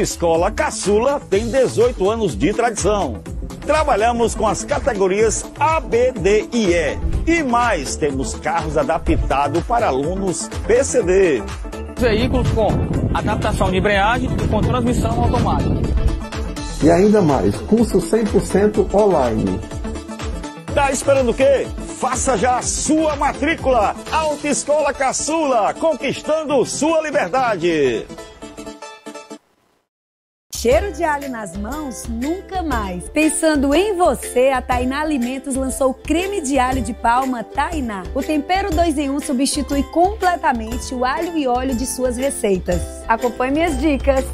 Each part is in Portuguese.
Escola Caçula tem 18 anos de tradição. Trabalhamos com as categorias A, B, D e E. E mais, temos carros adaptados para alunos PCD. Veículos com adaptação de embreagem e com transmissão automática. E ainda mais, curso 100% online. Tá esperando o quê? Faça já a sua matrícula. Autoescola Caçula, conquistando sua liberdade. Cheiro de alho nas mãos? Nunca mais. Pensando em você, a Tainá Alimentos lançou o creme de alho de palma Tainá. O tempero 2 em 1 um substitui completamente o alho e óleo de suas receitas. Acompanhe minhas dicas.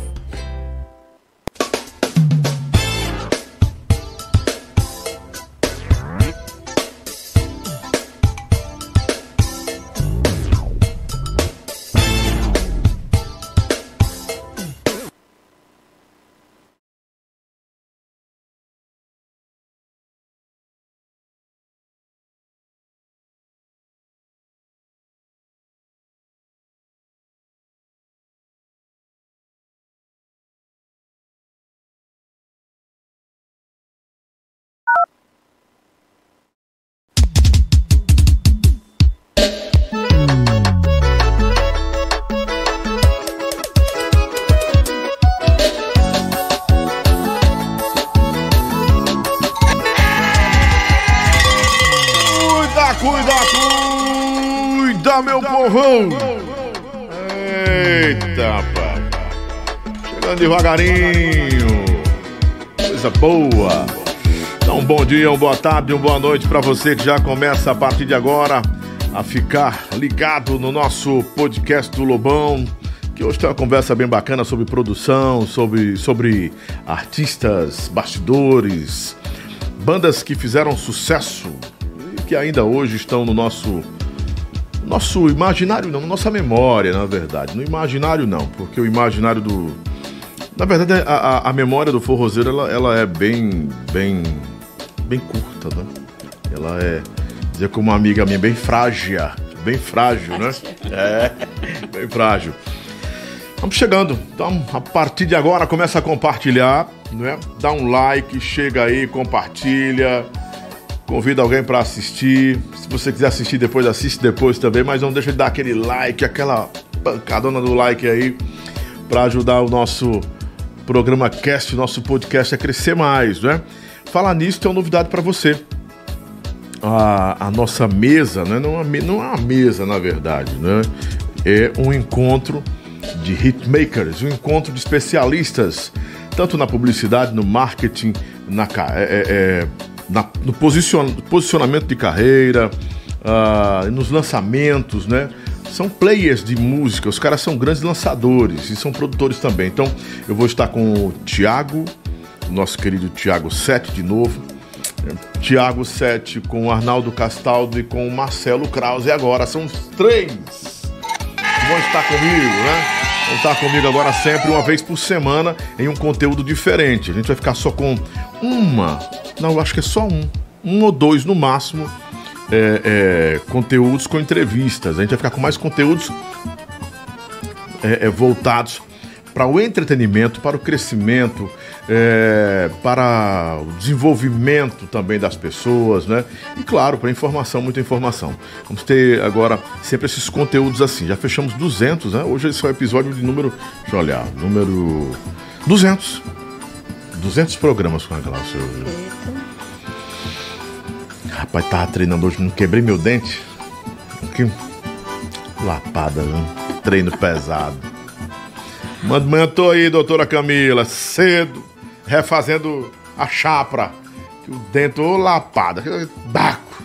Meu povão! Eita, pá! Chegando devagarinho! Coisa boa! Então, um bom dia, uma boa tarde, uma boa noite para você que já começa a partir de agora a ficar ligado no nosso podcast do Lobão. Que hoje tem uma conversa bem bacana sobre produção, sobre, sobre artistas, bastidores, bandas que fizeram sucesso que ainda hoje estão no nosso nosso imaginário não, nossa memória, na verdade. No imaginário não, porque o imaginário do. Na verdade, a, a, a memória do forrozeiro ela, ela é bem, bem, bem curta, né? Ela é, dizer como uma amiga minha, bem frágil, bem frágil, né? É, bem frágil. Vamos chegando. Então, a partir de agora, começa a compartilhar, né? Dá um like, chega aí, compartilha Convida alguém para assistir. Se você quiser assistir depois, assiste depois também. Mas não deixa de dar aquele like, aquela pancadona do like aí, para ajudar o nosso programa Cast, nosso podcast a crescer mais, né? Falar nisso tem uma novidade para você. A, a, nossa mesa, né? não, é, não é uma mesa, na verdade, né? É um encontro de hitmakers, um encontro de especialistas, tanto na publicidade, no marketing, na, é, é, é na, no posicion, posicionamento de carreira, uh, nos lançamentos, né? São players de música, os caras são grandes lançadores e são produtores também. Então eu vou estar com o Thiago, nosso querido Thiago Sete de novo. Thiago Sete com o Arnaldo Castaldo e com o Marcelo Krause agora. São os três que vão estar comigo, né? Vão estar comigo agora sempre, uma vez por semana, em um conteúdo diferente. A gente vai ficar só com uma não, acho que é só um. Um ou dois no máximo. É, é, conteúdos com entrevistas. A gente vai ficar com mais conteúdos é, é voltados para o entretenimento, para o crescimento, é, para o desenvolvimento também das pessoas, né? E claro, para informação, muita informação. Vamos ter agora sempre esses conteúdos assim. Já fechamos 200, né? Hoje esse é o episódio de número, deixa eu olhar, número 200. 200 programas com a Glaucia hoje. Rapaz, tava treinando hoje, não quebrei meu dente. Que lapada, viu? Treino pesado. Tô aí, doutora Camila, cedo, refazendo a chapra. O dente, ô lapada, baco.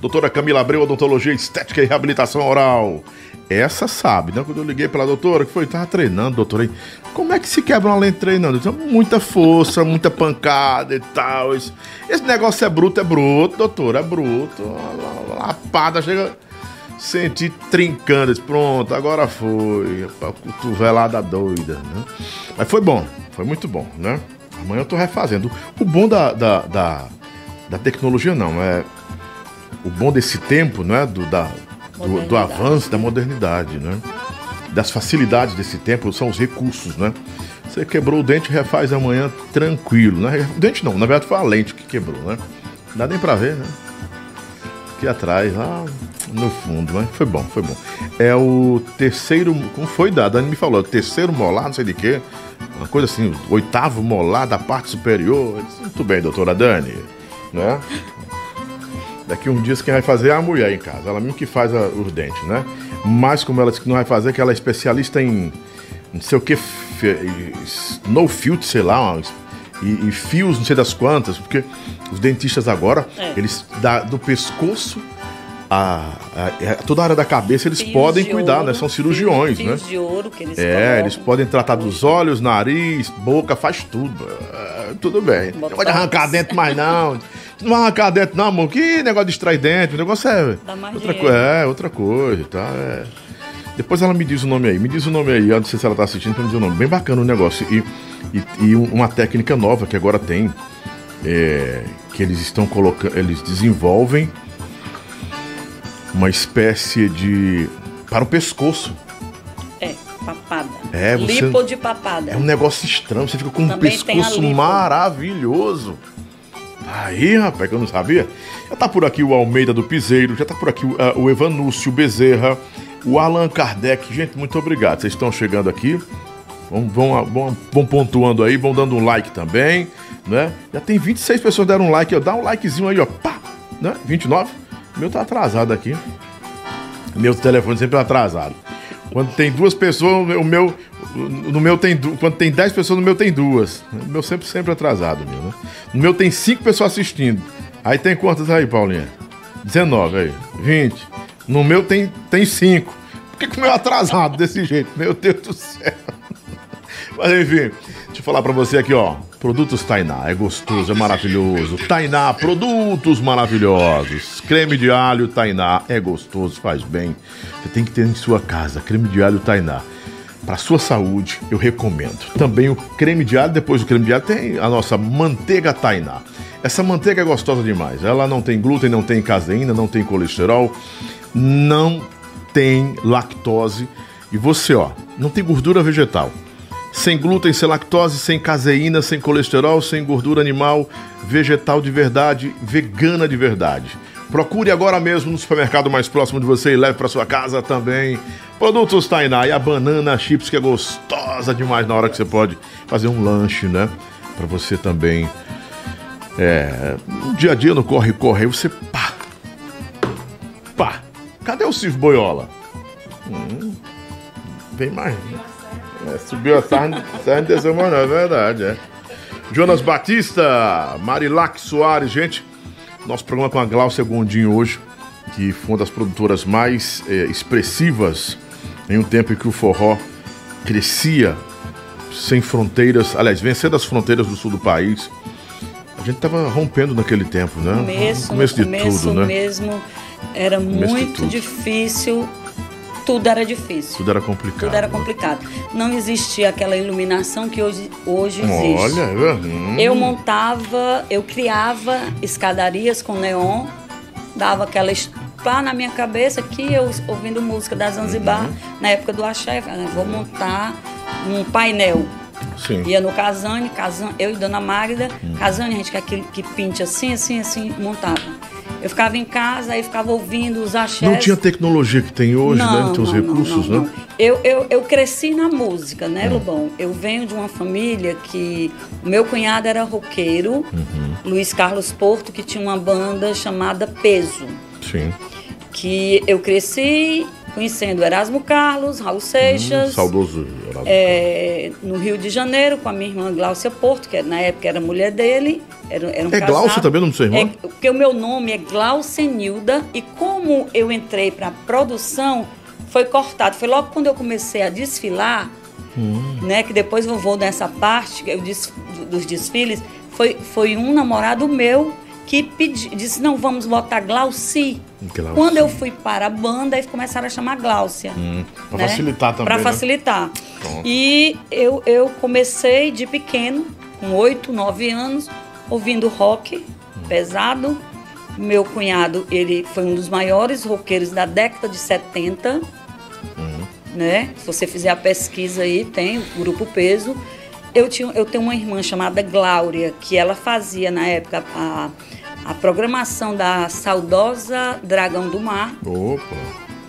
Doutora Camila Abreu, odontologia estética e reabilitação oral. Essa sabe, né? Quando eu liguei pra doutora, que foi, tava treinando, doutora, aí, como é que se quebra uma lente treinando? Então, muita força, muita pancada e tal. Esse, esse negócio é bruto, é bruto, doutora, é bruto. Lapada chega, senti trincando, disse, pronto, agora foi. A cotovelada doida, né? Mas foi bom, foi muito bom, né? Amanhã eu tô refazendo. O bom da, da, da, da tecnologia, não, é. O bom desse tempo, né? Do, da, do, do avanço da modernidade, né? Das facilidades desse tempo são os recursos, né? Você quebrou o dente, refaz amanhã tranquilo, né? O dente não, na verdade foi a lente que quebrou, né? Não dá nem pra ver, né? Aqui atrás, lá no fundo, mas foi bom, foi bom. É o terceiro, como foi dado? A Dani me falou, terceiro molar, não sei de quê, uma coisa assim, oitavo molar da parte superior. Disse, Muito bem, doutora Dani, né? Daqui uns dias quem vai fazer é a mulher em casa. Ela mesmo que faz a, os dentes, né? Mas como ela disse que não vai fazer, que ela é especialista em não sei o que, no filtro, sei lá, e, e, fios, não sei das quantas, porque os dentistas agora, é. eles da, do pescoço a, a, a, é, toda a área da cabeça eles fios podem cuidar, né? ouro, né? São cirurgiões, fios, né? de ouro que eles É, colocam. eles podem tratar dos olhos, nariz, boca, faz tudo. É, tudo bem. Não pode arrancar dentro mais não. Não vai arrancar dentro, não, amor. Que negócio de extrair dentro. O negócio é. outra coisa. É, outra coisa, tá? É. Depois ela me diz o nome aí. Me diz o nome aí. Eu não sei se ela tá assistindo pra me dizer o nome. Bem bacana o negócio. E, e, e uma técnica nova que agora tem. É, que eles estão colocando. Eles desenvolvem uma espécie de. para o pescoço. É, papada. É, você, lipo de papada. É um negócio estranho. Você fica com Também um pescoço maravilhoso. Aí, rapaz, que eu não sabia. Já tá por aqui o Almeida do Piseiro, já tá por aqui o, uh, o Evanúcio Bezerra, o Allan Kardec. Gente, muito obrigado. Vocês estão chegando aqui. Vão, vão, vão, vão, pontuando aí, vão dando um like também, né? Já tem 26 pessoas que deram um like, ó. Dá um likezinho aí, ó. Pá! Né? 29. Meu tá atrasado aqui. Meu telefone sempre é atrasado. Quando tem duas pessoas, o meu. No meu tem. Quando tem dez pessoas, no meu tem duas. O meu sempre, sempre atrasado, meu, né? No meu tem cinco pessoas assistindo. Aí tem quantas aí, Paulinha? 19 aí. 20. No meu tem, tem cinco. Por que, que o meu é atrasado desse jeito? Meu Deus do céu. Mas enfim, deixa eu falar pra você aqui, ó. Produtos Tainá, é gostoso, é maravilhoso. Tainá, produtos maravilhosos. Creme de alho Tainá, é gostoso, faz bem. Você tem que ter em sua casa, creme de alho Tainá. Para sua saúde, eu recomendo. Também o creme de alho, depois do creme de alho tem a nossa manteiga Tainá. Essa manteiga é gostosa demais. Ela não tem glúten, não tem caseína, não tem colesterol, não tem lactose. E você, ó, não tem gordura vegetal. Sem glúten, sem lactose, sem caseína, sem colesterol, sem gordura animal, vegetal de verdade, vegana de verdade. Procure agora mesmo no supermercado mais próximo de você e leve para sua casa também. Produtos Tainá e a banana chips que é gostosa demais na hora que você pode fazer um lanche, né? Para você também. É, no dia a dia no corre corre, aí você pá. Pá. Cadê o Silvio Boiola? Hum, vem mais. É, subiu a sarna, sarna não, é verdade, é. Jonas Batista, Marilac Soares, gente. Nosso programa com a Glaucia Gondim hoje, que foi uma das produtoras mais é, expressivas em um tempo em que o forró crescia sem fronteiras, aliás, vencendo as fronteiras do sul do país. A gente estava rompendo naquele tempo, né? Começo, no começo de começo tudo, né? mesmo era de muito difícil, tudo era difícil. Tudo era complicado. Tudo era né? complicado. Não existia aquela iluminação que hoje, hoje existe. Olha, hum, Eu montava, eu criava escadarias com neon, dava aquela pá na minha cabeça que eu ouvindo música da Zanzibar, Uhum. na época do axé, eu falei, vou montar um painel. sim. Ia no Casane, Casane, eu e Dona Magda, Casane, a gente quer que, que pinte assim, assim, assim, montava. Eu ficava em casa, aí ficava ouvindo os axés. Não tinha tecnologia que tem hoje, né? Não tem os não, não, recursos, não, né? Eu, eu, eu cresci na música, né, Lubão? Eu venho de uma família que o meu cunhado era roqueiro, Uhum. Luiz Carlos Porto, que tinha uma banda chamada Peso. Sim. Que eu cresci conhecendo Erasmo Carlos, Raul Seixas. Hum, saudoso. Geraldo. é, no Rio de Janeiro, com a minha irmã Gláucia Porto, que na época era mulher dele. Era, era um É. Gláucia também, o nome do seu irmão? É, porque o meu nome é Glaucenilda e como eu entrei para produção, foi cortado. Foi logo quando eu comecei a desfilar, Hum. né? Que depois eu vou nessa parte eu des- dos desfiles. Foi, foi um namorado meu que pedi, disse, não, vamos botar Glauci. Glauci. Quando eu fui para a banda, aí começaram a chamar Gláucia. Hum, pra né? facilitar também. Para né? facilitar. Pronto. E eu, eu comecei de pequeno, com 8, 9 anos, ouvindo rock pesado. Meu cunhado, ele foi um dos maiores roqueiros da década de 70. Né? Se você fizer a pesquisa aí, tem o Grupo Peso. Eu, tinha, eu tenho uma irmã chamada Glória, que ela fazia na época a, a programação da saudosa Dragão do Mar Opa.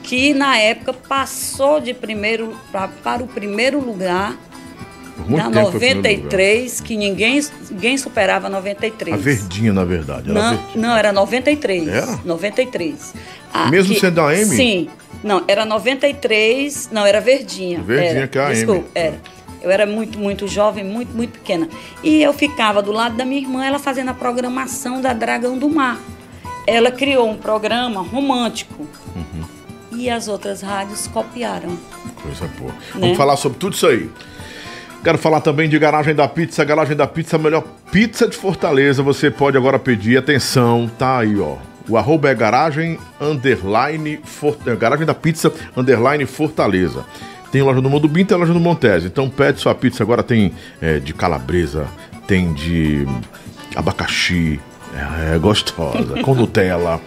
que na época passou de primeiro pra, para o primeiro lugar muito na tempo foi o primeiro 93, que ninguém, ninguém superava lugar. 93. A verdinha, na verdade. Era Não, verdinha. não, era 93. Era? 93. A- Mesmo sendo a M? Sim. Não, era 93, não, era verdinha. Verdinha era, que é a M. Desculpa, era. Eu era muito, muito jovem, muito, muito pequena. E eu ficava do lado da minha irmã, ela fazendo a programação da Dragão do Mar. Ela criou um programa romântico. Uhum. E as outras rádios copiaram. Coisa boa. Né? Vamos falar sobre tudo isso aí. Quero falar também de Garagem da Pizza. Garagem da Pizza, a melhor pizza de Fortaleza. Você pode agora pedir. Atenção, tá aí, ó. O arroba é garagem, underline, for, é, garagem da pizza, underline Fortaleza. Tem loja no Mundo Bim, tem loja no Montese. Então pede sua pizza. Agora tem é, de calabresa, tem de abacaxi, é, é gostosa, com Nutella.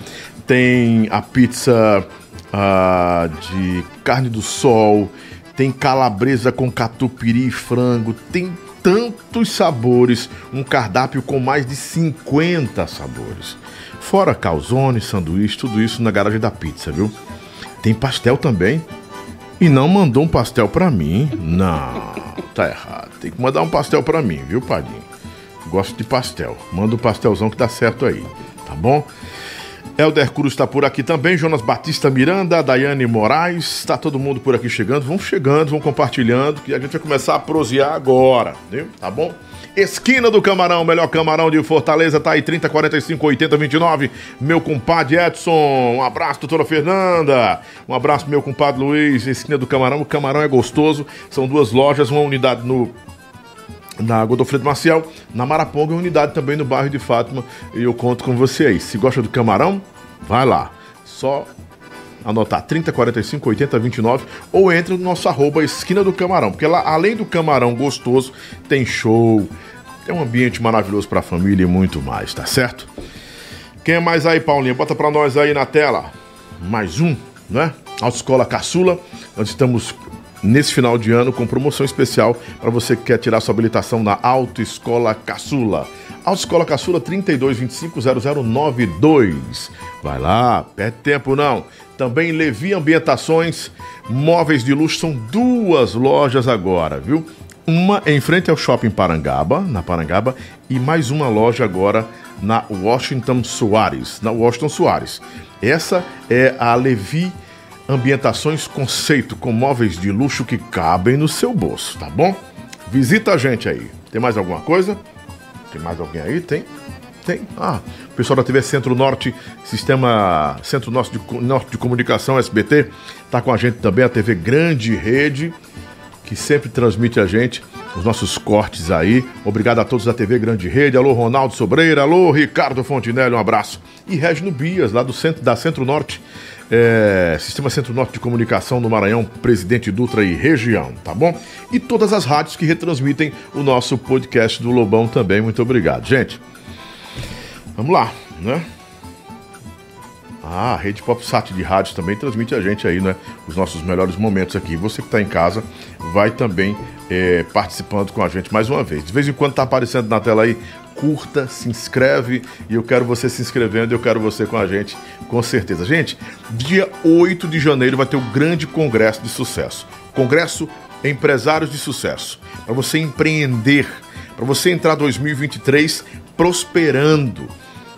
Tem a pizza ah, de carne do sol, tem calabresa com catupiry e frango, tem tantos sabores, um cardápio com mais de 50 sabores. Fora calzone, sanduíche, tudo isso na garagem da pizza, viu? Tem pastel também. E não mandou um pastel pra mim. Não, tá errado. Tem que mandar um pastel pra mim, viu, Padinho? Gosto de pastel. Manda um pastelzão que dá certo aí, tá bom? Helder Cruz está por aqui também, Jonas Batista Miranda, Daiane Moraes, está todo mundo por aqui chegando. Vão chegando, vão compartilhando, que a gente vai começar a prosear agora, viu? Tá bom? Esquina do Camarão, melhor camarão de Fortaleza, tá aí 30, 45, 80, 29. Meu compadre Edson, um abraço, doutora Fernanda. Um abraço, meu compadre Luiz, Esquina do Camarão. O camarão é gostoso. São duas lojas, uma unidade no na Godofredo Marcial, na Maraponga, unidade também no bairro de Fátima. E eu conto com você aí. Se gosta do camarão, vai lá. Só anotar 30, 45, 80, 29 ou entre no nosso arroba esquina do camarão, porque lá além do camarão gostoso, tem show, tem um ambiente maravilhoso para a família e muito mais, tá certo? Quem é mais aí, Paulinho? Bota para nós aí na tela. Mais um, né? Autoescola Caçula. Nós estamos nesse final de ano com promoção especial para você que quer tirar sua habilitação na Autoescola Caçula. Autoescola Caçula 32250092. Vai lá, perde tempo não. Também Levi Ambientações, móveis de luxo, são duas lojas agora, viu? Uma em frente ao Shopping Parangaba, na Parangaba, e mais uma loja agora na Washington Soares, na Washington Soares. Essa é a Levi Ambientações Conceito, com móveis de luxo que cabem no seu bolso, tá bom? Visita a gente aí. Tem mais alguma coisa? Tem mais alguém aí? Tem? Tem. Ah, o pessoal da TV Centro Norte, Sistema Centro Norte de, Norte de Comunicação, SBT, tá com a gente também, a TV Grande Rede, que sempre transmite a gente os nossos cortes aí. Obrigado a todos da TV Grande Rede. Alô, Ronaldo Sobreira. Alô, Ricardo Fontinelli, um abraço. E Regino Bias, lá do centro, da Centro Norte, é, Sistema Centro-Norte de Comunicação no Maranhão, Presidente Dutra e região, tá bom? E todas as rádios que retransmitem o nosso podcast do Lobão também. Muito obrigado, gente. Vamos lá, né? Ah, a Rede PopSat de rádios também transmite a gente aí, né? Os nossos melhores momentos aqui. Você que está em casa vai também é, participando com a gente mais uma vez. De vez em quando tá aparecendo na tela aí curta, se inscreve e eu quero você se inscrevendo, eu quero você com a gente, com certeza. Gente, dia 8 de janeiro vai ter o grande congresso de sucesso. Congresso Empresários de Sucesso. Para você empreender, para você entrar 2023 prosperando.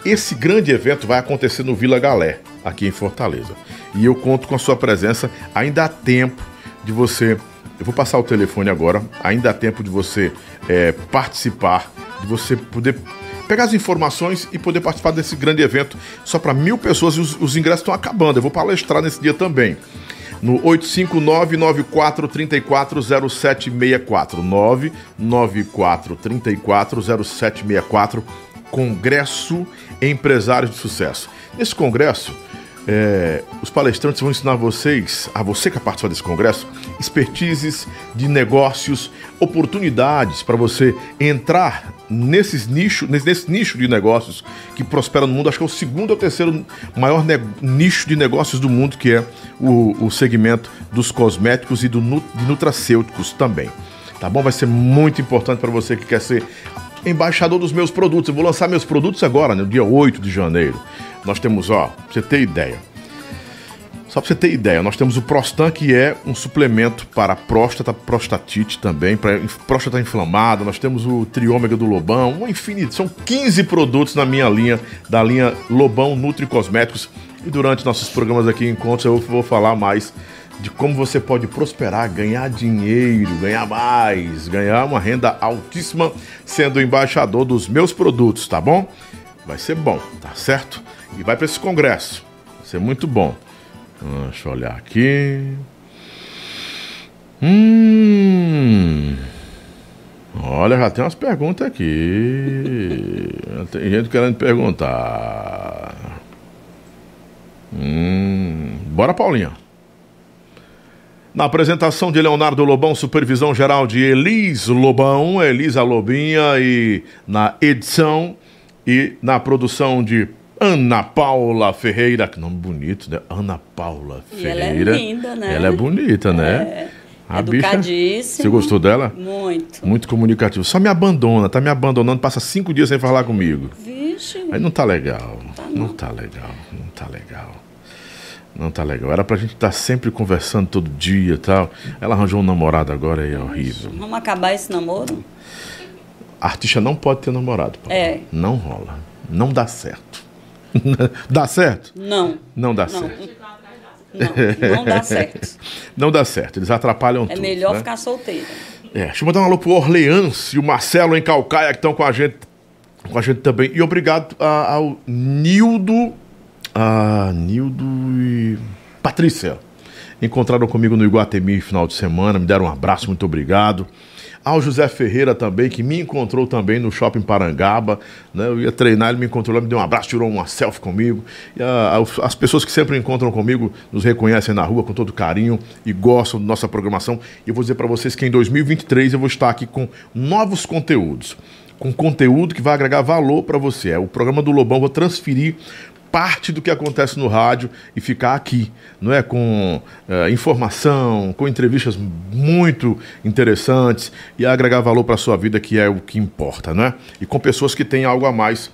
Esse grande evento vai acontecer no Vila Galé, aqui em Fortaleza. E eu conto com a sua presença. Ainda há tempo de você. Eu vou passar o telefone agora. Ainda há tempo de você é, participar de você poder pegar as informações e poder participar desse grande evento só para mil pessoas e os, os ingressos estão acabando. Eu vou palestrar nesse dia também. No 859-9434-0764. 994-34-0764. Congresso Empresários de Sucesso. Nesse congresso, é, os palestrantes vão ensinar vocês, a você que participa desse congresso, expertises de negócios, oportunidades para você entrar nesses nicho, nesse, nesse, nicho de negócios que prospera no mundo. Acho que é o segundo ou terceiro maior nicho de negócios do mundo, que é o, o segmento dos cosméticos e do, de nutracêuticos também. Tá bom? Vai ser muito importante para você que quer ser embaixador dos meus produtos. Eu vou lançar meus produtos agora, no dia 8 de janeiro. Nós temos, ó, pra você ter ideia. Só pra você ter ideia, nós temos o Prostan, que é um suplemento para próstata, prostatite também, para próstata inflamada. Nós temos o Triômega do Lobão, uma infinidade. São 15 produtos na minha linha, da linha Lobão Nutri Cosméticos. E durante nossos programas aqui Encontros eu vou falar mais de como você pode prosperar, ganhar dinheiro, ganhar mais, ganhar uma renda altíssima sendo embaixador dos meus produtos, tá bom? Vai ser bom, tá certo? E vai para esse congresso. Vai ser muito bom. Deixa eu olhar aqui. Hum. Olha, já tem umas perguntas aqui. Tem gente querendo perguntar. Hum. Bora, Paulinha. Na apresentação de Leonardo Lobão, supervisão geral de Elis Lobão, Elisa Lobinha, e na edição e na produção de Ana Paula Ferreira, que nome bonito, né? Ana Paula E Ferreira. ela é linda, né? Ela é bonita, né? É. A bicha. Você gostou dela? Muito. Muito comunicativo. Só me abandona, tá me abandonando, passa cinco dias sem falar comigo. Vixe. Aí não tá legal. Tá não. não. tá legal. Não tá legal. Não tá legal. Era pra gente estar sempre conversando todo dia e tal. Ela arranjou um namorado agora e é horrível. Vamos acabar esse namoro? Artista não pode ter namorado. Paulo. É. Não rola. Não dá certo. dá certo? Não. Não dá Não. certo. Não, não dá certo. Não dá certo. Eles atrapalham É tudo. melhor né? ficar solteira. É, deixa eu mandar um alô pro Orleans e o Marcelo em Calcaia que estão com a gente com a gente também. E obrigado a- ao Nildo, a Nildo e Patrícia. Encontraram comigo no Iguatemi final de semana, me deram um abraço, muito obrigado. Ao José Ferreira também, que me encontrou também no Shopping Parangaba. Né? Eu ia treinar, ele me encontrou lá, me deu um abraço, tirou uma selfie comigo. E a- a- as pessoas que sempre encontram comigo nos reconhecem na rua com todo carinho e gostam da nossa programação. E eu vou dizer para vocês que em 2023 eu vou estar aqui com novos conteúdos com conteúdo que vai agregar valor para você. É o programa do Lobão, vou transferir parte do que acontece no rádio e ficar aqui, não é? Com eh, informação, com entrevistas muito interessantes e agregar valor para a sua vida, que é o que importa, né? E com pessoas que têm algo a mais,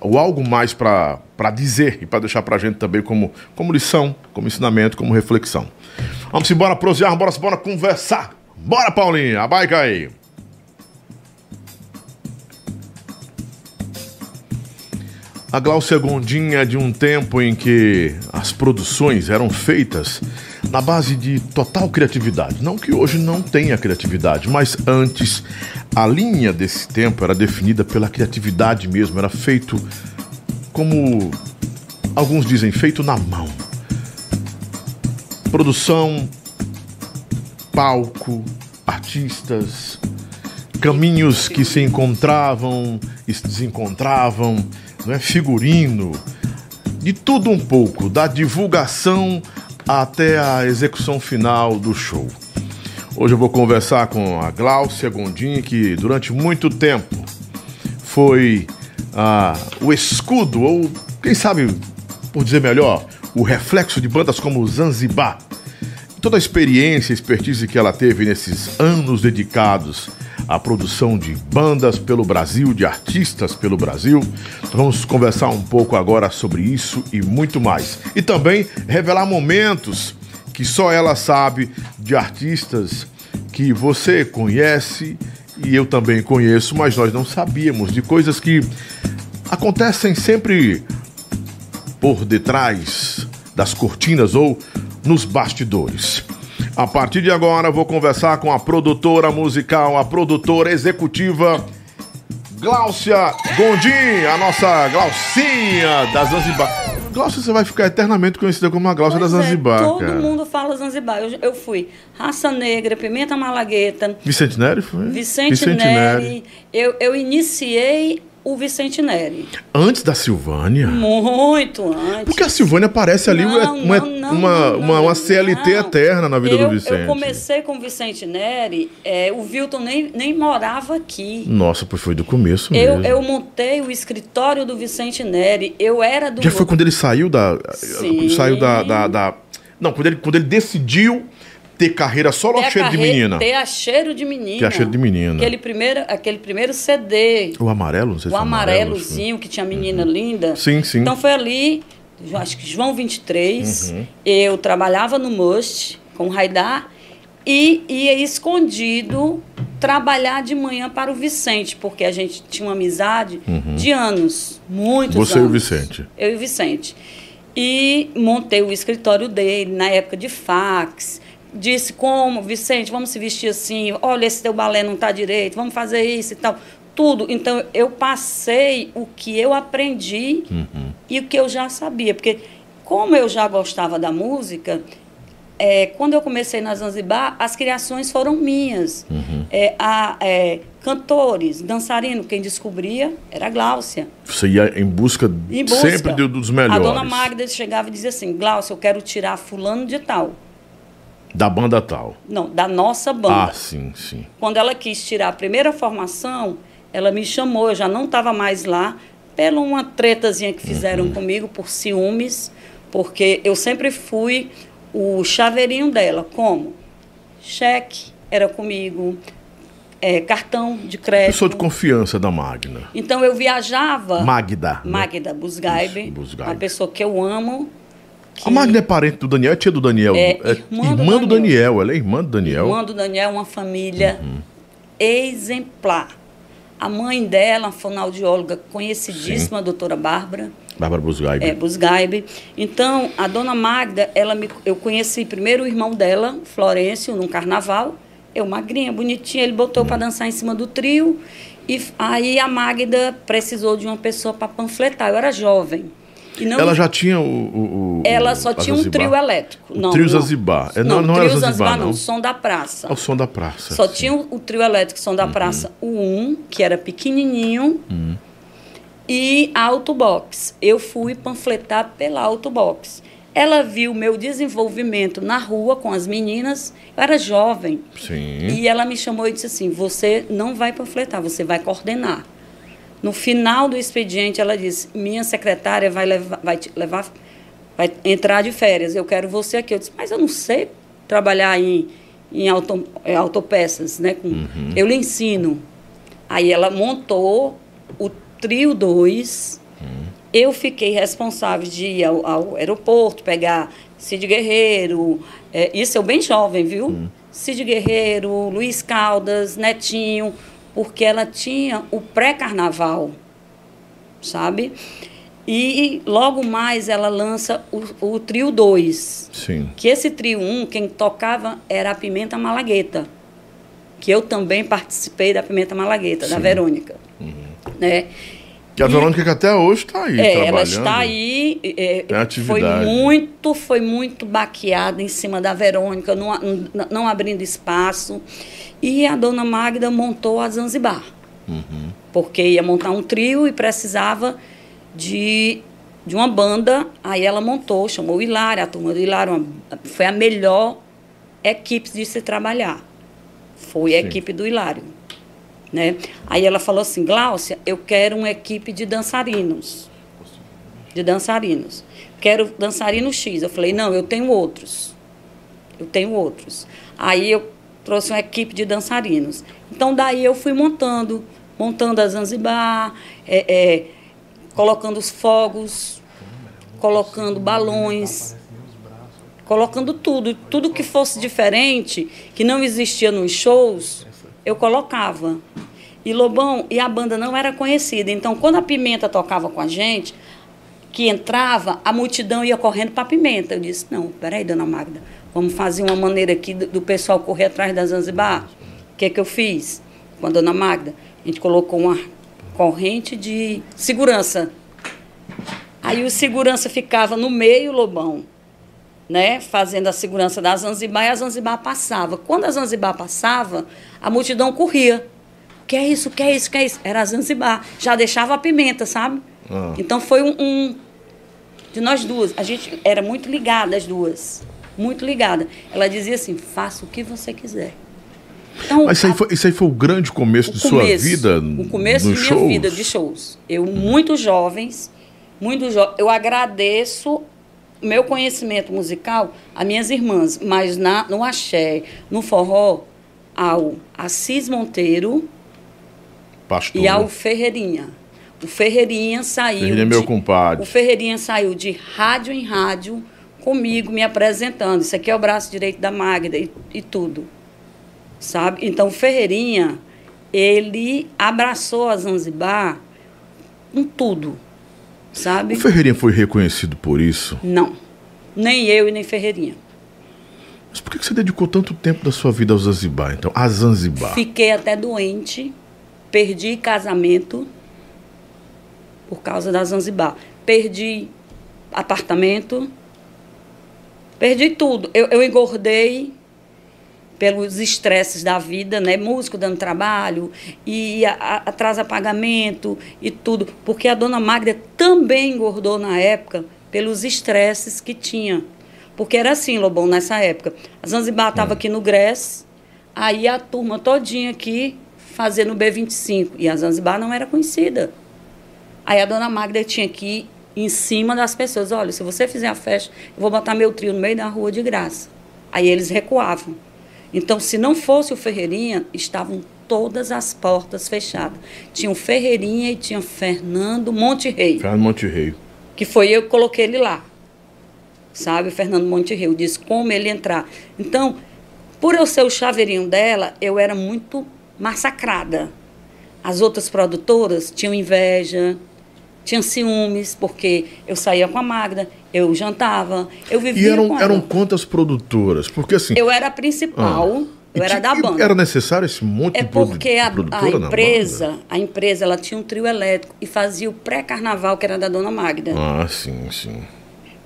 ou algo mais para dizer e para deixar para a gente também como, como lição, como ensinamento, como reflexão. Vamos embora prosear, bora, bora conversar. Bora, Paulinha, abaica aí. A Glaucia Gondim é de um tempo em que as produções eram feitas na base de total criatividade. Não que hoje não tenha criatividade, mas antes a linha desse tempo era definida pela criatividade mesmo, era feito como alguns dizem, feito na mão. Produção, palco, artistas, caminhos que se encontravam e se desencontravam, não é? figurino, de tudo um pouco, da divulgação até a execução final do show. Hoje eu vou conversar com a Gláucia Gondim, que durante muito tempo foi ah, o escudo, ou quem sabe, por dizer melhor, o reflexo de bandas como Zanzibar. Toda a experiência e expertise que ela teve nesses anos dedicados à produção de bandas pelo Brasil, de artistas pelo Brasil. Vamos conversar um pouco agora sobre isso e muito mais. E também revelar momentos que só ela sabe de artistas que você conhece e eu também conheço, mas nós não sabíamos de coisas que acontecem sempre por detrás das cortinas ou nos bastidores. A partir de agora, vou conversar com a produtora musical, a produtora executiva Gláucia Gondim, a nossa Glaucinha da Zanzibar. Gláucia, você vai ficar eternamente conhecida como a Gláucia Pois da é, Zanzibar, todo cara. mundo fala Zanzibar. Eu, eu fui Raça Negra, Pimenta Malagueta, Vicente Neri foi? Vicente, Neri. Eu, eu iniciei o Vicente Neri. Antes da Silvânia. Muito antes. Porque a Silvânia parece ali Não, uma, não, não, uma, uma, uma CLT eterna na vida eu, do Vicente. Eu comecei com o Vicente Neri, é, o Wilton nem, nem morava aqui. Nossa, pois foi do começo Eu, mesmo. eu montei o escritório do Vicente Neri. Eu era do. Já foi quando ele saiu da. Sim. Saiu da, da, da- Não, quando ele, quando ele decidiu ter carreira solo ou ter a cheiro de menina? Ter a cheiro de menina. Ter a cheiro de menina. Aquele primeiro, aquele primeiro CD. O amarelo, não sei se o amarelo, amarelozinho, que tinha menina linda. Sim, sim. Então foi ali, acho que João 23, Uhum. eu trabalhava no Must com o Raidar e ia escondido trabalhar de manhã para o Vicente, porque a gente tinha uma amizade de anos, muitos Uhum. Você e o anos. Vicente. Eu e o Vicente. E montei o escritório dele na época de fax. Disse como, Vicente, vamos se vestir assim, olha, esse teu balé não está direito, vamos fazer isso e tal. Tudo. Então, eu passei o que eu aprendi e o que eu já sabia. Porque, como eu já gostava da música, é, quando eu comecei na Zanzibar, as criações foram minhas. É, a, é, cantores, dançarino, quem descobria era a Gláucia. Você ia em busca, Em busca. sempre do- dos melhores. A dona Magda chegava e dizia assim: Glaucio, eu quero tirar fulano de tal. Da banda tal. Não, da nossa banda. Ah, sim, sim. Quando ela quis tirar a primeira formação, ela me chamou, eu já não estava mais lá, pela uma tretazinha que fizeram comigo por ciúmes, porque eu sempre fui o chaveirinho dela. Como? Cheque era comigo, é, cartão de crédito. Pessoa de confiança da Magna. Então eu viajava. Magda. né? Magda Busgaibe, Isso, Busgaibe. uma pessoa que eu amo. A Magna é parente do Daniel, é tia do Daniel. É, irmã do irmã do Daniel. Daniel. Ela é irmã do Daniel. Irmã do Daniel é uma família Uhum. exemplar. A mãe dela, uma fonoaudióloga conhecidíssima, a doutora Bárbara Bárbara Busgaibe. é, Busgaibe. Então, a dona Magda, ela me, eu conheci primeiro o irmão dela, Florencio, num carnaval, Eu magrinha, bonitinha, ele botou para dançar em cima do trio. E aí a Magda precisou de uma pessoa para panfletar. Eu era jovem. Não, Ela já tinha o. o- o- ela só tinha um Zanzibar. trio elétrico. O não, trio não. Zanzibar. É, não, não trio era Zanzibar, não. não. Som da Praça. É o som da praça. Só sim. tinha o, o trio elétrico Som da Praça, o 1, que era pequenininho, e a Autobox. Eu fui panfletar pela Autobox. Ela viu meu desenvolvimento na rua com as meninas. Eu era jovem. Sim. E ela me chamou e disse assim: Você não vai panfletar, você vai coordenar. No final do expediente, ela disse: Minha secretária vai levar, vai te levar, vai entrar de férias. Eu quero você aqui. Eu disse: Mas eu não sei trabalhar em, em auto, é, autopeças, né? Com- Eu lhe ensino. Aí ela montou o trio 2. Eu fiquei responsável de ir ao, ao aeroporto, pegar Cid Guerreiro, é, isso eu bem jovem, viu? Cid Guerreiro, Luiz Caldas, Netinho, porque ela tinha o pré-carnaval, sabe? E logo mais ela lança o, o trio 2. Sim. Que esse trio 1, um, quem tocava era a Pimenta Malagueta. Que eu também participei da Pimenta Malagueta, da Verônica. Né? Que a Verônica que até hoje está aí É, ela está aí. é, foi muito, foi muito baqueada em cima da Verônica, não, não, não abrindo espaço. E a dona Magda montou a Zanzibar. Uhum. Porque ia montar um trio e precisava de, de uma banda. Aí ela montou, chamou o Hilário, a turma do Hilário. uma- foi a melhor equipe de se trabalhar. Foi a Sim. equipe do Hilário. Né? Aí ela falou assim, Gláucia, eu quero uma equipe de dançarinos. De dançarinos. Quero dançarino X. Eu falei, não, eu tenho outros. Eu tenho outros. Aí eu trouxe uma equipe de dançarinos. Então daí eu fui montando, montando a Zanzibar, é, é, colocando os fogos, colocando balões, colocando tudo, tudo que fosse diferente, que não existia nos shows, eu colocava. E Lobão, e a banda não era conhecida. Então, quando a Pimenta tocava com a gente, que entrava, a multidão ia correndo para a Pimenta. Eu disse: Não, peraí, dona Magda, vamos fazer uma maneira aqui do, do pessoal correr atrás da Zanzibar. O que, que eu fiz com a dona Magda? A gente colocou uma corrente de segurança. Aí o segurança ficava no meio, Lobão, né, fazendo a segurança da Zanzibar e a Zanzibar passava. Quando a Zanzibar passava, a multidão corria. Que é isso, que é isso, que é isso? Era a Zanzibar. Já deixava a pimenta, sabe? Ah. Então foi um, um de nós duas. A gente era muito ligada as duas. Muito ligada. Ela dizia assim: faça o que você quiser. Então, Mas isso aí, a- foi, isso aí foi o grande começo de o sua começo, vida O começo de minha shows? vida de shows. Eu, muito jovens, muito jo Eu agradeço meu conhecimento musical a minhas irmãs, mas na, no axé, no forró, ao Assis Monteiro Pastor. e ao Ferreirinha. O Ferreirinha saiu. Ferreirinha é meu de- compadre. O Ferreirinha saiu de rádio em rádio comigo, me apresentando. Isso aqui é o braço direito da Magda e, e tudo. Sabe? Então, o Ferreirinha, ele abraçou a Zanzibar com tudo. Sabe? O Ferreirinha foi reconhecido por isso? Não. Nem eu e nem Ferreirinha. Mas por que você dedicou tanto tempo da sua vida ao Zanzibar, então? A Zanzibar. Fiquei até doente, perdi casamento por causa da Zanzibar. Perdi apartamento, perdi tudo. Eu, eu engordei pelos estresses da vida, né? Músico dando trabalho e atrasa pagamento e tudo. Porque a dona Magda também engordou na época pelos estresses que tinha. Porque era assim, Lobão, nessa época. A Zanzibar estava aqui no GRES, aí a turma todinha aqui fazendo B25. E a Zanzibar não era conhecida. Aí a dona Magda tinha que ir em cima das pessoas. Olha, se você fizer a festa, eu vou botar meu trio no meio da rua de graça. Aí eles recuavam. Então, se não fosse o Ferreirinha, estavam todas as portas fechadas. Tinha o Ferreirinha e tinha Fernando Monte Rei, Fernando Monte Rei. que foi eu que coloquei ele lá. Sabe, o Fernando Monte eu disse como ele entrar. Então, por eu ser o chaveirinho dela, eu era muito massacrada. As outras produtoras tinham inveja, tinham ciúmes, porque eu saía com a Magda, eu jantava, eu vivia E eram, com ela. eram quantas produtoras? Porque assim, Eu era a principal, Eu E era da banda. Era necessário esse monte É de porque a, a empresa, a empresa, ela tinha um trio elétrico e fazia o pré-carnaval, que era da Dona Magda. Ah, sim, sim.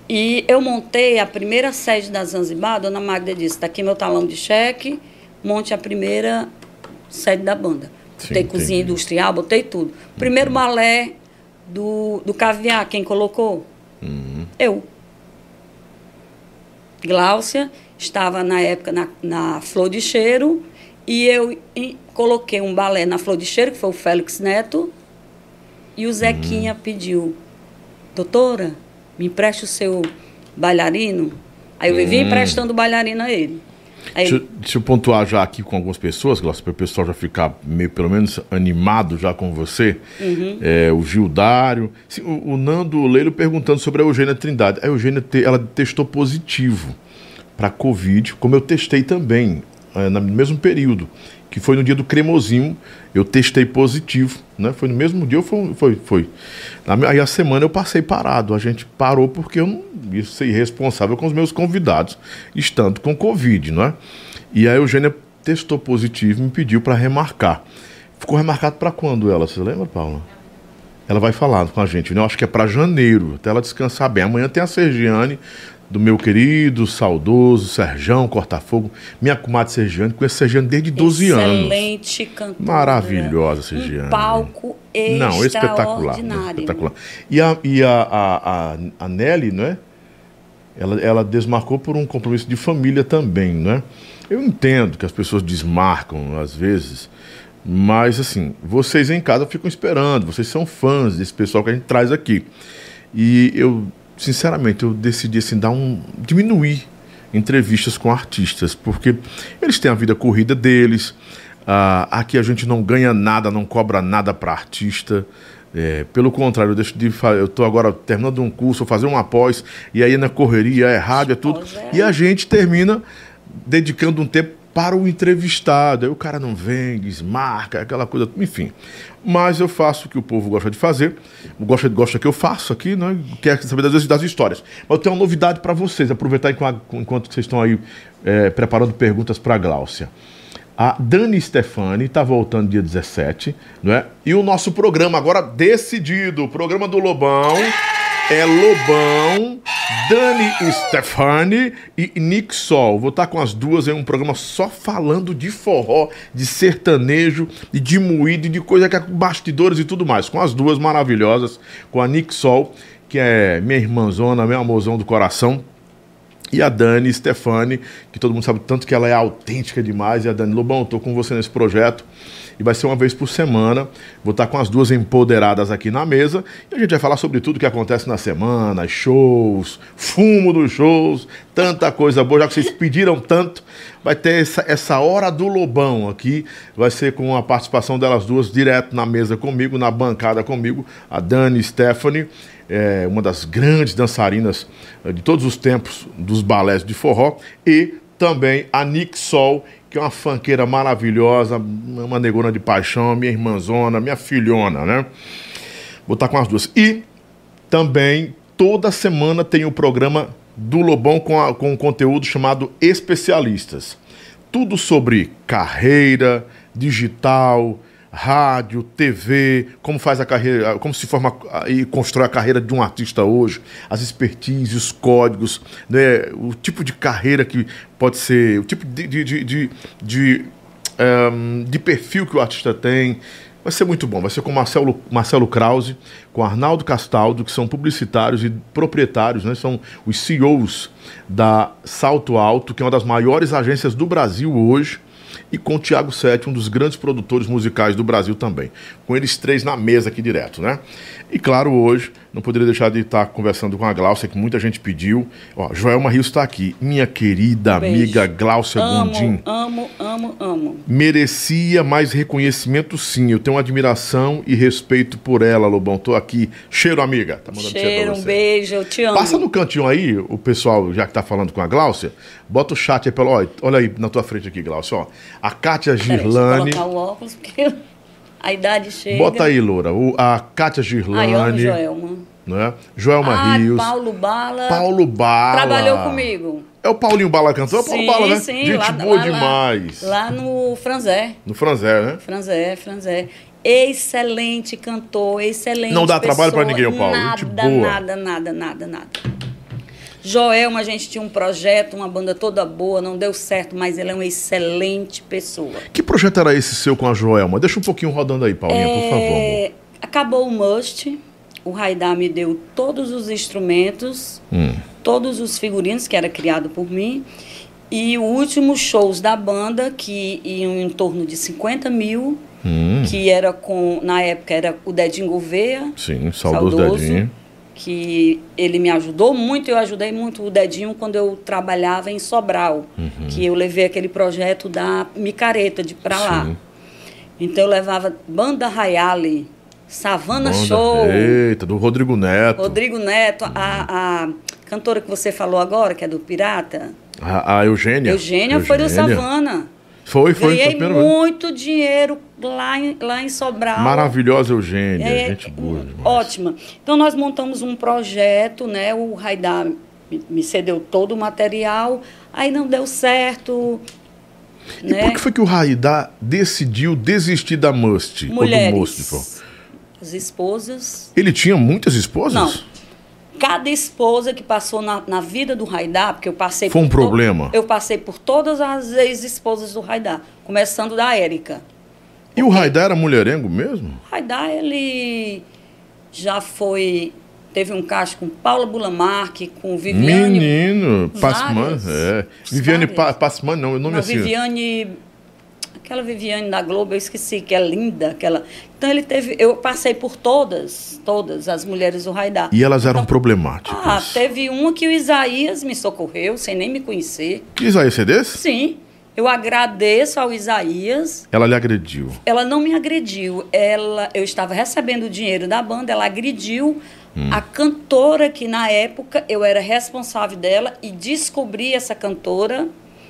E eu montei a primeira sede da Zanzibar, a Dona Magda disse, está aqui meu talão de cheque, monte a primeira sede da banda. Sim, botei cozinha entendi. industrial, botei tudo. Primeiro balé do, do caviar, quem colocou? Uhum. Eu. Gláucia estava na época na, na Flor de Cheiro e eu e- coloquei um balé na Flor de Cheiro, que foi o Félix Neto, e o Zequinha Uhum. pediu, doutora, me empreste o seu bailarino. Aí eu vivia emprestando o bailarino a ele. Aí, Deixa, eu- deixa eu pontuar já aqui com algumas pessoas, Glaucio, para o pessoal já ficar meio, pelo menos, animado já com você. Uhum. É, o Gildário. Sim, o, o Nando Leilo perguntando sobre a Eugênia Trindade. A Eugênia te- ela testou positivo para Covid, como eu testei também, é, no mesmo período, que foi no dia do cremosinho, eu testei positivo, né? Foi no mesmo dia, foi, foi, foi. Aí a semana eu passei parado, a gente parou porque eu não ia ser irresponsável com os meus convidados, estando com Covid, não é? E a Eugênia testou positivo e me pediu para remarcar. Ficou remarcado para quando ela, você lembra, Paula? Ela vai falar com a gente, né? Eu acho que é para janeiro, até ela descansar bem. Amanhã tem a Sergiane, do meu querido, saudoso Serjão Cortafogo, minha comadre Sergiane, conheço Sergiane desde 12 anos. excelente cantora. Maravilhosa, Sergiane. Um palco Não, espetacular. espetacular. E, a, e a, a, a, a Nelly, né? Ela, ela desmarcou por um compromisso de família também, né? Eu entendo que as pessoas desmarcam às vezes, mas assim, vocês em casa ficam esperando, vocês são fãs desse pessoal que a gente traz aqui. E eu, sinceramente, eu decidi assim, dar um. diminuir entrevistas com artistas, porque eles têm a vida corrida deles. ah, aqui a gente não ganha nada, não cobra nada para artista. É, pelo contrário, eu deixo de eu estou agora terminando um curso, vou fazer um após, e aí na correria, é rádio, é tudo. É. E a gente termina dedicando um tempo para o entrevistado. Aí o cara não vem, desmarca, aquela coisa, enfim. Mas eu faço o que o povo gosta de fazer, gosta, gosta que eu faço aqui, né? Quer saber das, das histórias. Mas eu tenho uma novidade para vocês, aproveitar enquanto, vocês estão aí é, preparando perguntas para a Gláucia. A Dani Stefani está voltando dia 17, não é? E o nosso programa agora decidido, o programa do Lobão é Lobão, Dani Stefani e Nick Sol. Vou estar com as duas em um programa só falando de forró, de sertanejo, e de moído, e de coisa que é com bastidores e tudo mais. Com as duas maravilhosas, com a Nick Sol, que é minha irmãzona, meu amorzão do coração. E a Dani Stefani, que todo mundo sabe tanto que ela é autêntica demais. E a Dani Lobão, estou com você nesse projeto. E vai ser uma vez por semana. Vou estar com as duas empoderadas aqui na mesa. E a gente vai falar sobre tudo que acontece na semana, shows, fumo dos shows, tanta coisa boa. Já que vocês pediram tanto, vai ter essa, essa hora do Lobão aqui. Vai ser com a participação delas duas direto na mesa comigo, na bancada comigo. A Dani Stephanie é uma das grandes dançarinas eh, de todos os tempos dos balés de forró, e também a Nick Sol, que é uma fanqueira maravilhosa, uma negona de paixão, minha irmãzona, minha filhona, né? Vou estar com as duas. E também toda semana tem o programa do Lobão com, a- com um conteúdo chamado Especialistas. Tudo sobre carreira, digital, rádio, TV, como faz a carreira, como se forma e constrói a carreira de um artista hoje, as expertises, os códigos, né, o tipo de carreira que pode ser, o tipo de, de, de, de, de, ehm, de perfil que o artista tem. Vai ser muito bom. Vai ser com Marcelo, Marcelo Krause, com Arnaldo Castaldo, que são publicitários e proprietários, né? são os CEOs da Salto Alto, que é uma das maiores agências do Brasil hoje, e com Tiago Sete, um dos grandes produtores musicais do Brasil também. Com eles três na mesa aqui direto, né? E claro, hoje, não poderia deixar de estar conversando com a Glaucia, que muita gente pediu. Ó, Joelma Rios está aqui, minha querida Beijo. amiga Gondim Amo, amo, amo, amo. merecia mais reconhecimento sim. Eu tenho admiração e respeito por ela, Lobão. Tô aqui. Cheiro, amiga. Tá mandando cheiro um beijo, eu te amo. Passa no cantinho aí, o pessoal, já que tá falando com a Gláucia, bota o chat aí pelo. Olha, olha aí na tua frente aqui, Gláucia, ó. A Kátia Peraí, eu Girlane. colocar o óculos, porque a idade chega. Bota aí, Loura. O, a Kátia Ai, amo Girlane. Joelma. Né? Joelma Ai, Rios. Paulo Bala. Paulo Bala. Trabalhou comigo. É o Paulinho Bala cantor? É o Paulo Bala, né? sim, Gente lá, boa lá- demais. Lá, lá no Franzé. No Franzé, né? Franzé, Franzé. Excelente cantor, excelente. Não dá trabalho pra pessoa. ninguém, o Paulo. Nada, Gente boa. nada, nada, nada, nada. Joelma, a gente tinha um projeto, uma banda toda boa, não deu certo, mas ele é uma excelente pessoa. Que projeto era esse seu com a Joelma? Deixa um pouquinho rodando aí, Paulinha, por favor. amor. É, acabou o Must, o Raidar me deu todos os instrumentos, Hum. todos os figurinos que era criado por mim. E os últimos shows da banda, que iam em torno de 50 mil, Hum. que era com, na época, era o Dedinho Gouveia, Sim, saudoso, Dedinho. que ele me ajudou muito, eu ajudei muito o Dedinho quando eu trabalhava em Sobral, Uhum. que eu levei aquele projeto da micareta de pra lá. Sim. Então eu levava Banda Rayale, Savana Banda- Show, Eita, do Rodrigo Neto. Rodrigo Neto, a, a cantora que você falou agora, que é do Pirata, A, a Eugênia. Eugênia, foi do Savana. Foi, foi. Ganhei foi muito dinheiro lá em, lá em Sobral. Maravilhosa Eugênia, É, gente boa demais. Ótima. Então nós montamos um projeto, né? O Raidar me, cedeu todo o material, aí não deu certo. E né? por que foi que o Raidá decidiu desistir da Must? Ou do Mulheres. Must? As esposas. Ele tinha muitas esposas? Não. Cada esposa que passou na, na vida do Raidar, porque eu passei Foi um to- problema? Eu passei por todas as ex-esposas do Raidar, começando da Érica. E o Raidá era mulherengo mesmo? O Raidar, ele já foi. Teve um caso com Paula Bulamarque, com Viviane. Menino, Passman, é. Viviane pa Passman, não, o nome Não, é assim. Viviane. Aquela Viviane da Globo, eu esqueci, que é linda. Aquela... Então ele teve. Eu passei por todas, todas as mulheres do Raidar. E elas eram problemáticas. Ah, teve uma que o Isaías me socorreu, sem nem me conhecer. Que Isaías é desse? Sim, eu agradeço ao Isaías. Ela lhe agrediu. Ela não me agrediu. Ela, eu estava recebendo o dinheiro da banda, ela agrediu Hum. a cantora que na época eu era responsável dela e descobri essa cantora,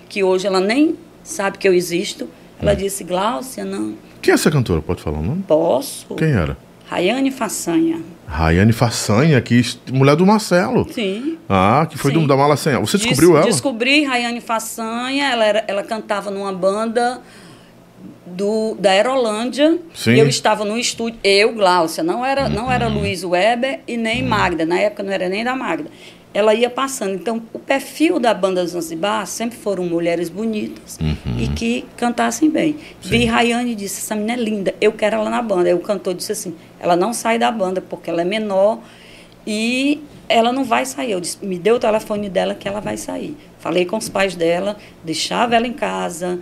que hoje ela nem sabe que eu existo. Ela Hum. disse, Gláucia, não Quem é essa cantora? Pode falar o nome? posso. Quem era? Rayane Façanha. Rayane Façanha, que mulher do Marcelo. Sim. Ah, que foi do, Sim. da Mala Senha. Você Des- descobriu ela? Descobri Rayane Façanha, ela, era, ela cantava numa banda do, da Aerolândia. Sim. E eu estava no estúdio, eu, Gláucia, não era, não era Luiz Weber e nem Magda, na época não era nem da Magda. Ela ia passando. Então, o perfil da banda Zanzibar sempre foram mulheres bonitas e que cantassem bem. Vi Rayane e disse: essa menina é linda, eu quero ela na banda. Aí o cantor disse assim: ela não sai da banda porque ela é menor e ela não vai sair. Eu disse, me deu o telefone dela que ela vai sair. Falei com os pais dela, deixava ela em casa.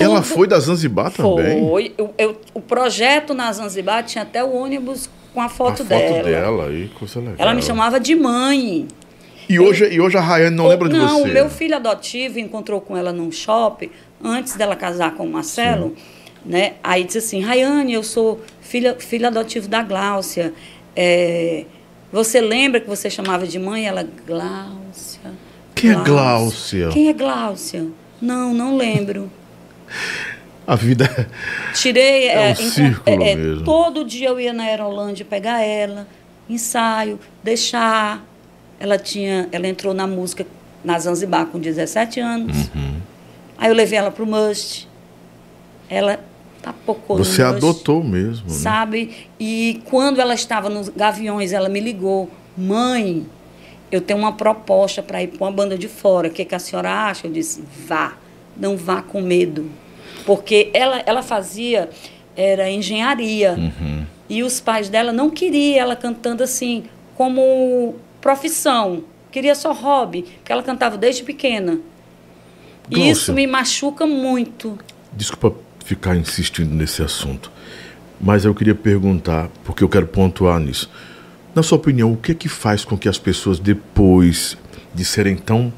Ela Tudo- foi da Zanzibar também? Foi. Eu, eu- o projeto na Zanzibar tinha até o ônibus com a A foto, foto dela. dela aí, coisa legal. Ela me chamava de mãe. E hoje, e hoje a Rayane não lembra de não, você? o meu filho adotivo encontrou com ela num shopping, antes dela casar com o Marcelo, né? Aí disse assim, Rayane, eu sou filha, filho adotivo da Gláucia. É, você lembra que você chamava de mãe? Ela, Gláucia. Quem é Gláucia? Quem é Gláucia? Não, não lembro. A vida... Tirei. É um enco- círculo mesmo. Todo dia eu ia na Aerolândia pegar ela, ensaio, deixar. Ela tinha, ela entrou na música na Zanzibar com 17 anos. Uhum. Aí eu levei ela pro Must. Ela tapocou no Você Must, adotou mesmo, né? Sabe? E quando ela estava nos Gaviões, ela me ligou: Mãe, eu tenho uma proposta para ir para uma banda de fora. O que, que a senhora acha? Eu disse: Vá, não vá com medo. Porque ela, ela fazia, era engenharia. Uhum. E os pais dela não queriam ela cantando assim, como profissão. Queria só hobby, porque ela cantava desde pequena. E Gláucia. isso me machuca muito. Desculpa ficar insistindo nesse assunto, mas eu queria perguntar, porque eu quero pontuar nisso. Na sua opinião, o que é que faz com que as pessoas, depois de serem tão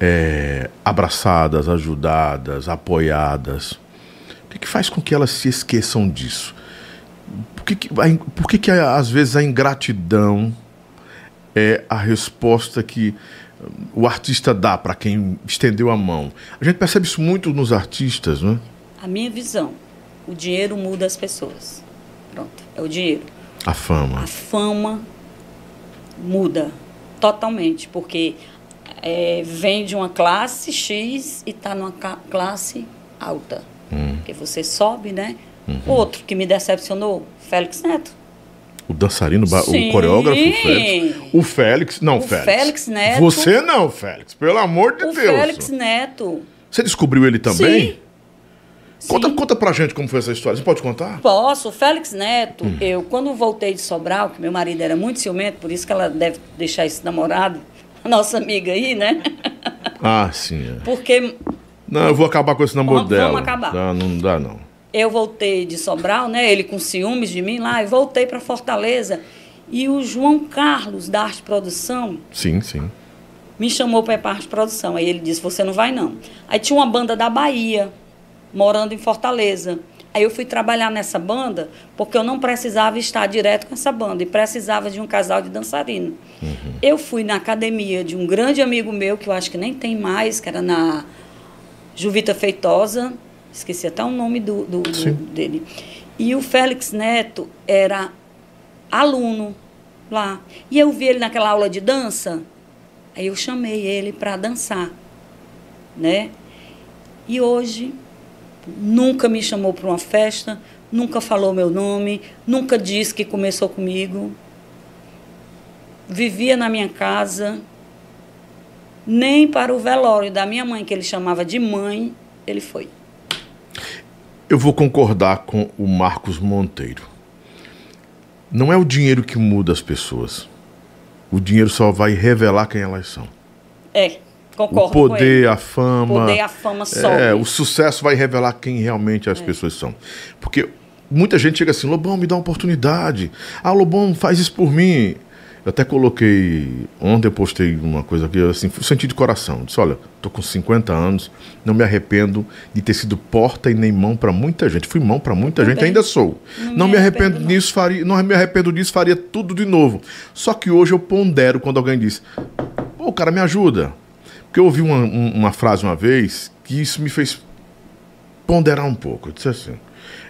é, abraçadas, ajudadas, apoiadas, o que, que faz com que elas se esqueçam disso? Por que, que, por que, que às vezes a ingratidão é a resposta que hum, o artista dá para quem estendeu a mão? A gente percebe isso muito nos artistas, né? A minha visão, o dinheiro muda as pessoas. Pronto, é o dinheiro. A fama. A fama muda totalmente, porque é, vem de uma classe X e está numa classe alta. Porque você sobe, né? Outro que me decepcionou, Félix Neto. O dançarino, Sim. o coreógrafo Félix. O Félix. Não, O Félix. Félix Neto. Você não, Félix. Pelo amor de o Deus. Félix Neto. Você descobriu ele também? Sim. Conta, Sim. conta pra gente como foi essa história. Você pode contar? Posso. O Félix Neto, eu, quando voltei de Sobral, que meu marido era muito ciumento, por isso que ela deve deixar esse namorado, nossa amiga aí, né? Ah, sim. é. Porque Não, eu vou acabar com esse namoro Vamos- dela. vamos acabar. Dá, não dá, não. eu voltei de Sobral, né? Ele com ciúmes de mim lá, e voltei para Fortaleza. E o João Carlos, da Arte Produção, Sim, sim. me chamou para ir para Arte Produção. Aí ele disse: Você não vai, não. Aí tinha uma banda da Bahia, morando em Fortaleza. Aí eu fui trabalhar nessa banda porque eu não precisava estar direto com essa banda e precisava de um casal de dançarino. Eu fui na academia de um grande amigo meu, que eu acho que nem tem mais, que era na Juvita Feitosa, esqueci até o nome do, do- do- dele. E o Félix Neto era aluno lá. E eu vi ele naquela aula de dança, aí eu chamei ele para dançar, né? E hoje nunca me chamou para uma festa, nunca falou meu nome, nunca disse que começou comigo. Vivia na minha casa, nem para o velório da minha mãe, que ele chamava de mãe, ele foi. Eu vou concordar com o Marcos Monteiro. Não é o dinheiro que muda as pessoas. O dinheiro só vai revelar quem elas são. É, concordo o poder, a fama. O poder a fama sobe. É, o sucesso vai revelar quem realmente É. as pessoas são. Porque muita gente chega assim, Lobão, me dá uma oportunidade. Ah, Lobão, faz isso por mim. Eu até coloquei, ontem eu postei uma coisa aqui, assim, senti de coração. Disse, olha, tô com 50 anos, não me arrependo de ter sido porta e nem mão para muita gente. Fui mão para muita gente, ainda sou. Não Não, me me arrependo, arrependo, não. disso, faria, não me arrependo disso, faria tudo de novo. Só que hoje eu pondero quando alguém diz, pô, cara, me ajuda. Porque eu ouvi uma, um- uma frase uma vez que isso me fez ponderar um pouco. Eu disse assim.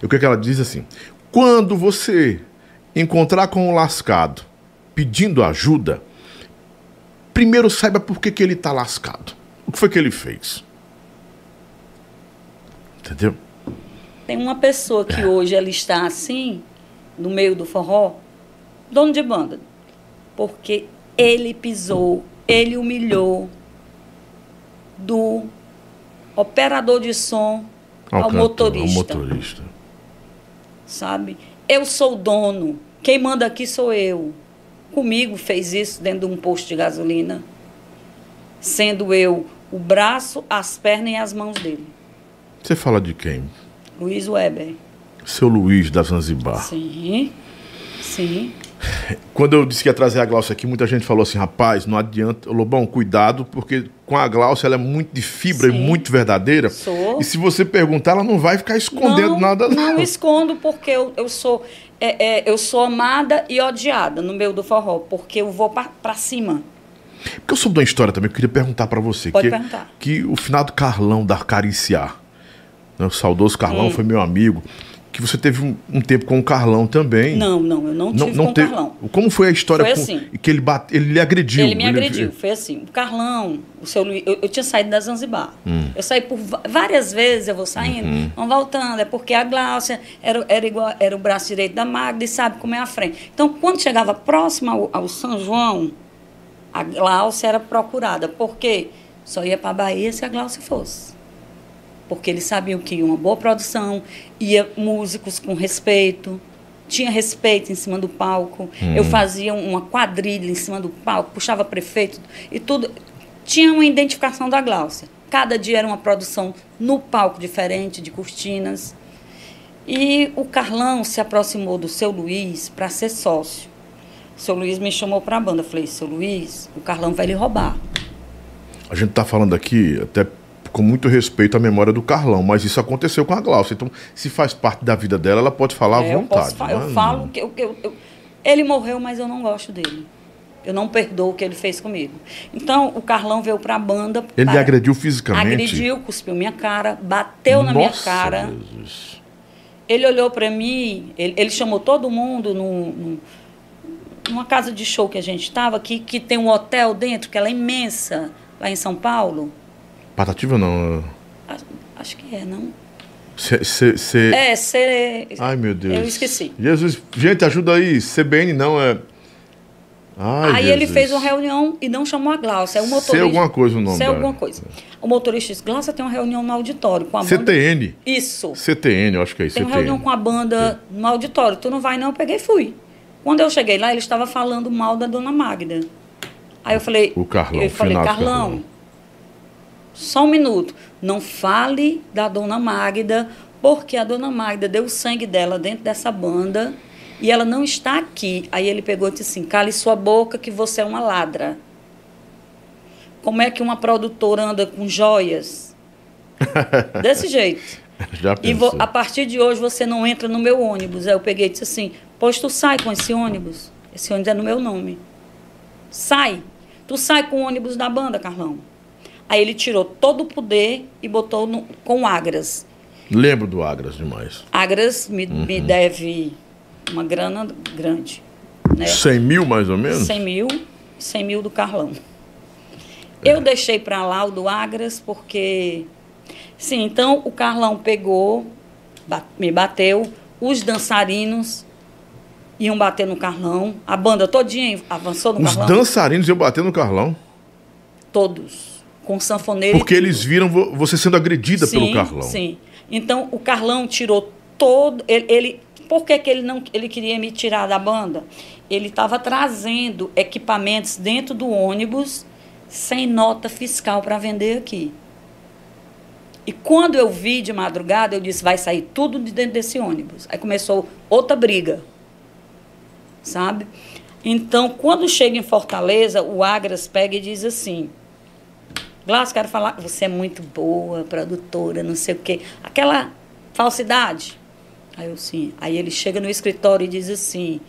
O que, é que ela diz assim? Quando você encontrar com o lascado pedindo ajuda, primeiro saiba por que, que ele está lascado. O que foi que ele fez? Entendeu? Tem uma pessoa que hoje ela está assim, no meio do forró, dono de banda. Porque ele pisou, ele humilhou do operador de som ao, cantor, motorista, Ao motorista. sabe? Eu sou o dono, quem manda aqui sou eu. Comigo fez isso dentro de um posto de gasolina, sendo eu o braço, as pernas e as mãos dele. Você fala de quem? Luiz Weber. Seu Luiz da Zanzibar. Sim, sim. Quando eu disse que ia trazer a Glaucia aqui, muita gente falou assim: rapaz, não adianta. Lobão, cuidado, porque com a Glaucia ela é muito de fibra Sim. e muito verdadeira. Sou. E se você perguntar, ela não vai ficar escondendo nada, não. Não escondo porque eu, eu sou é, é, eu sou amada e odiada no meio do forró, porque eu vou pra, pra cima. Porque eu soube de uma história também eu queria perguntar pra você. Pode que, perguntar. Que o finado Carlão da Cariciar, né, o saudoso Carlão Hum. foi meu amigo, que você teve um, um tempo com o Carlão também. Não, não, eu não tive com o teve- Carlão. Como foi a história Foi com- assim. que ele bate, ele lhe agrediu? Ele me agrediu. Foi assim, o Carlão, o seu Luiz, eu, eu tinha saído da Zanzibar. Hum. Eu saí por várias vezes, eu vou saindo, Uhum. vão voltando. É porque a Gláucia era, era, igual, era o braço direito da Magda e sabe como é a frente. Então, quando chegava próximo ao, ao São João, a Gláucia era procurada. Porque só ia para a Bahia se a Gláucia fosse. Porque eles sabiam que ia uma boa produção, ia músicos com respeito, tinha respeito em cima do palco. Eu fazia uma quadrilha em cima do palco, puxava prefeito e tudo. Tinha uma identificação da Gláucia. Cada dia era uma produção no palco diferente, de cortinas. E o Carlão se aproximou do seu Luiz para ser sócio. O seu Luiz me chamou para a banda. Eu falei, seu Luiz, o Carlão vai lhe roubar. A gente tá falando aqui até com muito respeito à memória do Carlão, mas isso aconteceu com a Glaucia. Então, se faz parte da vida dela, ela pode falar à É, eu, vontade. fa- eu né? falo que eu, que eu- eu- ele morreu, mas eu não gosto dele. Eu não perdoo o que ele fez comigo. Então, o Carlão veio para a banda. Ele para- agrediu fisicamente? Agrediu, cuspiu minha cara, bateu na minha Nossa, cara. Jesus. Ele olhou para mim, ele, ele chamou todo mundo num- num- numa casa de show que a gente estava, que, que tem um hotel dentro, que ela é imensa, lá em São Paulo. Patativa não. Acho, que é, não? C, C, C... É, C... Ai, meu Deus. Eu esqueci. Jesus, gente, ajuda aí. CBN não é. Ai, Aí ele Jesus. fez uma reunião e não chamou a Glaucia. É o motorista. Sei alguma coisa o nome Sei dela. alguma coisa. O motorista disse, Glaucia tem uma reunião no auditório com a banda. CTN. Isso. CTN, eu acho que é isso. Tem uma CTN. reunião com a banda no auditório. Tu não vai não? Eu peguei e fui. Quando eu cheguei lá, ele estava falando mal da dona Magda. Aí eu falei... O Carlão, Eu falei, Carlão, Carlão. Só um minuto. Não fale da dona Magda, porque a dona Magda deu o sangue dela dentro dessa banda e ela não está aqui. Aí ele pegou e disse assim, cale sua boca que você é uma ladra. Como é que uma produtora anda com joias? Desse jeito. Já E pensou. vo- a partir de hoje você não entra no meu ônibus. Aí eu peguei e disse assim: Pois tu sai com esse ônibus. Esse ônibus é no meu nome. Sai. Tu sai com o ônibus da banda, Carlão. Aí ele tirou todo o poder e botou no- com Agras. Lembro do Agras demais. Agras me, me deve uma grana grande. Né? 100 mil mais ou menos? 100 mil, 100 mil do Carlão. Eu deixei para lá o do Agras porque. Sim, então o Carlão pegou, me bateu, os dançarinos iam bater no Carlão, a banda todinha avançou no Os Carlão. dançarinos iam bater no Carlão. Todos. Com sanfoneiro. e Porque eles viram vo- você sendo agredida pelo Sim, Carlão. Sim. Então o Carlão tirou todo. Ele, ele- por que, que ele não ele queria me tirar da banda? Ele estava trazendo equipamentos dentro do ônibus sem nota fiscal para vender aqui. E quando eu vi de madrugada, eu disse, vai sair tudo de dentro desse ônibus. Aí começou outra briga. Sabe? Então, quando chega em Fortaleza, o Agras pega e diz assim: Glaucio, quero falar, você é muito boa, produtora, não sei o quê. Aquela falsidade. Aí eu sim. Aí ele chega no escritório e diz assim: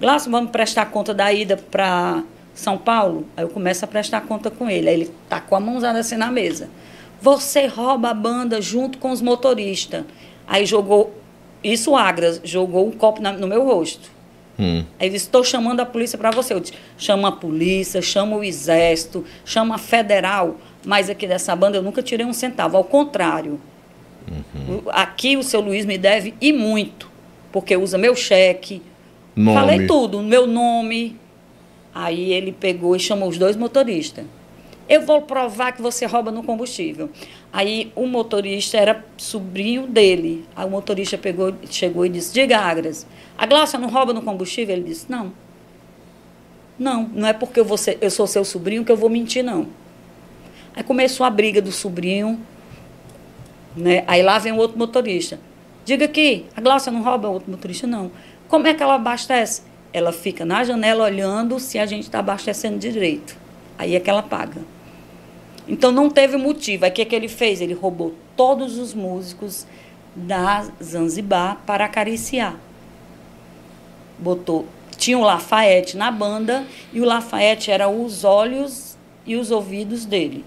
Glaucio, vamos prestar conta da ida para São Paulo? Aí eu começo a prestar conta com ele. Aí ele tá com a mãozada assim na mesa. Você rouba a banda junto com os motoristas. Aí jogou, isso Agras, jogou um copo na- no meu rosto. Hum. Aí ele disse, estou chamando a polícia para você. Eu disse, chama a polícia, chama o exército, chama a federal, mas aqui dessa banda eu nunca tirei um centavo. Ao contrário, o- aqui o seu Luiz me deve e muito, porque usa meu cheque. Nome. Falei tudo, meu nome. Aí ele pegou e chamou os dois motoristas. Eu vou provar que você rouba no combustível. Aí o motorista era sobrinho dele. Aí o motorista pegou, chegou e disse: Diga, Agras, a Glácia não rouba no combustível? Ele disse: Não. Não, não é porque eu, vou ser- eu sou seu sobrinho que eu vou mentir, não. Aí começou a briga do sobrinho. Né? Aí lá vem o outro motorista. Diga aqui, a Glácia não rouba o outro motorista? Não. Como é que ela abastece? Ela fica na janela olhando se a gente está abastecendo direito. Aí é que ela paga. Então não teve motivo. Aí o que, que ele fez? Ele roubou todos os músicos da Zanzibar para acariciar. Botou. Tinha o Lafayette na banda e o Lafayette era os olhos e os ouvidos dele.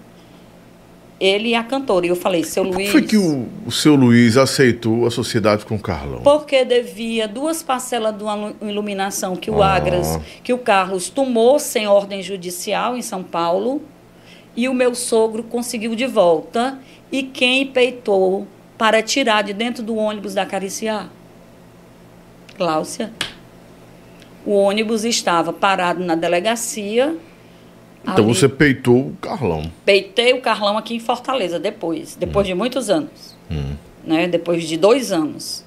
Ele e a cantora. E eu falei, seu Por que Luiz. foi que o, o seu Luiz aceitou a sociedade com o Carlão? Porque devia duas parcelas de uma lu- iluminação que o Ah. Agras, que o Carlos tomou sem ordem judicial em São Paulo, e o meu sogro conseguiu de volta, e quem peitou para tirar de dentro do ônibus da Cariciar? Cláudia. O ônibus estava parado na delegacia. Então ali- você peitou o Carlão. Peitei o Carlão aqui em Fortaleza depois, depois de muitos anos. Né? Depois de dois anos.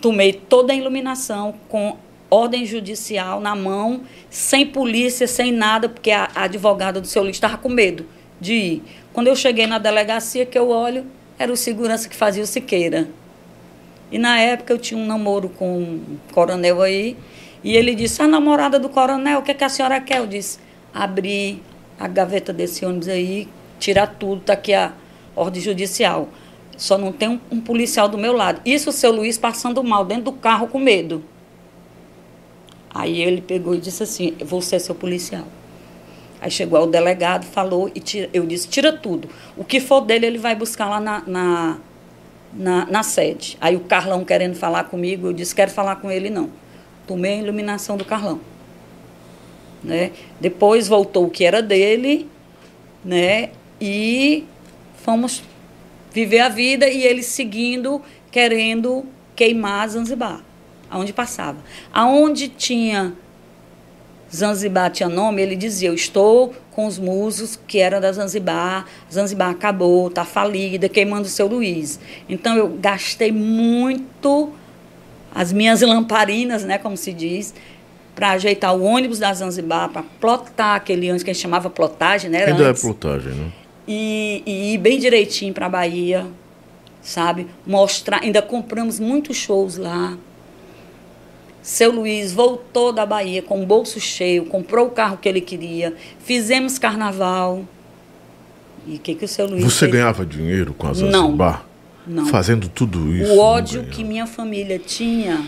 Tomei toda a iluminação com ordem judicial na mão, sem polícia, sem nada, porque a, a advogada do seu Luiz estava com medo de ir. Quando eu cheguei na delegacia, que eu olho, era o segurança que fazia o Siqueira. E na época eu tinha um namoro com um coronel aí, e ele disse: A namorada do coronel, o que, é que a senhora quer? Eu disse: Abrir a gaveta desse ônibus aí, tirar tudo, tá aqui a ordem judicial. Só não tem um, um policial do meu lado. Isso o seu Luiz passando mal dentro do carro com medo. Aí ele pegou e disse assim: Você é seu policial. Aí chegou o delegado, falou, e tira, eu disse: Tira tudo. O que for dele, ele vai buscar lá na, na, na, na sede. Aí o Carlão querendo falar comigo, eu disse: Quero falar com ele, não. Tomei a iluminação do Carlão. Né? Depois voltou o que era dele, né? E fomos viver a vida e ele seguindo, querendo queimar Zanzibar, aonde passava. Aonde tinha Zanzibar tinha nome, ele dizia: Eu estou com os musos que eram da Zanzibar, Zanzibar acabou, está falida, queimando o seu Luiz. Então eu gastei muito as minhas lamparinas, né, como se diz, para ajeitar o ônibus da Zanzibar, para plotar aquele ônibus que a gente chamava plotagem, né? Ainda antes. é plotagem, né? e, e ir bem direitinho para a Bahia, sabe? Mostrar, ainda compramos muitos shows lá. Seu Luiz voltou da Bahia com o bolso cheio, comprou o carro que ele queria, fizemos carnaval. E o que, que o seu Luiz Você fez? ganhava dinheiro com a Não. Zanzibar? Não. Fazendo tudo isso? o não ódio que minha família tinha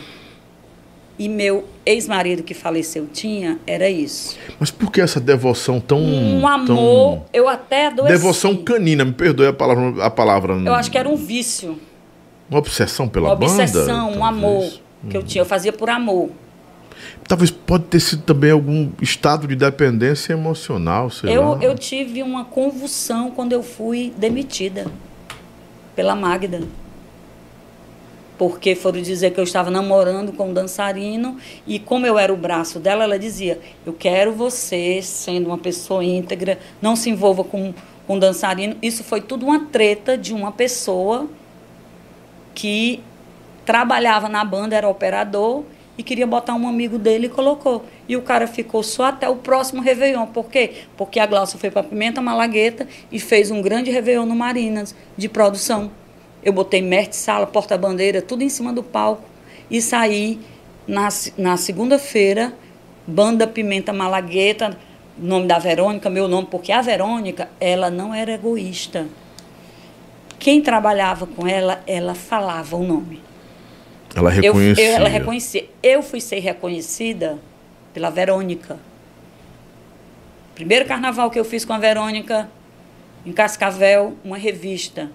e meu ex-marido que faleceu tinha era isso. Mas por que essa devoção tão. Um tão- amor, eu até adoeci. Devoção canina, me perdoe a palavra. A palavra Eu acho que era um vício. Uma obsessão pela uma banda? obsessão, um amor que eu tinha. Eu fazia por amor. Talvez pode ter sido também algum estado de dependência emocional, sei Eu, lá. eu tive uma convulsão quando eu fui demitida pela Magda. Porque foram dizer que eu estava namorando com um dançarino e como eu era o braço dela, ela dizia: "Eu quero você sendo uma pessoa íntegra, não se envolva com um dançarino". Isso foi tudo uma treta de uma pessoa que trabalhava na banda, era operador e queria botar um amigo dele e colocou. E o cara ficou só até o próximo Réveillon. Por quê? Porque a Glaucia foi para Pimenta Malagueta e fez um grande Réveillon no Marinas, de produção. Eu botei mestre, sala, porta-bandeira, tudo em cima do palco e saí na, na segunda-feira, Banda Pimenta Malagueta, nome da Verônica, meu nome, porque a Verônica, ela não era egoísta. Quem trabalhava com ela, ela falava o nome. Ela Eu, reconhecia. eu, ela reconhecia. Eu fui ser reconhecida pela Verônica. Primeiro carnaval que eu fiz com a Verônica, em Cascavel, uma revista.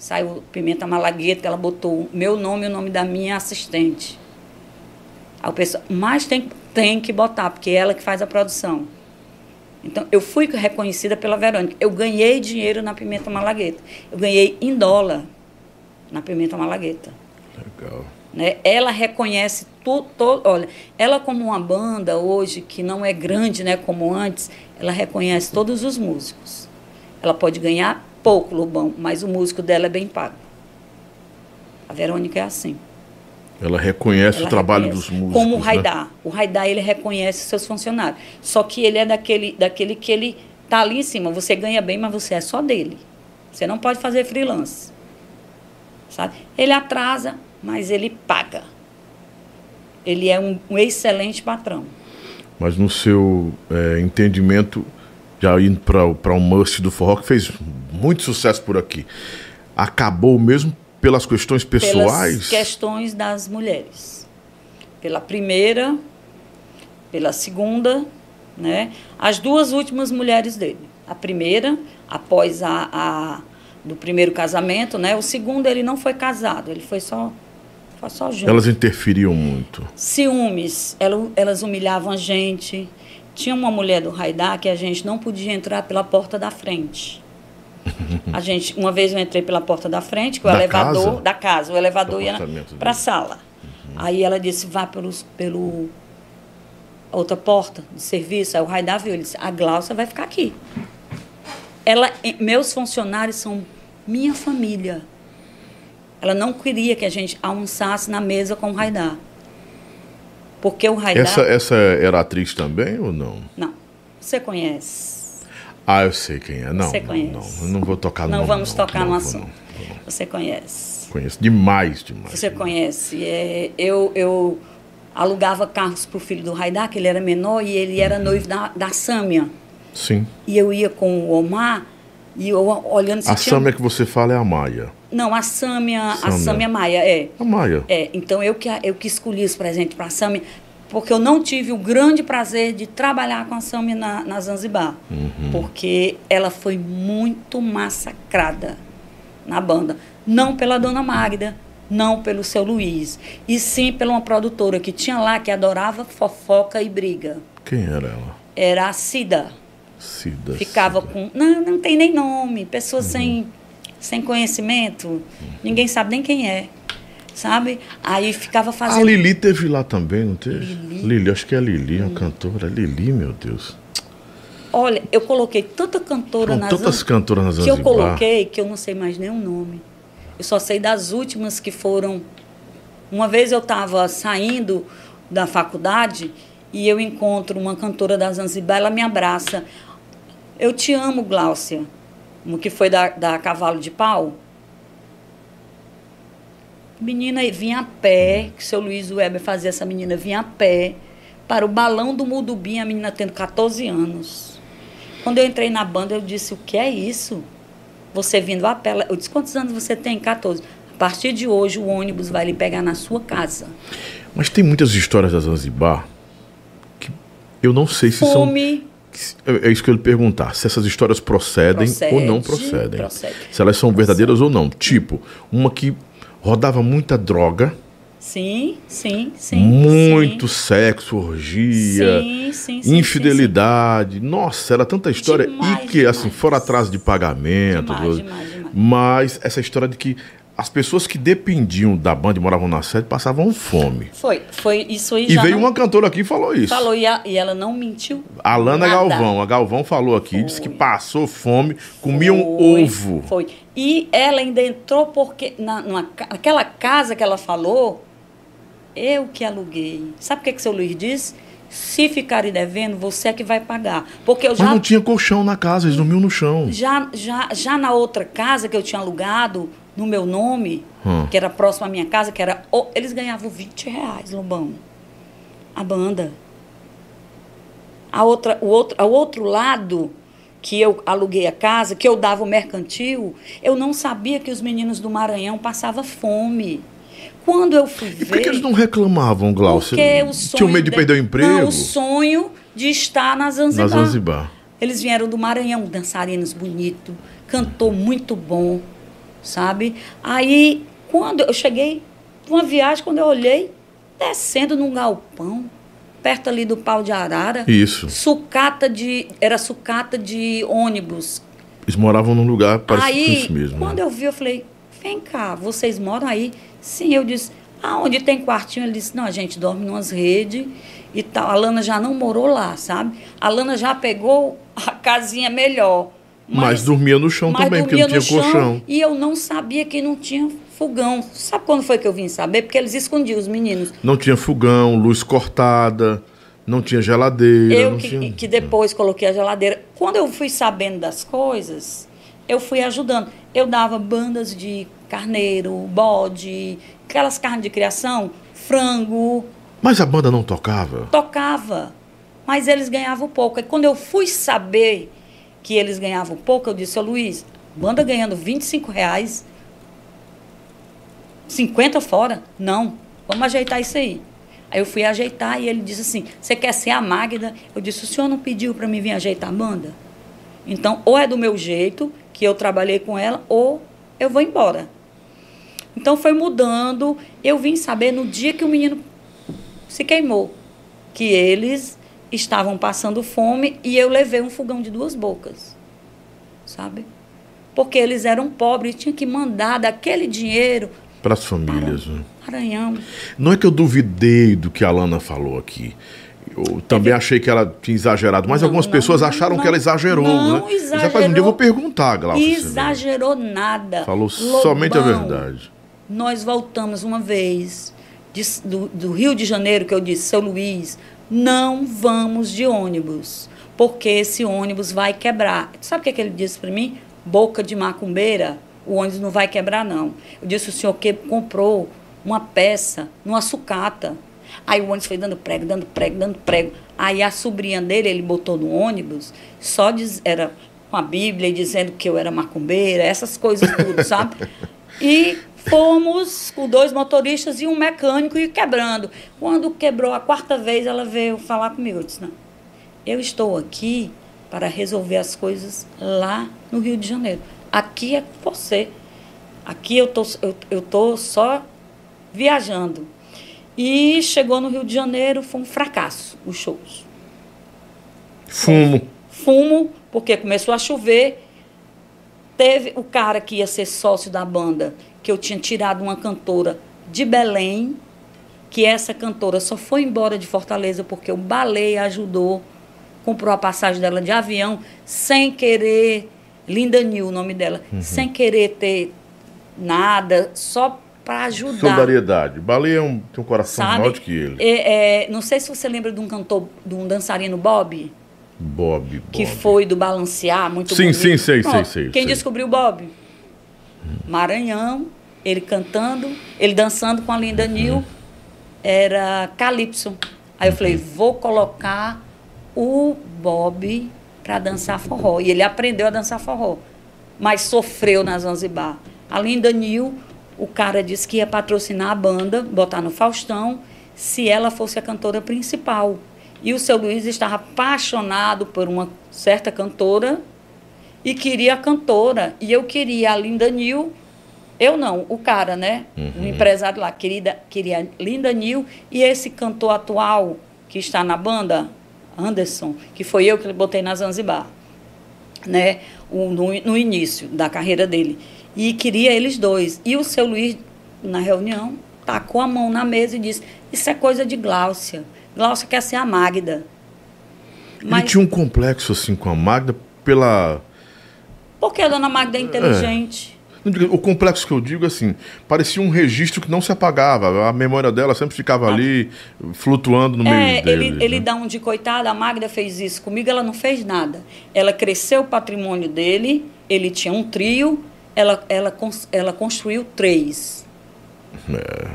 Saiu Pimenta Malagueta, que ela botou o meu nome e o nome da minha assistente. Aí o pessoal, mas tem, tem que botar, porque é ela que faz a produção. Então, eu fui reconhecida pela Verônica. Eu ganhei dinheiro na Pimenta Malagueta. Eu ganhei em dólar na Pimenta Malagueta Legal. né? Ela reconhece tudo, olha, ela como uma banda hoje que não é grande, né, como antes, ela reconhece todos os músicos. Ela pode ganhar pouco, Lobão, mas o músico dela é bem pago. A Verônica é assim. Ela reconhece Ela o trabalho reconhece. dos músicos. Como o né? Raidá. O Raidá, ele reconhece seus funcionários. Só que ele é daquele, daquele que ele tá ali em cima. Você ganha bem, mas você é só dele. Você não pode fazer freelance. Sabe? Ele atrasa, mas ele paga. Ele é um, um excelente patrão. Mas no seu é, entendimento, já indo para um must do forró, que fez muito sucesso por aqui, acabou mesmo pelas questões pessoais? Pelas questões das mulheres. Pela primeira, pela segunda, né? As duas últimas mulheres dele. A primeira, após a, a do primeiro casamento, né? O segundo ele não foi casado, ele foi só foi só junto. Elas interferiam muito. Ciúmes, ela- elas humilhavam a gente. Tinha uma mulher do Raidá que a gente não podia entrar pela porta da frente. A gente, uma vez eu entrei pela porta da frente, que o Da elevador casa? da casa, o elevador Do ia para a sala. Aí ela disse: "Vá pelos, pelo outra porta de serviço". Aí o Raidá viu, ele disse: "A Glaucia vai ficar aqui". Ela, meus funcionários são minha família. Ela não queria que a gente almoçasse na mesa com o Raidá. Porque o Raidá. Essa, essa era atriz também ou não? Não. Você conhece. Ah, eu sei quem é. Não, Você não, conhece. não, eu não vou tocar no Não nome, vamos tocar não, no assunto. não, vou, não. Você conhece. Conheço demais, demais. Você conhece. É, eu, eu alugava carros para o filho do Raidá, que ele era menor, e ele era noivo da, da Sâmia. Sim. E eu ia com o Omar, e eu olhando se A tinha- Sâmia que você fala é a Maia. Não, a Sâmia, a Sâmia. Sâmia Maia, é. A Maia. É, então eu que, eu que escolhi esse presente para a Sami, porque eu não tive o grande prazer de trabalhar com a Sami na, na Zanzibar. Porque ela foi muito massacrada na banda. Não pela dona Magda, não pelo seu Luiz, e sim pela uma produtora que tinha lá que adorava fofoca e briga. Quem era ela? Era a Cida. Cida, ficava Cida. com. Não, não tem nem nome. Pessoas Uhum. sem, sem conhecimento. Ninguém sabe nem quem é. Sabe? Aí ficava A fazendo. Lili teve lá também, não teve? Lili? Lili, acho que é a Lili, uma cantora. Lili, meu Deus. Olha, eu coloquei tanta cantora São nas tantas cantoras nas que eu coloquei que eu não sei mais nenhum nome. Eu só sei das últimas que foram. Uma vez eu estava saindo da faculdade e eu encontro uma cantora da Zanzibar, ela me abraça. Eu te amo, Gláucia. Uma que foi da, da Cavalo de Pau. Menina vinha a pé, que o seu Luiz Weber fazia essa menina vinha a pé para o balão do Mudubim, a menina tendo 14 anos. Quando eu entrei na banda, eu disse: O que é isso? Você vindo a pé. Eu disse: Quantos anos você tem? 14. A partir de hoje, o ônibus vai lhe pegar na sua casa. Mas tem muitas histórias da Zanzibar que eu não sei se são. É é isso que eu ia lhe perguntar. Se essas histórias procedem Procede, ou não procedem. procede. Se elas são verdadeiras ou não. Tipo, uma que rodava muita droga, Sim, sim, sim. muito sim. sexo, orgia, Sim, sim, sim, infidelidade. Nossa, era tanta história. Demais, e que, assim, demais. fora atrás de pagamento. Demais, demais, demais. Mas essa história de que as pessoas que dependiam da banda e moravam na sede passavam fome. Foi, foi isso aí E veio não- uma cantora aqui e falou isso. falou e, a- e ela não mentiu. Alana nada. Galvão. A Galvão falou aqui, disse que Foi. passou fome, comia um Foi, ovo. Foi. E ela ainda entrou porque na, numa, naquela casa que ela falou, eu que aluguei. Sabe o que, que seu Luiz disse? Se ficarem devendo, você é que vai pagar. Porque eu Mas já, não tinha colchão na casa, eles dormiam no chão. já, já, já na outra casa que eu tinha alugado, no meu nome, Hum. que era próximo à minha casa, que era. o- Eles ganhavam 20 reais, Lobão. A banda. A outra, o outro, ao outro lado que eu aluguei a casa, que eu dava o mercantil, eu não sabia que os meninos do Maranhão passavam fome. Quando eu fui E ver. por que eles não reclamavam, Glaucio? Porque o sonho. Tinham medo de de- perder o emprego? Não, o sonho de estar na na Zanzibar. Zanzibar. Eles vieram do Maranhão, dançarinos bonito, cantor muito bom, sabe? Aí, quando eu cheguei, uma viagem, quando eu olhei, descendo num galpão, perto ali do pau de arara, Isso. sucata de. Era sucata de ônibus. Eles moravam num lugar parecido com aí, isso mesmo. quando né? eu vi, eu falei, vem cá, vocês moram aí? Sim, eu disse, aonde tem quartinho? Ele disse, não, a gente dorme numas redes e tal. A Lana já não morou lá, sabe? A Lana já pegou a casinha melhor. Mas, dormia no chão mas também, porque não tinha colchão. E eu não sabia que não tinha fogão. Sabe quando foi que eu vim saber? Porque eles escondiam os meninos. Não tinha fogão, luz cortada, não tinha geladeira. Eu não que, tinha... que depois coloquei a geladeira. Quando eu fui sabendo das coisas, eu fui ajudando. Eu dava bandas de carneiro, bode, aquelas carnes de criação, frango, Mas a banda não tocava? tocava. Mas eles ganhavam pouco. E quando eu fui saber que eles ganhavam pouco, eu disse, ô Luiz, banda ganhando 25 reais, 50 fora? Não, vamos ajeitar isso aí. Aí eu fui ajeitar e ele disse assim, você quer ser a Magda? Eu disse, o senhor não pediu para mim vir ajeitar a banda? Então, ou é do meu jeito, que eu trabalhei com ela, ou eu vou embora. Então foi mudando. Eu vim saber no dia que o menino se queimou. Que eles estavam passando fome e eu levei um fogão de duas bocas. Sabe? Porque eles eram pobres e tinha que mandar daquele dinheiro Para as famílias. né? Maranhão. Não é que eu duvidei do que a Lana falou aqui. Eu também achei que ela tinha exagerado, mas Não, algumas não, pessoas não, acharam que ela exagerou, Não né? Mas, rapaz, um exagerou. dia eu vou perguntar, Glaucio. se- Exagerou nada. Falou Lobão, somente a verdade. Nós voltamos uma vez de- do, do Rio de Janeiro, que eu disse, seu Luiz, não vamos de ônibus, porque esse ônibus vai quebrar. Sabe o que, que ele disse para mim? Boca de macumbeira, o ônibus não vai quebrar, não. Eu disse, o senhor que comprou uma peça numa sucata. Aí o ônibus foi dando prego, dando prego, dando prego. Aí a sobrinha dele, ele botou no ônibus, só diz, era com a Bíblia e dizendo que eu era macumbeira, essas coisas tudo, sabe? E fomos com dois motoristas e um mecânico e quebrando. Quando quebrou a quarta vez, ela veio falar comigo. Eu disse, não, eu estou aqui para resolver as coisas lá no Rio de Janeiro. Aqui é com você. Aqui eu tô, eu, eu tô só viajando. E chegou no Rio de Janeiro, foi um fracasso os shows. Fumo. fumo, porque começou a chover. Teve o cara que ia ser sócio da banda, que eu tinha tirado uma cantora de Belém, que essa cantora só foi embora de Fortaleza porque o Baleia ajudou, comprou a passagem dela de avião, sem querer, Linda Nil, o nome dela, Uhum. sem querer ter nada, só para ajudar. Solidariedade. Baleia é um- tem um coração Sabe? maior do que ele. É, é, não sei se você lembra de um cantor, de um dançarino Bob, Bob, Bob. que foi do Balancear, muito Sim, bonito. sim, sei, sei, sei, Quem sei. descobriu Bob? Maranhão, ele cantando, ele dançando com a Linda Uhum. Nil, era Calypso. Aí eu falei, vou colocar o Bob para dançar forró. E ele aprendeu a dançar forró, mas sofreu na Zanzibar. A Linda Nil, o cara disse que ia patrocinar a banda, botar no Faustão, se ela fosse a cantora principal. E o seu Luiz estava apaixonado por uma certa cantora e queria a cantora. E eu queria a Linda Nil. Eu não, o cara, né? O empresário lá querida, queria a Linda Nil e esse cantor atual que está na banda, Anderson, que foi eu que botei na Zanzibar, né? O, no, no início da carreira dele. E queria eles dois. E o seu Luiz, na reunião, tacou a mão na mesa e disse: Isso é coisa de Gláucia. Gláucia quer ser a Magda. Ele tinha um complexo assim com a Magda pela. Porque a dona Magda é inteligente. Não digo- O complexo que eu digo assim, parecia um registro que não se apagava. A memória dela sempre ficava ali, flutuando no meio É, deles. ele, ele né? dá um de coitada, a Magda fez isso comigo, ela não fez nada. Ela cresceu o patrimônio dele, ele tinha um trio, ela, ela, ela construiu três. É.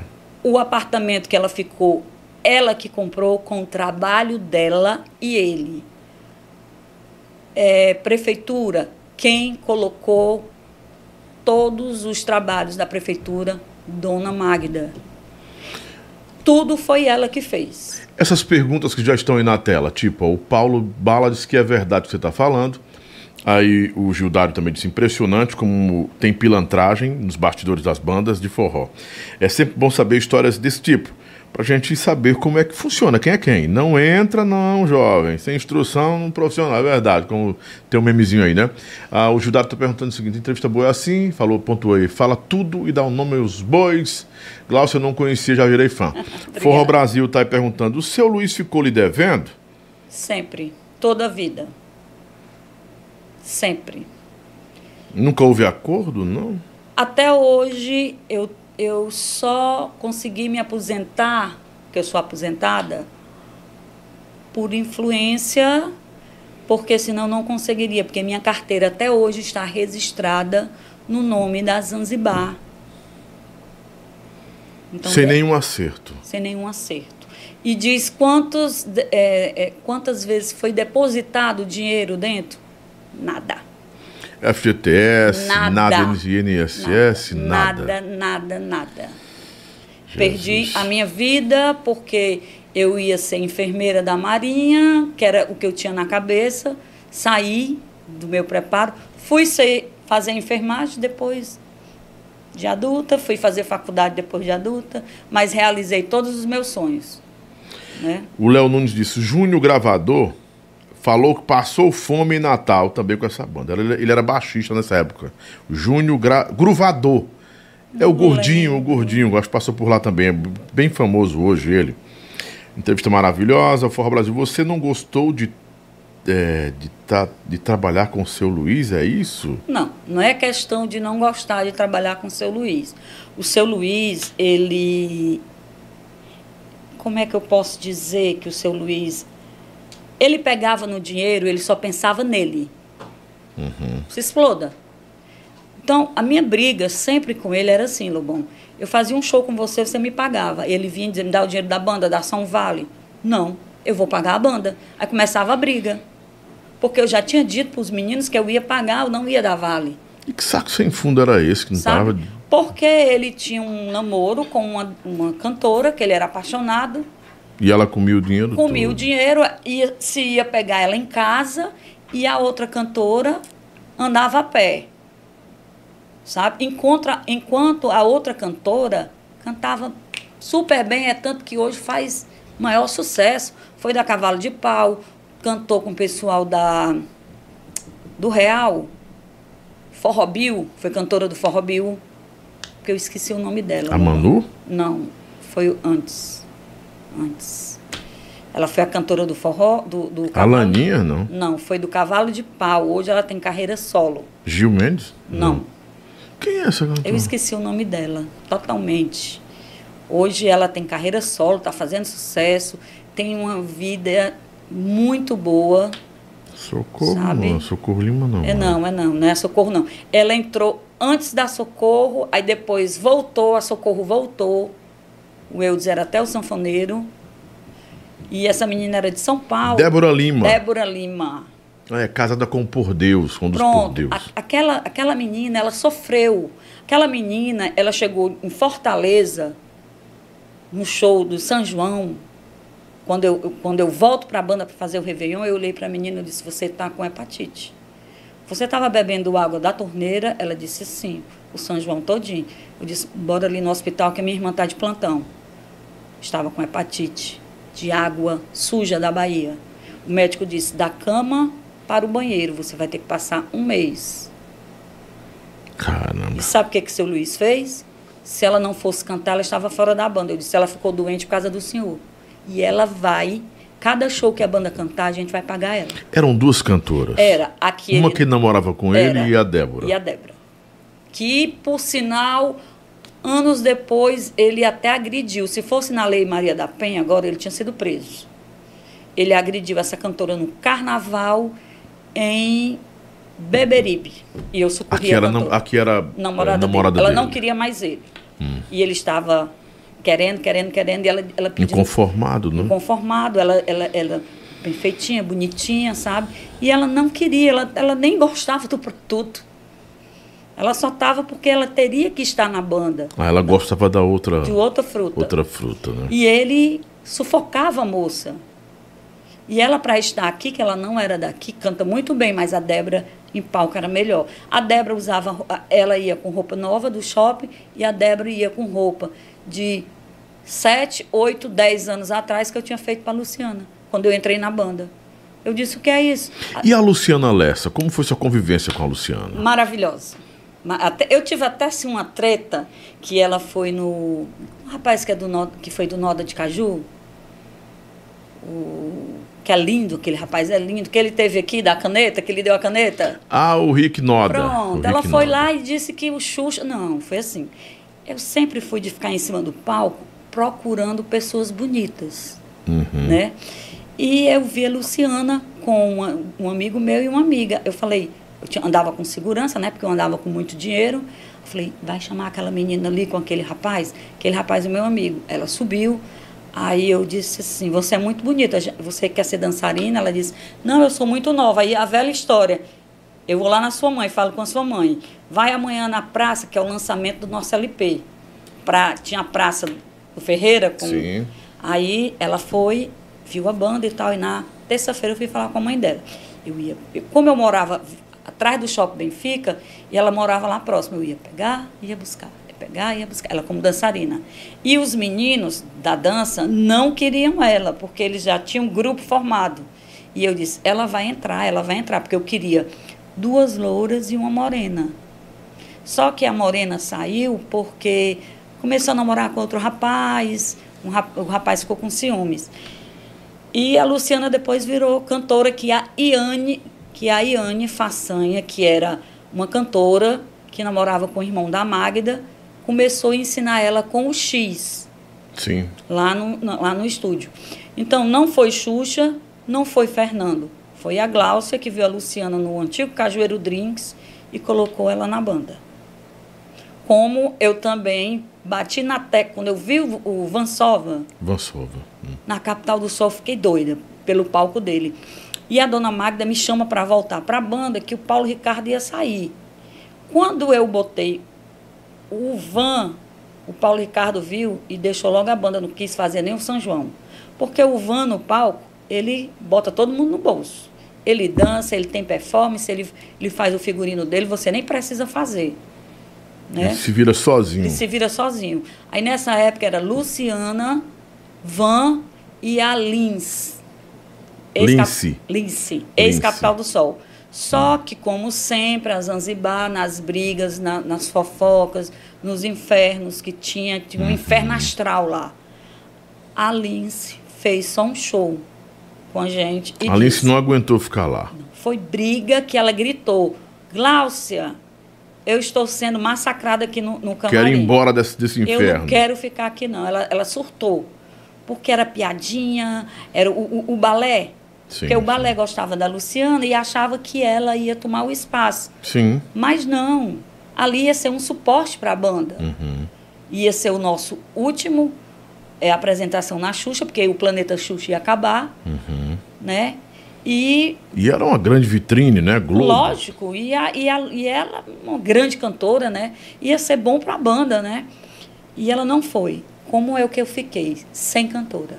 O apartamento que ela ficou, ela que comprou com o trabalho dela e ele. É, prefeitura, quem colocou todos os trabalhos da prefeitura? Dona Magda. Tudo foi ela que fez. Essas perguntas que já estão aí na tela, tipo, o Paulo Bala disse que é verdade o que você está falando. Aí o Gildário também disse impressionante como tem pilantragem nos bastidores das bandas de forró. É sempre bom saber histórias desse tipo, pra gente saber como é que funciona, quem é quem. Não entra não, jovem, sem instrução não profissional, é verdade, como tem um memezinho aí, né? Ah, o Gildário tá perguntando o seguinte, entrevista boa é assim, falou, pontuou aí, fala tudo e dá o nome aos bois. Glaucio eu não conhecia, já virei fã. Forró Brasil tá aí perguntando, o seu Luiz ficou lhe devendo? Sempre. Toda a vida. Sempre. Nunca houve acordo, não? Até hoje, eu, eu só consegui me aposentar, porque eu sou aposentada, por influência, porque senão não conseguiria, porque minha carteira até hoje está registrada no nome da Zanzibar. Então, Sem é- nenhum acerto. sem nenhum acerto. E diz quantos, é, é, quantas vezes foi depositado o dinheiro dentro? Nada. FGTS, Nada. nada, INSS, nada. Nada, nada, nada. Jesus. Perdi a minha vida porque eu ia ser enfermeira da Marinha, que era o que eu tinha na cabeça. Saí do meu preparo, fui ser, fazer enfermagem depois de adulta, fui fazer faculdade depois de adulta, mas realizei todos os meus sonhos. Né? O Léo Nunes disse: Júnior Gravador falou que passou fome em Natal também com essa banda. Ele, ele era baixista nessa época. Júnior Gra... Gruvador. É o gordinho, o gordinho, acho que passou por lá também. É bem famoso hoje ele. Entrevista maravilhosa, Forró Brasil. Você não gostou de, é, de, tá, de trabalhar com o seu Luiz, é isso? Não, não é questão de não gostar de trabalhar com o seu Luiz. O seu Luiz, ele. Como é que eu posso dizer que o seu Luiz. Ele pegava no dinheiro, ele só pensava nele. Se exploda. Então, a minha briga sempre com ele era assim, Lobão. Eu fazia um show com você, você me pagava. Ele vinha dizer, me dá o dinheiro da banda, da São Vale. Não, eu vou pagar a banda. Aí começava a briga. Porque eu já tinha dito para os meninos que eu ia pagar, eu não ia dar vale. E que saco sem fundo era esse que não Sabe? tava. Porque ele tinha um namoro com uma, uma cantora, que ele era apaixonado, E ela comia o dinheiro? comia o todo. dinheiro, ia, se ia pegar ela em casa, e a outra cantora andava a pé. Sabe? Enquanto, enquanto a outra cantora cantava super bem, é tanto que hoje faz maior sucesso. Foi da Cavalo de Pau, cantou com o pessoal da do Real, Forró Bill, foi cantora do Forró Bill, porque eu esqueci o nome dela. A Manu? Não, foi o antes. Antes. Ela foi a cantora do forró, do, do A cavalo. Laninha, não. Não, foi do Cavalo de Pau. Hoje ela tem carreira solo. Gil Mendes? Não. Quem é essa cantora? Eu esqueci o nome dela, totalmente. Hoje ela tem carreira solo, está fazendo sucesso, tem uma vida muito boa. Socorro, Sabe? não. Socorro Lima, não. É não, é não, não é Socorro não. Ela entrou antes da Socorro, aí depois voltou, a Socorro voltou. O Eudes era até o sanfoneiro. E essa menina era de São Paulo. Débora Lima. Débora Lima. É, casada com Por Deus, com um dos Por Pronto, Deus. a- aquela, aquela menina, ela sofreu. Aquela menina, ela chegou em Fortaleza, no show do São João. Quando eu, eu- quando eu volto para a banda para fazer o Réveillon, eu olhei para a menina e disse: Você está com hepatite. Você estava bebendo água da torneira? Ela disse sim, o São João todinho. Eu disse: Bora ali no hospital que a minha irmã está de plantão. Estava com hepatite, de água suja da Bahia. O médico disse: Da cama para o banheiro, você vai ter que passar um mês. Caramba. E sabe o que, que seu Luiz fez? Se ela não fosse cantar, ela estava fora da banda. Eu disse, ela ficou doente por causa do senhor. E ela vai, cada show que a banda cantar, a gente vai pagar ela. Eram duas cantoras. Era aquele. Uma que namorava com ele Era. e a Débora. E a Débora. Que, por sinal, anos depois, ele até agrediu. Se fosse na Lei Maria da Penha, agora ele tinha sido preso. Ele agrediu essa cantora no carnaval em Beberibe. E eu socorri Aqui era, nam- cantora aqui era namorada, é, namorada dele. Ela. Hum. não queria mais ele. E ele estava querendo, querendo, querendo, e ela, ela pediu Inconformado, né? conformado, ela, ela, ela perfeitinha, bonitinha, sabe? E ela não queria, ela, ela nem gostava do produto. Ela só estava porque ela teria que estar na banda Ah, ela gostava da outra, de outra fruta. outra fruta, né? E ele sufocava a moça. E ela, para estar aqui, que ela não era daqui, canta muito bem, mas a Débora em palco era melhor. A Débora usava, ela ia com roupa nova do shopping e a Débora ia com roupa de 7, 8, 10 anos atrás que eu tinha feito para a Luciana, quando eu entrei na banda. Eu disse, o que é isso? E a Luciana Lessa? Como foi sua convivência com a Luciana? Maravilhosa. Até- eu tive até assim, uma treta que ela foi no. Um rapaz que, é do, que foi do Noda de Caju. O, que é lindo, aquele rapaz é lindo, que ele teve aqui da caneta, que ele deu a caneta. Ah, o Rick Noda. Pronto, O ela Rick foi Noda. lá e disse que o Xuxa. Não, foi assim. Eu sempre fui de ficar em cima do palco procurando pessoas bonitas. Uhum. Né? E eu vi a Luciana com uma- um amigo meu e uma amiga. Eu falei, eu andava com segurança, né? Porque eu andava com muito dinheiro. Eu falei, vai chamar aquela menina ali com aquele rapaz? Aquele rapaz é meu amigo. Ela subiu. Aí eu disse assim, você é muito bonita, você quer ser dançarina? Ela disse, não, eu sou muito nova. Aí a velha história, eu vou lá na sua mãe, falo com a sua mãe. Vai amanhã na praça, que é o lançamento do nosso LP. Pra, tinha a praça do Ferreira. Com, Sim. Aí ela foi, viu a banda e tal, e na terça-feira eu fui falar com a mãe dela. Eu ia, como eu morava atrás do Shopping Benfica, e ela morava lá próximo, eu ia pegar, ia buscar, ia pegar, ia buscar, ela como dançarina. E os meninos da dança não queriam ela, porque eles já tinham um grupo formado. E eu disse, ela vai entrar, ela vai entrar, porque eu queria duas louras e uma morena. Só que a morena saiu porque começou a namorar com outro rapaz, um rap- o rapaz ficou com ciúmes. E a Luciana depois virou cantora, que a Iane, que a Iane Façanha, que era uma cantora que namorava com o irmão da Magda, começou a ensinar ela com o X Sim. lá no, lá no estúdio. Então, não foi Xuxa, não foi Fernando. Foi a Gláucia que viu a Luciana no antigo Cajueiro Drinks e colocou ela na banda. Como eu também bati na tecla, quando eu vi o, o Vansova Vansova. Hum. na Capital do Sol, fiquei doida pelo palco dele. E a dona Magda me chama para voltar para a banda, que o Paulo Ricardo ia sair. Quando eu botei o van, o Paulo Ricardo viu e deixou logo a banda, não quis fazer nem o São João. Porque o van no palco, ele bota todo mundo no bolso. Ele dança, ele tem performance, ele, ele faz o figurino dele, você nem precisa fazer. Né? Ele se vira sozinho. Ele se vira sozinho. Aí nessa época era Luciana, Van e a Lins. Lince. Lince, ex-capital do Sol. Só que, como sempre, a Zanzibar, nas brigas, na- nas fofocas, nos infernos que tinha, tinha um inferno astral lá. A Lince fez só um show com a gente. E A Alice disse- não aguentou ficar lá. foi briga que ela gritou: Gláucia, eu estou sendo massacrada aqui no, no camarim. Quero ir embora desse, desse Eu inferno. não quero ficar aqui, não. Ela, ela surtou. Porque era piadinha, era o, o, o balé. Sim, porque o sim. balé gostava da Luciana e achava que ela ia tomar o espaço. Sim. Mas não. Ali ia ser um suporte para a banda. Uhum. Ia ser o nosso último é, apresentação na Xuxa, porque o Planeta Xuxa ia acabar. Uhum. Né? E E era uma grande vitrine, né? Globo. Lógico, e, a, e, a, e ela, uma grande cantora, né? Ia ser bom para a banda, né? E ela não foi. Como é o que eu fiquei? Sem cantora.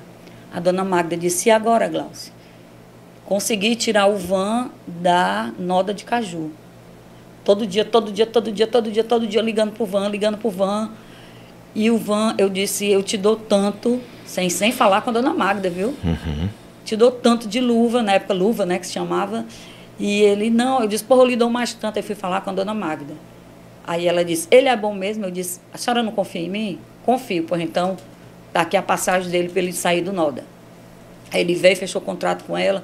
A dona Magda disse: e agora, Glaucia? Consegui tirar o van da Noda de Caju. Todo dia, todo dia, todo dia, todo dia, todo dia, ligando pro van, ligando pro van. E o van, eu disse: eu te dou tanto, sem, sem falar com a dona Magda, viu? te dou tanto de luva, na época luva, né, que se chamava. E ele, não, eu disse, porra, eu lhe dou mais tanto. Aí fui falar com a dona Magda. Aí ela disse, ele é bom mesmo? Eu disse, a senhora não confia em mim? Confio, pois então, tá aqui a passagem dele para ele sair do Noda. Aí ele veio, fechou contrato com ela,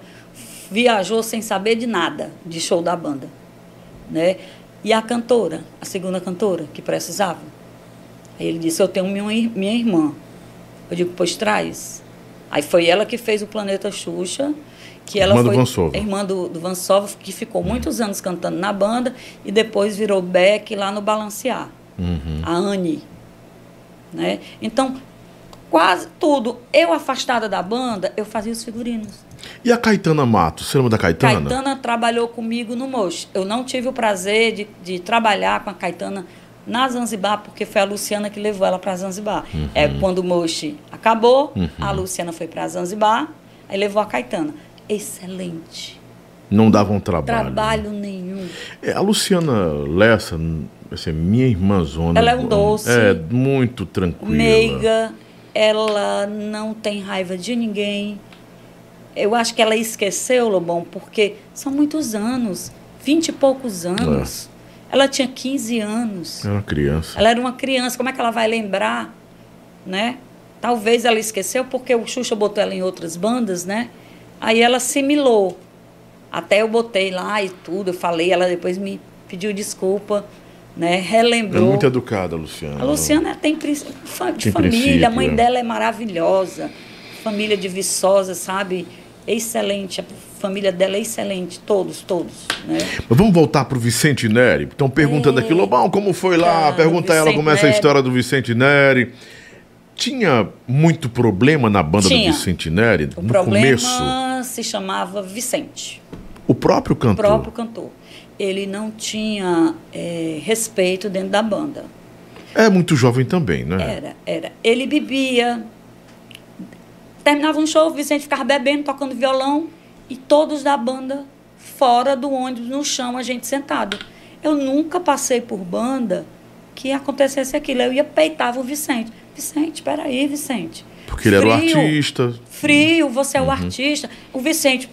viajou sem saber de nada, de show da banda. Né? E a cantora, a segunda cantora, que precisava. Aí ele disse, eu tenho minha, minha irmã. Eu digo, pois traz. Aí foi ela que fez o Planeta Xuxa, que ela Irmã do foi Vansova. a irmã do, do Vansova, que ficou muitos anos cantando na banda e depois virou Beck lá no Balancear. Uhum. A Anne. Né? Então, quase tudo. Eu afastada da banda, eu fazia os figurinos. E a Caetana Matos? Você lembra da Caetana? Caetana trabalhou comigo no Moche. Eu não tive o prazer de, de trabalhar com a Caetana na Zanzibar, porque foi a Luciana que levou ela para Zanzibar. Uhum. É quando o Moche acabou, a Luciana foi para Zanzibar, aí levou a Caetana. Excelente. Não dava um trabalho. Trabalho nenhum. É, a Luciana Lessa, assim, minha irmãzona. Ela é um doce. É, muito tranquila. Meiga, ela não tem raiva de ninguém. Eu acho que ela esqueceu, Lobão, porque são muitos anos, vinte e poucos anos. Ela tinha 15 anos. É uma criança. Ela era uma criança, como é que ela vai lembrar, né? Talvez ela esqueceu porque o Xuxa botou ela em outras bandas, né? Aí ela assimilou. Até eu botei lá e tudo, eu falei, ela depois me pediu desculpa, né? É Relembrou. muito educada, a Luciana. A Luciana tem Tem família, a mãe é. dela é maravilhosa. Família de Viçosa, sabe? Excelente. A família dela é excelente, todos, todos. Né? Mas vamos voltar pro Vicente Neri. Estão perguntando aqui, Lobão, como foi lá? Tá, Pergunta ela Vicente como é essa história do Vicente Neri. Tinha muito problema na banda Tinha. do Vicente Neri O no problema começo? se chamava Vicente, O próprio o cantor. próprio cantor. Ele não tinha eh, respeito dentro da banda. É muito jovem também, né? Era, era. Ele bebia. Terminava um show, o Vicente ficava bebendo, tocando violão e todos da banda fora do ônibus, no chão, a gente sentado. Eu nunca passei por banda que acontecesse aquilo. Eu ia peitava o Vicente. Vicente, peraí, Vicente. Porque ele era o Frio, artista. Frio, você é o artista. O Vicente,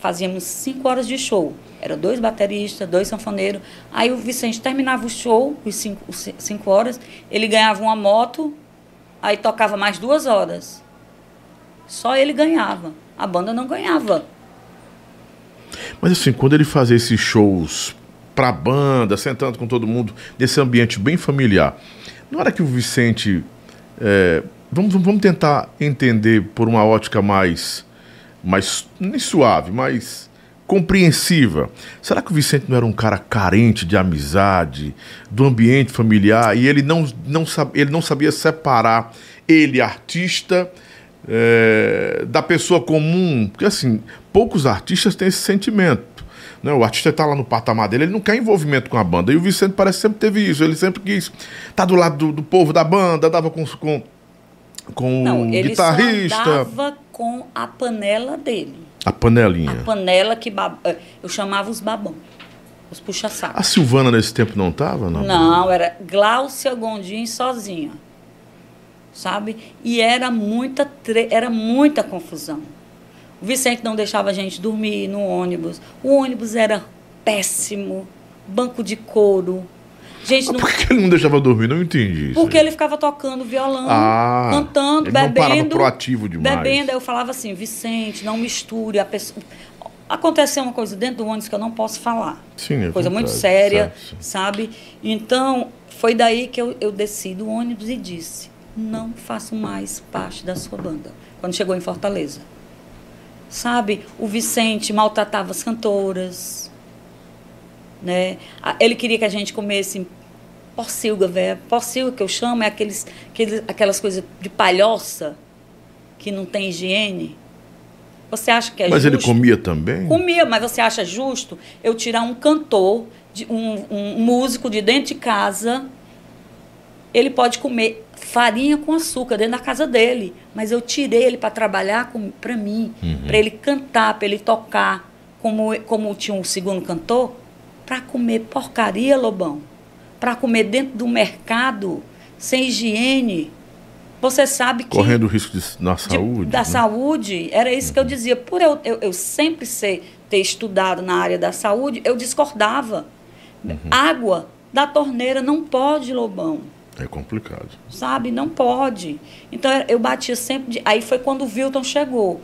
fazíamos cinco horas de show. Era dois bateristas, dois sanfoneiros. Aí o Vicente terminava o show, os cinco, os ci- cinco horas, ele ganhava uma moto, aí tocava mais duas horas. Só ele ganhava. A banda não ganhava. Mas assim, quando ele fazia esses shows pra banda, sentando com todo mundo, nesse ambiente bem familiar, não era que o Vicente. é, vamos, vamos tentar entender por uma ótica mais. mais nem suave, mais compreensiva. Será que o Vicente não era um cara carente de amizade, do ambiente familiar, e ele não, não, ele não sabia separar ele, artista, é, da pessoa comum? Porque assim, poucos artistas têm esse sentimento. Né? O artista está lá no patamar dele, ele não quer envolvimento com a banda. E o Vicente parece que sempre teve isso. Ele sempre quis estar do lado do, do povo da banda, dava com, com, com Não, o ele guitarrista, só andava com a panela dele. a panelinha. A panela que bab... eh, eu chamava os babão, os puxa-saco. A Silvana nesse tempo não estava? Não. Não, era Gláucia Gondim sozinha. Sabe? E era muita, era muita confusão. O Vicente não deixava a gente dormir no ônibus. O ônibus era péssimo, banco de couro. Gente, não... Por que ele não deixava dormir? Não entendi isso. Porque aí. ele ficava tocando violão, Ah, cantando, ele não parava bebendo. proativo demais. Bebendo, aí eu falava assim, Vicente, não misture a pessoa. Aconteceu uma coisa dentro do ônibus que eu não posso falar. Sim, é coisa muito séria, certo, sabe? Então, foi daí que eu, eu desci do ônibus e disse: não faço mais parte da sua banda. Quando chegou em Fortaleza. Sabe, o Vicente maltratava as cantoras. Né? Ele queria que a gente comesse porcilga, velho. Porcilga que eu chamo é aqueles, aqueles, aquelas coisas de palhoça que não tem higiene. Você acha que é Mas ele justo? comia também? Comia, mas você acha justo eu tirar um cantor, de- um, um músico de dentro de casa? Ele pode comer farinha com açúcar dentro da casa dele, mas eu tirei ele para trabalhar para mim, para ele cantar, para ele tocar, como, como tinha um segundo cantor, para comer porcaria, Lobão, para comer dentro do mercado, sem higiene. Você sabe que Correndo risco de, na de- saúde. da né? saúde, era isso que eu dizia. Por eu, eu, eu sempre ser, ter estudado na área da saúde, eu discordava. Uhum. Água da torneira não pode, Lobão. É complicado. Sabe? Não pode. Então eu- batia sempre. de- Aí foi quando o Wilton chegou.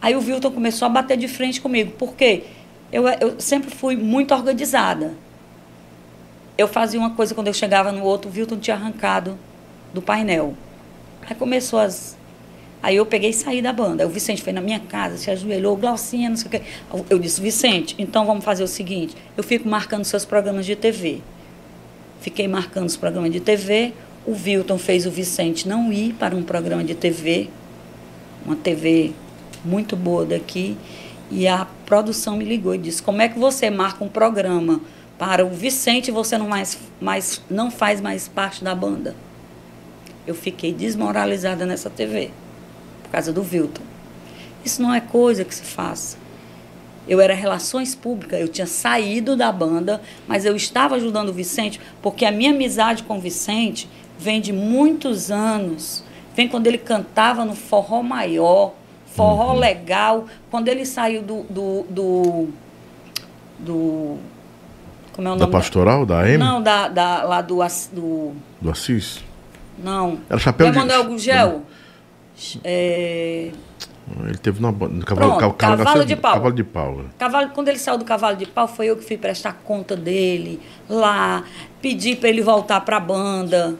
Aí o Wilton começou a bater de frente comigo. Por quê? Eu, eu sempre fui muito organizada. Eu fazia uma coisa quando eu chegava no outro, o Wilton tinha arrancado do painel. Aí começou as. Aí eu peguei e saí da banda. Aí o Vicente foi na minha casa, se ajoelhou, Glaucinha, não sei o quê. Eu disse, Vicente, então vamos fazer o seguinte: eu fico marcando seus programas de TV. Fiquei marcando os programas de TV. O Wilton fez o Vicente não ir para um programa de TV, uma TV muito boa daqui. E a produção me ligou e disse: Como é que você marca um programa para o Vicente e você não, mais, mais, não faz mais parte da banda? Eu fiquei desmoralizada nessa TV, por causa do Wilton. Isso não é coisa que se faça. Eu era relações públicas, eu tinha saído da banda, mas eu estava ajudando o Vicente, porque a minha amizade com o Vicente vem de muitos anos. Vem quando ele cantava no Forró Maior, Forró Legal, quando ele saiu do. do, do, do- como é o Da nome? pastoral, da M? Não, da, da, lá do, do. Do Assis? Não. Era chapéu de- Emanuel Gugel. É, Ele teve na banda. Cavalo, Pronto, ca- ca- Cavalo de Pau. Cavalo de pau. né? Cavalo, quando ele saiu do cavalo de pau, foi eu que fui prestar conta dele lá, pedi para ele voltar para a banda,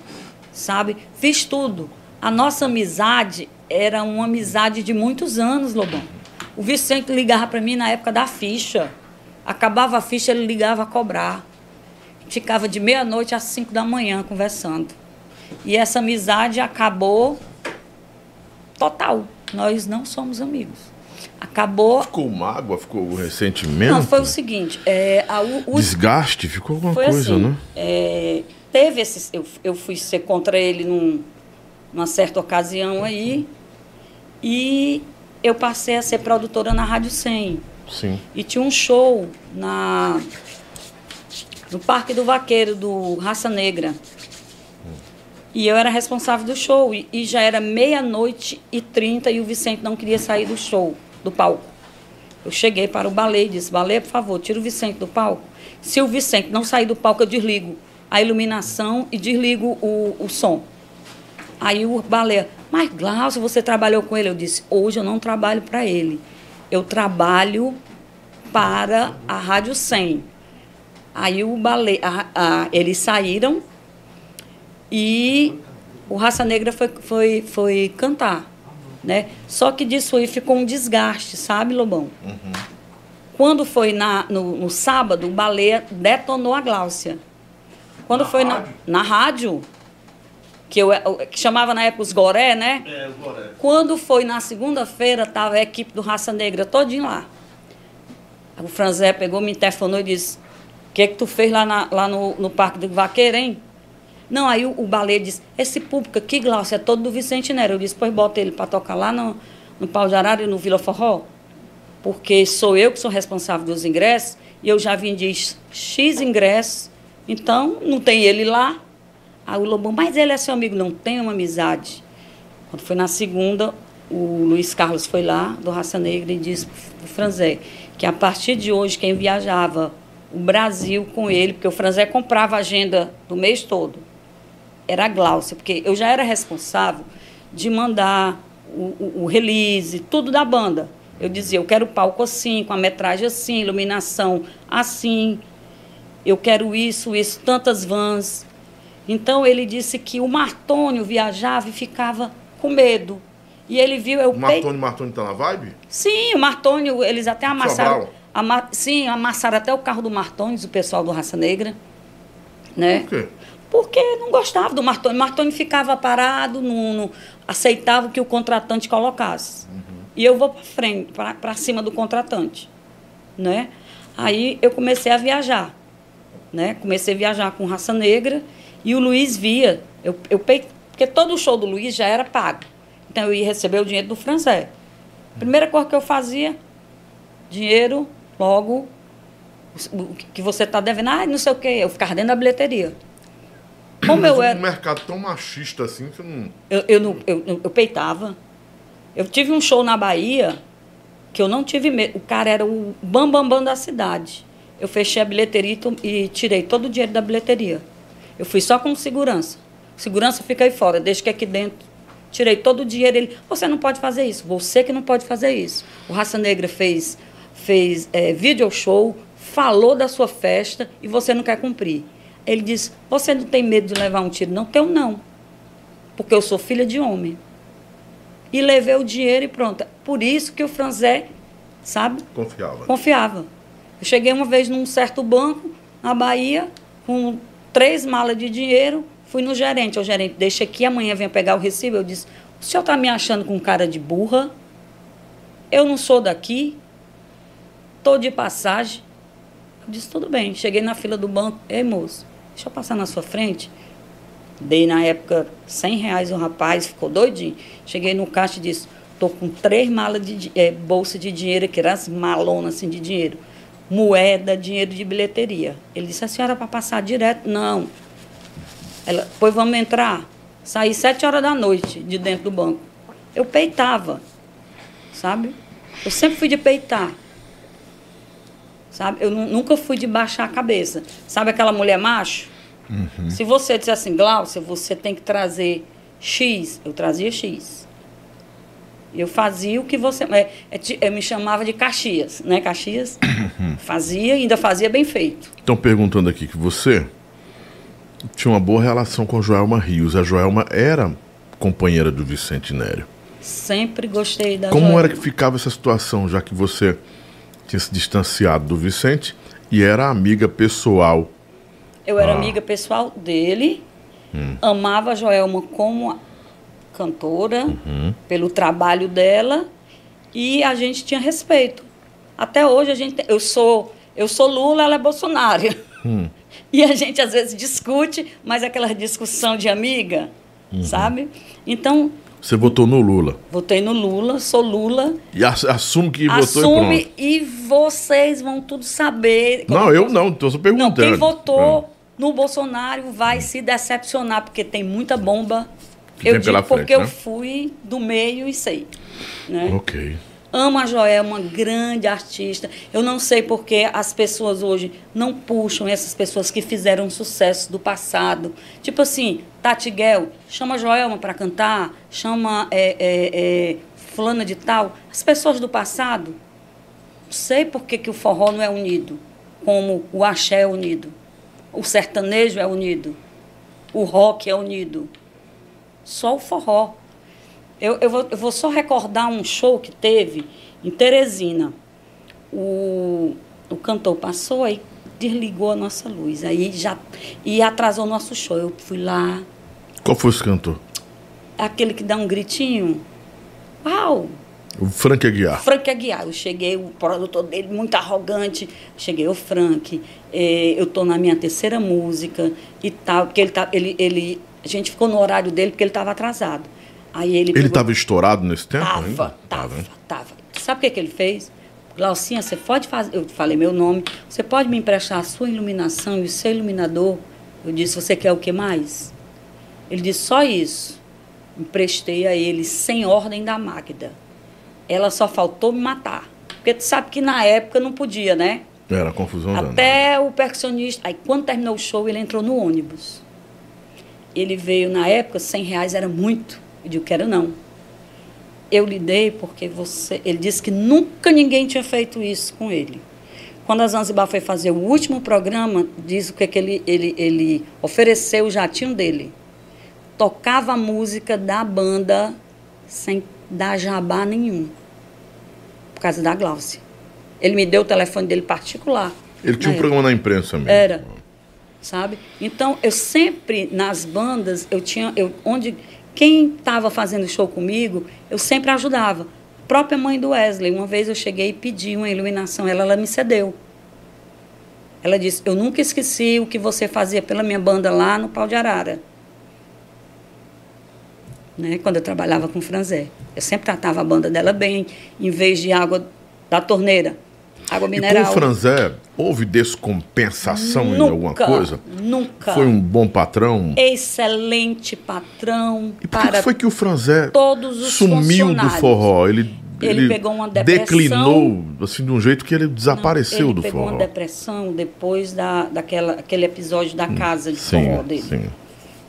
sabe? Fiz tudo. A nossa amizade era uma amizade de muitos anos, Lobão. O Vicente ligava para mim na época da ficha. Acabava a ficha, ele ligava a cobrar. Ficava de meia-noite às cinco da manhã conversando. E essa amizade acabou total. Nós não somos amigos. Acabou Ficou mágoa, ficou o ressentimento? não, foi o seguinte, é, a, o, Desgaste, ficou alguma coisa, assim, né? é, teve esse, eu, eu fui ser contra ele num, numa certa ocasião aí, e eu passei a ser produtora na Rádio 100. Sim. E tinha um show na, no Parque do Vaqueiro, do Raça Negra. E eu era responsável do show. E, e já era meia-noite e trinta e o Vicente não queria sair do show, do palco. Eu cheguei para o balé e disse, balé, por favor, tira o Vicente do palco. Se o Vicente não sair do palco, eu desligo a iluminação e desligo o, o som. Aí o balé, mas Glaucio, você trabalhou com ele? Eu disse, hoje eu não trabalho para ele. Eu trabalho para a Rádio 100. Aí o balé, a- a- eles saíram e o Raça Negra foi, foi, foi cantar. Né? Só que disso aí ficou um desgaste, sabe, Lobão? Quando foi na, no, no sábado, o balé detonou a Gláucia. Quando foi na, na rádio, que, eu, que chamava na época os Goré, né? É, Quando foi na segunda-feira, estava a equipe do Raça Negra todinho lá. O Franzé pegou, me telefonou e disse: O que, que tu fez lá, na- lá no, no Parque do Vaqueiro, hein? Não, aí o, o balé disse: Esse público aqui, Glaucio, é todo do Vicente Nero. Eu disse: Pois bota ele para tocar lá no, no Pau de Arara e no Vila Forró. Porque sou eu que sou responsável dos ingressos e eu já vendi X ingressos, então não tem ele lá. Aí o Lobão, mas ele é seu amigo. Não tem uma amizade. Quando foi na segunda, o Luiz Carlos foi lá, do Raça Negra, e disse para o Franzé que a partir de hoje quem viajava o Brasil com ele, porque o Franzé comprava a agenda do mês todo, era a Glaucia, porque eu já era responsável de mandar o, o, o release, tudo da banda. Eu dizia, eu quero palco assim, com a metragem assim, iluminação assim, eu quero isso, isso, tantas vans. Então ele disse que o Martônio viajava e ficava com medo. E ele viu eu O Martônio, Martônio tá na vibe? Sim, o Martônio, eles até amassaram. Ama- sim, amassaram até o carro do Martônio, o pessoal do Raça Negra. Né? Por quê? Porque não gostava do Martoni. Martoni ficava parado, não, não aceitava o que o contratante colocasse. E eu vou para frente, para cima do contratante. Né? Aí eu comecei a viajar. Né? Comecei a viajar com raça negra e o Luiz via. Eu, eu pe- porque todo o show do Luiz já era pago. Então eu ia receber o dinheiro do Franzé. Primeira coisa que eu fazia, dinheiro, logo, o que você está devendo, ah, não sei o quê. Eu ficava dentro da bilheteria. Como eu era. Um mercado tão machista assim que não. Eu, eu, não- eu, eu- peitava. Eu tive um show na Bahia que eu não tive medo. O cara era o bambambam bam, bam da cidade. Eu fechei a bilheteria e e tirei todo o dinheiro da bilheteria. Eu fui só com segurança. Segurança fica aí fora, deixa que aqui dentro. Tirei todo o dinheiro. Ele, você não pode fazer isso. Você que não pode fazer isso. O Raça Negra fez, fez é, video show, falou da sua festa e você não quer cumprir. Ele disse, você não tem medo de levar um tiro? Não, tenho não porque eu sou filha de homem. E levei o dinheiro e pronto. Por isso que o Franzé, sabe, Confiava. confiava. Eu cheguei uma vez num certo banco, na Bahia, com três malas de dinheiro, fui no gerente. O gerente, deixa aqui, amanhã venha pegar o recibo. Eu disse, o senhor está me achando com cara de burra? Eu não sou daqui, estou de passagem. Eu disse, tudo bem. Cheguei na fila do banco, ei moço, deixa eu passar na sua frente. Dei na época 100 reais o rapaz, ficou doidinho. Cheguei no caixa e disse, tô com três malas de eh, bolsa de dinheiro, que eram as malonas assim de dinheiro. Moeda, dinheiro de bilheteria. Ele disse, a senhora para passar direto? Não. Ela, pois vamos entrar. Saí sete horas da noite de dentro do banco. Eu peitava, sabe? Eu sempre fui de peitar. Sabe? Eu nu- nunca fui de baixar a cabeça. Sabe aquela mulher macho? Se você disser assim, Glaucia, você tem que trazer X, eu trazia X. Eu fazia o que você. É, é me chamava de Caxias, né? Caxias. fazia e ainda fazia bem feito. Estão perguntando aqui que você tinha uma boa relação com a Joelma Rios. A Joelma era companheira do Vicente Nério. Sempre gostei da Como Joelma. era que ficava essa situação, já que você tinha se distanciado do Vicente e era amiga pessoal? Eu era Ah. amiga pessoal dele, amava a Joelma como cantora, pelo trabalho dela, e a gente tinha respeito. Até hoje a gente. Eu sou, eu sou Lula, ela é Bolsonaro. E a gente às vezes discute, mas é aquela discussão de amiga, sabe? Então, Você votou no Lula. votei no Lula, sou Lula. E ass- assume que votou e assume pronto. e, vocês vão tudo saber. Não, eu não, tô só Não, perguntando. quem votou no Bolsonaro vai se decepcionar, porque tem muita bomba. Que eu digo porque frente, eu né? fui do meio e sei. Né? Ok. Amo a Joel, uma grande artista. Eu não sei porque as pessoas hoje não puxam essas pessoas que fizeram sucesso do passado. Tipo assim, Tati Guel, chama a Joelma para cantar, chama é, é, é, fulana de tal. As pessoas do passado, não sei por que, que o forró não é unido, como o axé é unido, o sertanejo é unido, o rock é unido. Só o forró. Eu, eu, vou, eu vou só recordar um show que teve em Teresina. O, o cantor passou aí, desligou a nossa luz. Aí já e atrasou o nosso show. Eu fui lá, Qual foi esse cantor? aquele que dá um gritinho. Uau! O Frank Aguiar. Frank Aguiar. Eu cheguei, o produtor dele muito arrogante. Cheguei, o Frank, eh, eu estou na minha terceira música e tal, porque ele, tá, ele, ele, a gente ficou no horário dele porque ele estava atrasado. Aí ele pegou- estava estourado nesse tempo Tava, ainda? tava, hein? tava. Sabe o que, que ele fez? Glaucinha, você pode fazer. Eu falei meu nome. Você pode me emprestar a sua iluminação e o seu iluminador? Eu disse, você quer o que mais? Ele disse, só isso. emprestei a ele sem ordem da Magda. Ela só faltou me matar. Porque tu sabe que na época não podia, né? Era confusão. Até o percussionista. Aí quando terminou o show, ele entrou no ônibus. Ele veio, na época, 100 reais era muito. Eu digo, quero não. Eu lhe dei porque você. Ele disse que nunca ninguém tinha feito isso com ele. Quando a Zanzibar foi fazer o último programa, diz o que, que ele, ele, ele ofereceu o jatinho dele. Tocava a música da banda sem dar jabá nenhum. Por causa da Glaucia. Ele me deu o telefone dele particular. Ele tinha um na programa na imprensa mesmo. Era. sabe? Então, eu sempre, nas bandas, eu tinha. Eu, onde quem estava fazendo show comigo, eu sempre ajudava. A própria mãe do Wesley, uma vez eu cheguei e pedi uma iluminação, ela, ela me cedeu. Ela disse: Eu nunca esqueci o que você fazia pela minha banda lá no Pau de Arara. Né? Quando eu trabalhava com o Franzé. Eu sempre tratava a banda dela bem, em vez de água da torneira. Água E mineral. com o Franzé, houve descompensação em alguma Nunca, coisa? Nunca. Foi um bom patrão? excelente patrão E por que foi que o Franzé todos os sumiu do forró? Ele, Ele pegou uma depressão. declinou, assim, de um jeito que ele desapareceu ele do pegou forró. uma depressão depois da, daquela, aquele episódio da casa de Sim, forró dele. sim.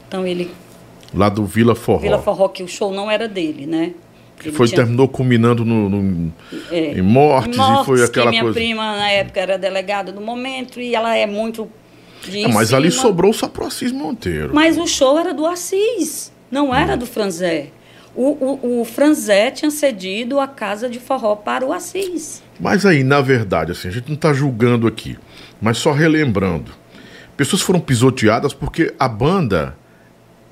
Então ele, Lá do Vila Forró. Vila Forró, que o show não era dele, né? Que foi, tinha- terminou culminando no, no- é, em mortes, e foi que aquela minha coisa. prima na época era delegada do momento e ela é muito É, mas ali sobrou só pro Assis Monteiro. Mas o show era do Assis, não era do Franzé. O, o, o Franzé tinha cedido a casa de forró para o Assis. Mas aí, na verdade, assim, a gente não está julgando aqui, mas só relembrando. Pessoas foram pisoteadas porque a banda,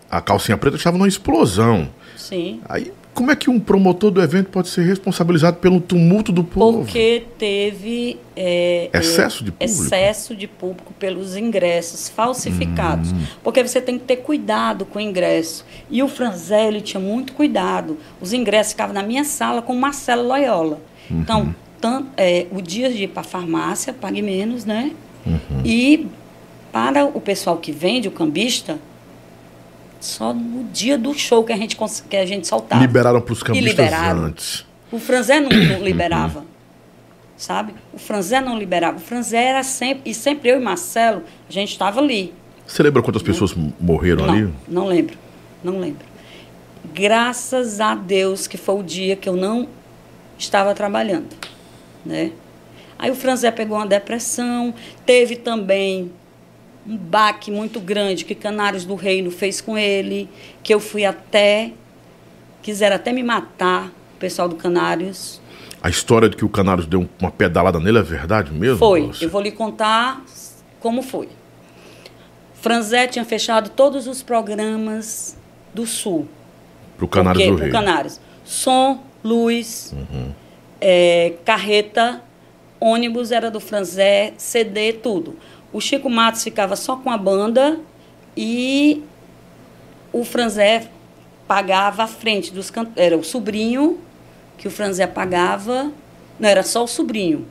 a calcinha preta, estava numa explosão. Sim. Aí, como é que um promotor do evento pode ser responsabilizado pelo tumulto do povo? Porque teve é, Excesso de público? excesso de público pelos ingressos falsificados. Hum. Porque você tem que ter cuidado com o ingresso. E o Franzé, ele tinha muito cuidado. Os ingressos ficavam na minha sala com o Marcelo Loyola. Uhum. Então, tanto, é, o dia de ir para a farmácia, pague menos, né? Uhum. E para o pessoal que vende, o cambista, só no dia do show que a gente, que a gente soltava. Liberaram para os cambistas liberaram. antes. O Franzé não, não liberava. Sabe? O Franzé não liberava. O Franzé era sempre. E sempre eu e Marcelo, a gente estava ali. Você lembra quantas pessoas morreram ali? Não, não lembro. Não lembro. Graças a Deus que foi o dia que eu não estava trabalhando. Né? Aí o Franzé pegou uma depressão. Teve também um baque muito grande que Canários do Reino fez com ele. Que eu fui até. Quiseram até me matar, o pessoal do Canários. A história de que o Canários deu uma pedalada nele é verdade mesmo? Foi. Lúcia? Eu vou lhe contar como foi. Franzé tinha fechado todos os programas do Sul. Pro Canários Porque- do pro Rei. Canários. Som, luz, Uhum. é, carreta, ônibus era do Franzé, CD, tudo. O Chico Matos ficava só com a banda e o Franzé pagava à frente dos can... Era o sobrinho que o Franzé pagava. Não, era só o sobrinho.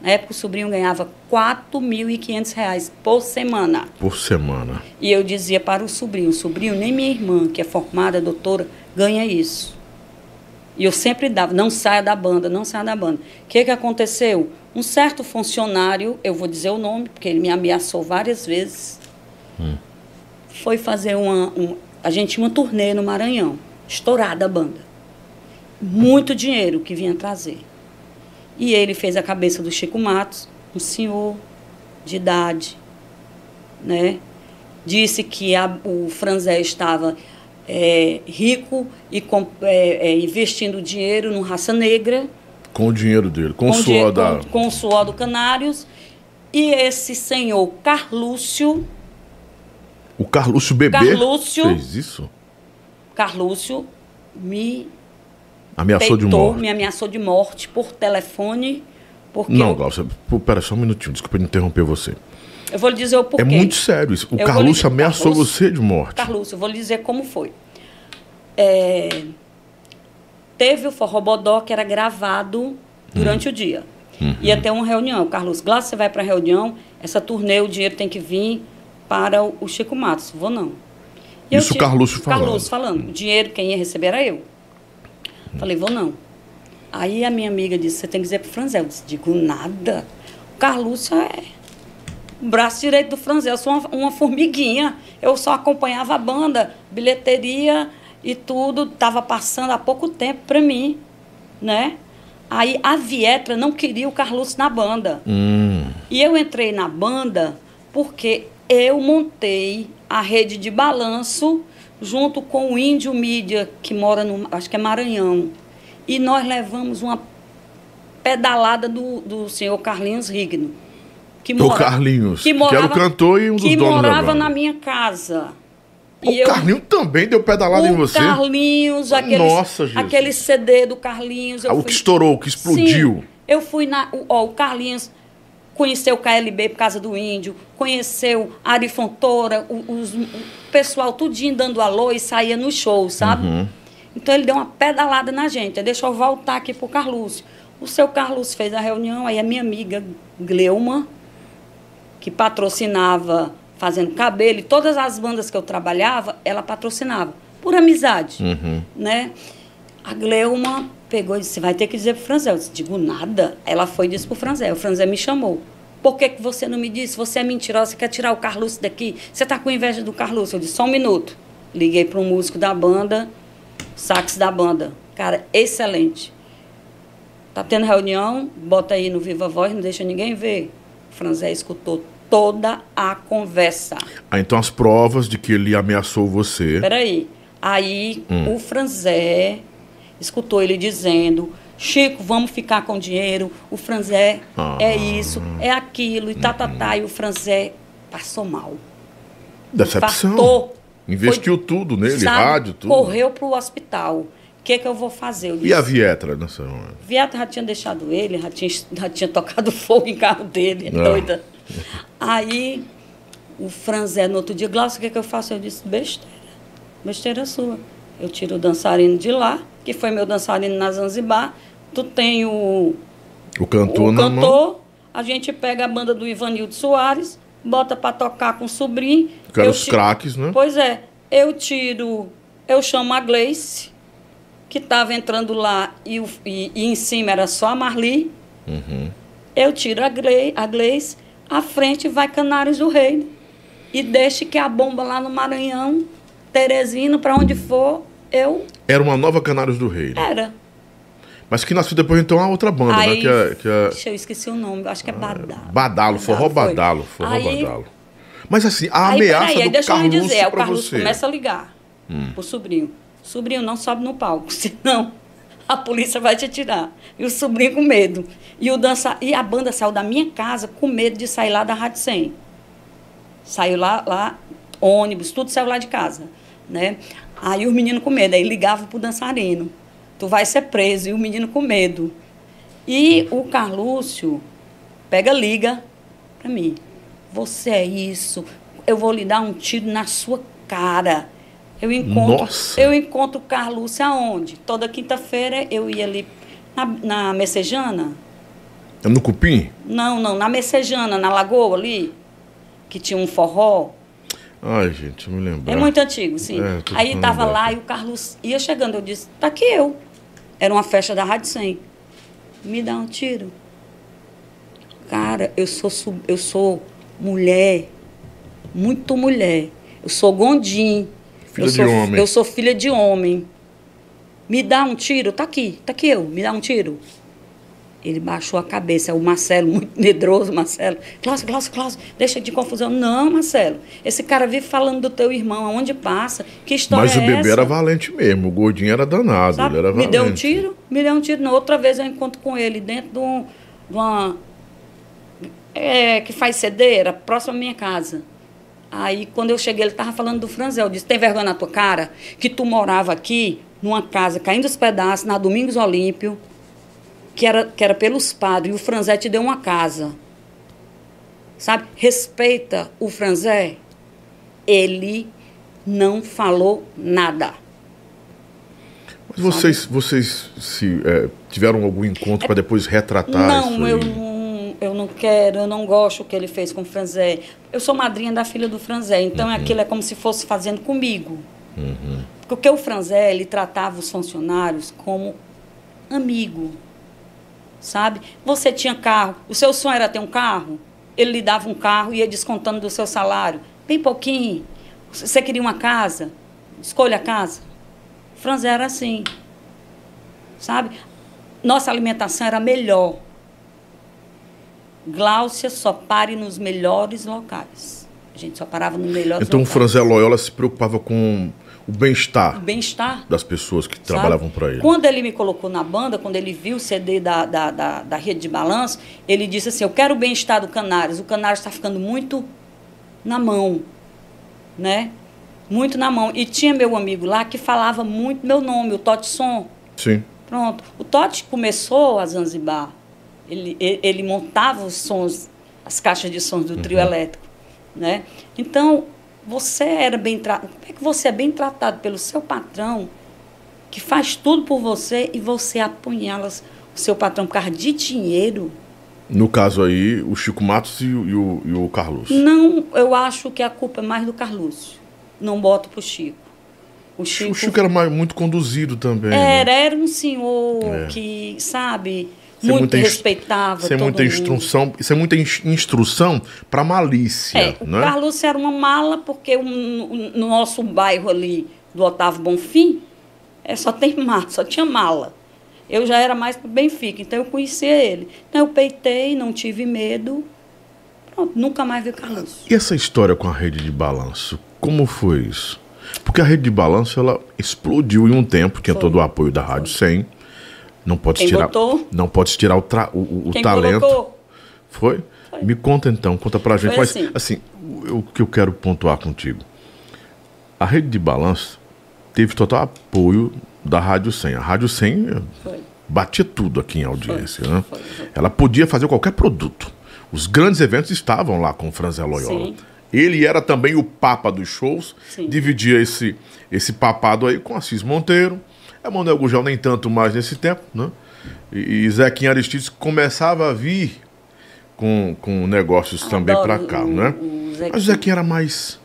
Na época o sobrinho ganhava 4.500 reais por semana. Por semana. E eu dizia para o sobrinho, sobrinho, nem minha irmã, que é formada, doutora, ganha isso. E eu sempre dava, não saia da banda, não saia da banda. O que, que aconteceu? Um certo funcionário, eu vou dizer o nome, porque ele me ameaçou várias vezes, foi fazer uma. Um, a gente tinha uma turnê no Maranhão, estourada a banda. Muito dinheiro que vinha trazer. E ele fez a cabeça do Chico Matos, um senhor de idade, né? Disse que a- o Franzé estava é, rico e com- é, é, investindo dinheiro no Raça Negra, Com o dinheiro dele, com, o o suor dinheiro- da. com, com o suor do Canários. E esse senhor Carlúcio, O Carlúcio Bebê Carlúcio. fez isso? Carlúcio me Ameaçou de peitou, morte. me ameaçou de morte por telefone, porque Não, eu, Glaucia, pera só um minutinho, desculpa interromper você. Eu vou lhe dizer o porquê. É muito sério isso. O Eu Carlúcio lhe- ameaçou você de morte. Carlúcio, eu vou lhe dizer como foi. É, teve o Forró Bodó que era gravado durante o dia. Ia ter uma reunião. Carlos, Glaucio, você vai para a reunião, essa turnê, o dinheiro tem que vir para o o Chico Matos. Vou não. E Isso o Carluxo falando. Carluxo falando. O dinheiro quem ia receber era eu. Falei, vou não. Aí a minha amiga disse, você tem que dizer pro Franzel. Eu disse, digo nada. O Carluxo é o braço direito do Franzel. Eu sou uma, uma formiguinha. Eu só acompanhava a banda, bilheteria e tudo. Estava passando há pouco tempo para mim, né? Aí a Vietra não queria o Carluxo na banda. Hum. E eu entrei na banda porque eu montei a rede de balanço junto com o Índio Mídia, que mora no, acho que é Maranhão. E nós levamos uma pedalada do, do senhor Carlinhos Rigno. Que O Carlinhos, que era o cantor e um dos que donos morava na minha casa. O Carlinhos também deu pedalada em o você? Carlinhos, aquele, Nossa, Jesus. aquele CD do Carlinhos. Ah, o fui- que estourou, o que explodiu. Sim, eu fui na. o- Ó, o Carlinhos conheceu o KLB por causa do índio, conheceu Ari Fontoura, o, os- o pessoal tudinho dando alô e saía no show, sabe? Uhum. Então ele deu uma pedalada na gente. Deixa eu voltar aqui pro Carlúcio. O seu Carlúcio fez a reunião, aí a minha amiga Gleuma, que patrocinava fazendo cabelo, e todas as bandas que eu trabalhava, ela patrocinava, por amizade, Uhum. né? A Gleuma pegou e disse, vai ter que dizer pro Franzel. Eu disse, digo nada. Ela foi e disse pro Franzel. O Franzel me chamou. Por que, que você não me disse? Você é mentirosa, você quer tirar o Carlúcio daqui? Você tá com inveja do Carlúcio? Eu disse, só um minuto. Liguei para um músico da banda, sax da banda. Cara, excelente. Tá tendo reunião, bota aí no Viva Voz, não deixa ninguém ver. O Franzé escutou toda a conversa. Ah, então as provas de que ele ameaçou você. Peraí. Aí Hum. o Franzé escutou ele dizendo: Chico, vamos ficar com dinheiro. O Franzé Ah. é isso, é aquilo, e tá, tá, tá. E o Franzé passou mal. Decepção. Infartou. Investiu tudo nele, Sabe? rádio, tudo. Correu pro hospital. O que, que eu vou fazer? Eu E a disse, Vietra nessa hora? Vieta já tinha deixado ele, já tinha, já tinha tocado fogo em carro dele, Ah. doida. Aí o Franzé, no outro dia, Glaucio, o que, que eu faço? Eu disse, besteira. Besteira sua. Eu tiro o dançarino de lá, que foi meu dançarino na Zanzibar. Tu tem o, O cantor o mão. cantor, a gente pega a banda do Ivanildo Soares, bota pra tocar com o sobrinho. Que eram os craques, né? Pois é, eu tiro, eu chamo a Gleice, que estava entrando lá e, e- e em cima era só a Marli. Uhum. Eu tiro a, Gle, a Gleice, à frente vai Canários do Reino. E deixe que a bomba lá no Maranhão, Teresina, para onde for, eu Era uma nova Canários do Rei. né? era. Mas que nasceu depois então a outra banda, né? Aí, Que é, que é Deixa eu esqueci o nome, acho que é Badalo. Badalo, forró foi. Badalo, forró Aí- Badalo. Mas assim, a Aí, ameaça peraí, aí do deixa eu lhe Carluxo dizer, aí o Carlos você. Hum. começa a ligar pro sobrinho. Sobrinho, não sobe no palco, senão a polícia vai te tirar. E o sobrinho com medo. E, o dança... e a banda saiu da minha casa com medo de sair lá da Rádio 100. Saiu lá, lá, ônibus, tudo saiu lá de casa. Né? Aí o menino com medo, aí ligava pro dançarino. Tu vai ser preso, e o menino com medo. E o Carlúcio pega, liga para mim. Você é isso, eu vou lhe dar um tiro na sua cara. Eu encontro, Nossa. eu encontro o Carlúcio aonde? Toda quinta-feira eu ia ali na, na Messejana. É no Cupim? Não, não, na Messejana, na Lagoa ali, que tinha um forró. Ai, gente, me lembro. É muito antigo, sim. É, Aí tava lá e o Carlos ia chegando. Eu disse, tá aqui eu. Era uma festa da Rádio 100. Me dá um tiro. Cara, eu sou, eu sou mulher, muito mulher. Eu sou gondim. Filha eu de sou, homem. Eu sou filha de homem. Me dá um tiro, tá aqui, tá aqui eu, me dá um tiro. Ele baixou a cabeça, o Marcelo, muito medroso, Marcelo. Cláudio, Cláudio, Cláudio, deixa de confusão. Não, Marcelo, esse cara vive falando do teu irmão, aonde passa, que história Mas o é bebê essa? era valente mesmo, o gordinho era danado, Sabe? ele era Me valente. deu um tiro, me deu um tiro. Na outra vez eu encontro com ele dentro de, um- de uma. é, que faz cedeira, próximo à minha casa. Aí, quando eu cheguei, ele estava falando do Franzel. Eu disse: Tem vergonha na tua cara? Que tu morava aqui, numa casa caindo os pedaços, na Domingos Olímpio, que era, que era pelos padres, e o Franzé te deu uma casa. Sabe? Respeita o Franzé. Ele não falou nada. Mas vocês, vocês se, é, tiveram algum encontro para depois retratar não, isso aí? eu não, eu não quero, eu não gosto o que ele fez com o Franzé. Eu sou madrinha da filha do Franzé, então Uhum. aquilo é como se fosse fazendo comigo. Porque o Franzé, ele tratava os funcionários como amigo, sabe? Você tinha carro, o seu sonho era ter um carro, ele lhe dava um carro e ia descontando do seu salário, bem pouquinho. Você queria uma casa, escolha a casa. Franzé era assim, sabe? Nossa alimentação era melhor. Gláucia só pare nos melhores locais. A gente só parava nos melhores Então o locais. Franzé Loyola se preocupava com o bem-estar bem-estar. das pessoas que sabe? trabalhavam para ele. Quando ele me colocou na banda, quando ele viu o CD da, da, da, da rede de balanço, ele disse assim: Eu quero o bem-estar do Canários. O Canários está ficando muito na mão, né? Muito na mão. E tinha meu amigo lá que falava muito meu nome, o Totti Som. Sim. Pronto. O Totti começou a Zanzibar. Ele, ele, montava os sons, as caixas de sons do trio elétrico. Né? Então, você era bem tratado. Como é que você é bem tratado pelo seu patrão, que faz tudo por você, e você apunhala o seu patrão por causa de dinheiro? No caso aí, o Chico Matos e, o- e o, e o Carlos. Não, eu acho que a culpa é mais do Carlúcio. Não boto pro Chico. O Chico, O Chico era mais, muito conduzido também. né? era, era um senhor É. que, sabe, Sem muito respeitava Sem todo muita instrução, isso é muita ins- instrução para malícia, É, o né? Carlos era uma mala, porque um- no, no nosso bairro ali do Otávio Bonfim, é, só tem mala, só tinha mala. Eu já era mais pro Benfica, então eu conhecia ele. Então eu peitei, não tive medo. Pronto, nunca mais vi o Carlos. E essa história com a rede de balanço, como foi isso? Porque a rede de balanço ela explodiu em um tempo, tinha Foi. todo o apoio da Rádio 100. Não pode tirar, botou? não pode tirar o, tra- o, o talento. colocou? Foi? Me conta então, conta pra gente. Foi Mas assim. assim, o o que eu quero pontuar contigo. A rede de balanço teve total apoio da Rádio 100. A Rádio 100 Foi. batia tudo aqui em audiência, né? foi, foi. Ela podia fazer qualquer produto. Os grandes eventos estavam lá com o Franzé Loyola. Sim. Ele era também o papa dos shows, Sim. dividia esse, esse papado aí com Assis Monteiro. Emanuel Gugel nem tanto mais nesse tempo, né? E, e Zequinha Aristides começava a vir com, com negócios também Adoro pra cá, o- né? o Zequinha. Mas o Zequinha era mais,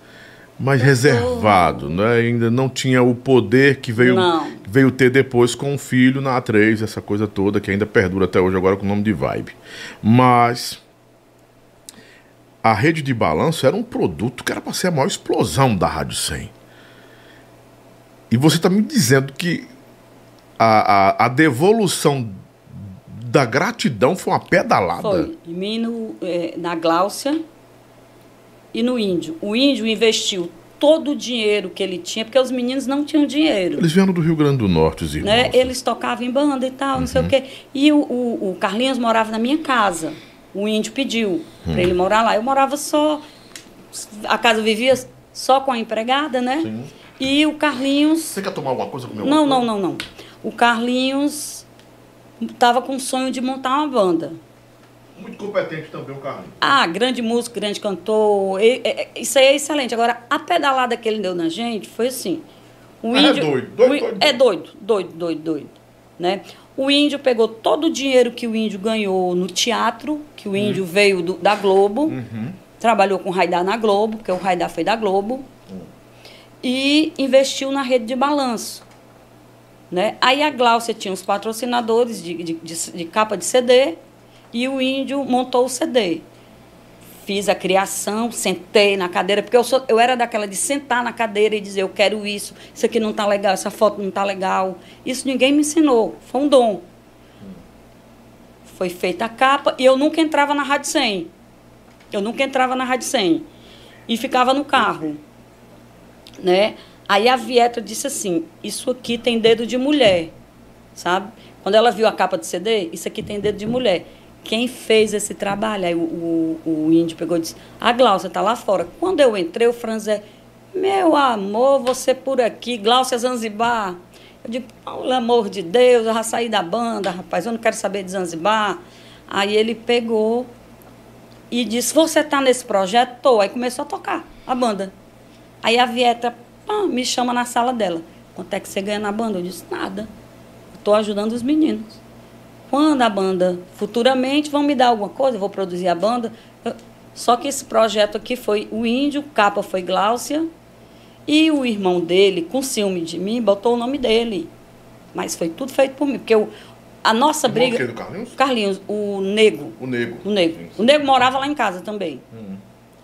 mais reservado, né? Ainda não tinha o poder que veio, Não. veio ter depois com o filho na A3, essa coisa toda que ainda perdura até hoje agora com o nome de Vibe. Mas a rede de balanço era um produto que era para ser a maior explosão da Rádio 100. E você está me dizendo que a, a, a devolução da gratidão foi uma pedalada? Foi. Em mim, no, eh, na Gláucia e no Índio. O Índio investiu todo o dinheiro que ele tinha, porque os meninos não tinham dinheiro. Eles vieram do Rio Grande do Norte, os irmãos. né? Eles tocavam em banda e tal, não sei Uhum. o quê. E o, o, o Carlinhos morava na minha casa. O índio pediu para ele morar lá. Eu morava só. A casa vivia só com a empregada, né? Sim. E o Carlinhos. Você quer tomar alguma coisa comigo? Não, não, não, não. O Carlinhos estava com o sonho de montar uma banda. Muito competente também o Carlinhos. Ah, grande músico, grande cantor. e- e- Isso aí é excelente. Agora, a pedalada que ele deu na gente foi assim. O Mas é índio, doido, doido, o doido, É doido, doido, doido, doido. Né? O índio pegou todo o dinheiro que o índio ganhou no teatro, que o índio veio do- da Globo, trabalhou com o Raidar na Globo, porque o Raidar foi da Globo, e investiu na rede de balanço. Né? Aí a Gláucia tinha os patrocinadores de, de, de- de capa de CD e o índio montou o CD. Fiz a criação, sentei na cadeira, porque eu, sou, eu era daquela de sentar na cadeira e dizer, eu quero isso, isso aqui não está legal, essa foto não está legal. Isso ninguém me ensinou, foi um dom. Foi feita a capa e eu nunca entrava na Rádio 100. Eu nunca entrava na Rádio 100. E ficava no carro. Né? Aí a Vietra disse assim, isso aqui tem dedo de mulher, sabe? Quando ela viu a capa do CD, isso aqui tem dedo de mulher. Quem fez esse trabalho? Aí o, o, o índio pegou e disse, a Glaucia está lá fora. Quando eu entrei, o Franzé, meu amor, você por aqui, Glaucia Zanzibar. Eu digo, pelo amor de Deus, eu já saí da banda, rapaz, eu não quero saber de Zanzibar. Aí ele pegou e disse, você está nesse projeto? Tô. Aí começou a tocar a banda. Aí a Vietra pá, me chama na sala dela. Quanto é que você ganha na banda? Eu disse, nada. Estou ajudando os meninos. quando a banda, futuramente, vão me dar alguma coisa, eu vou produzir a banda. Eu- só que esse projeto aqui foi o Índio, capa foi Gláucia, e o irmão dele, com ciúme de mim, botou o nome dele. Mas foi tudo feito por mim, porque eu, a nossa Irmão briga... o do Carlinhos? Carlinhos, o Nego. O Nego. O Nego. O Nego morava lá em casa também.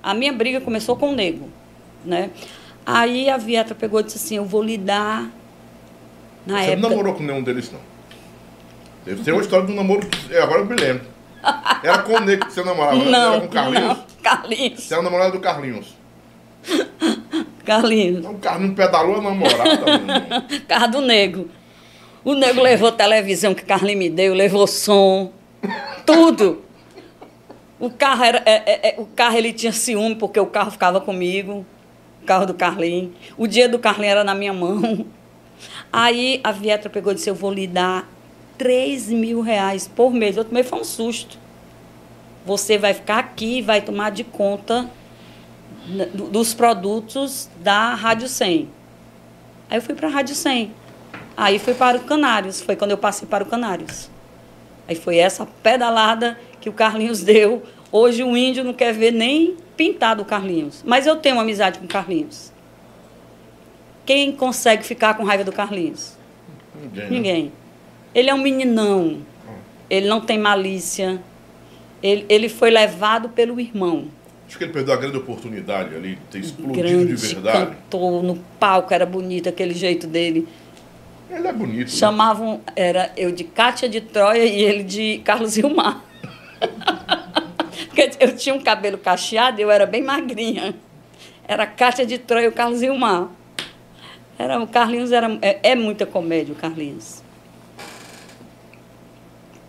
A minha briga começou com o Nego, né? Aí a Vietra pegou e disse assim, eu vou lhe dar... Na Você época... não namorou com nenhum deles, não. Deve ter uma história do namoro é, agora eu me lembro. Era com o Nego que você namorava, né? Não, Era com o Carlinhos? não. Carlinhos. Você era namorada do Carlinhos. Carlinhos. Então o Carlinhos pedalou a namorada. Carro do Nego. O Nego levou televisão que Carlinhos me deu, levou som, tudo. O carro, era, é, é, é, o carro ele tinha ciúme porque o carro ficava comigo, o carro do Carlinhos. O dia do Carlinhos era na minha mão. Aí a Vietra pegou e disse, eu vou lhe dar 3 mil reais por mês. Eu também foi um susto. Você vai ficar aqui e vai tomar de conta do- dos produtos da Rádio 100. Aí eu fui para a Rádio 100. Aí fui para o Canários, foi quando eu passei para o Canários. Aí foi essa pedalada que o Carlinhos deu. Hoje o índio não quer ver nem pintado o Carlinhos. Mas eu tenho uma amizade com o Carlinhos. Quem consegue ficar com raiva do Carlinhos? Ninguém. né? Ninguém. Ele é um meninão. Ele não tem malícia. Ele, ele foi levado pelo irmão. Acho que ele perdeu a grande oportunidade ali de ter explodido Grande de verdade. cantor no palco, era bonito aquele jeito dele. Ele é bonito. né? Chamavam, era eu de Cátia de Troia e ele de Carlos Gilmar. Porque eu tinha um cabelo cacheado e eu era bem magrinha. Era Cátia de Troia e o Carlos Gilmar. Era, o Carlinhos era, é, é muita comédia, o Carlinhos.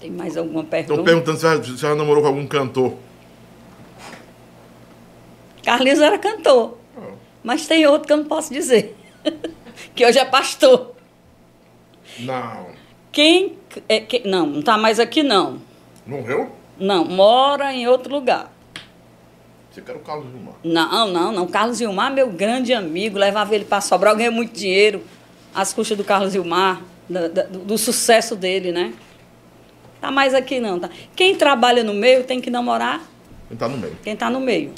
Tem mais alguma pergunta? Estão perguntando se ela, se ela namorou com algum cantor. Carlinhos era cantor. Mas tem outro que eu não posso dizer. que hoje é pastor. Não. Quem. É, que- não, não está mais aqui, não. Morreu? Não, mora em outro lugar. Você quer o Carlos Gilmar. Não, não, não. Carlos Gilmar, meu grande amigo, levava ele para Sobral, ganhei muito dinheiro às custas do Carlos Gilmar, da- do, do sucesso dele, né? Tá mais aqui não, tá? Quem trabalha no meio tem que namorar Ele tá no meio. quem tá no meio,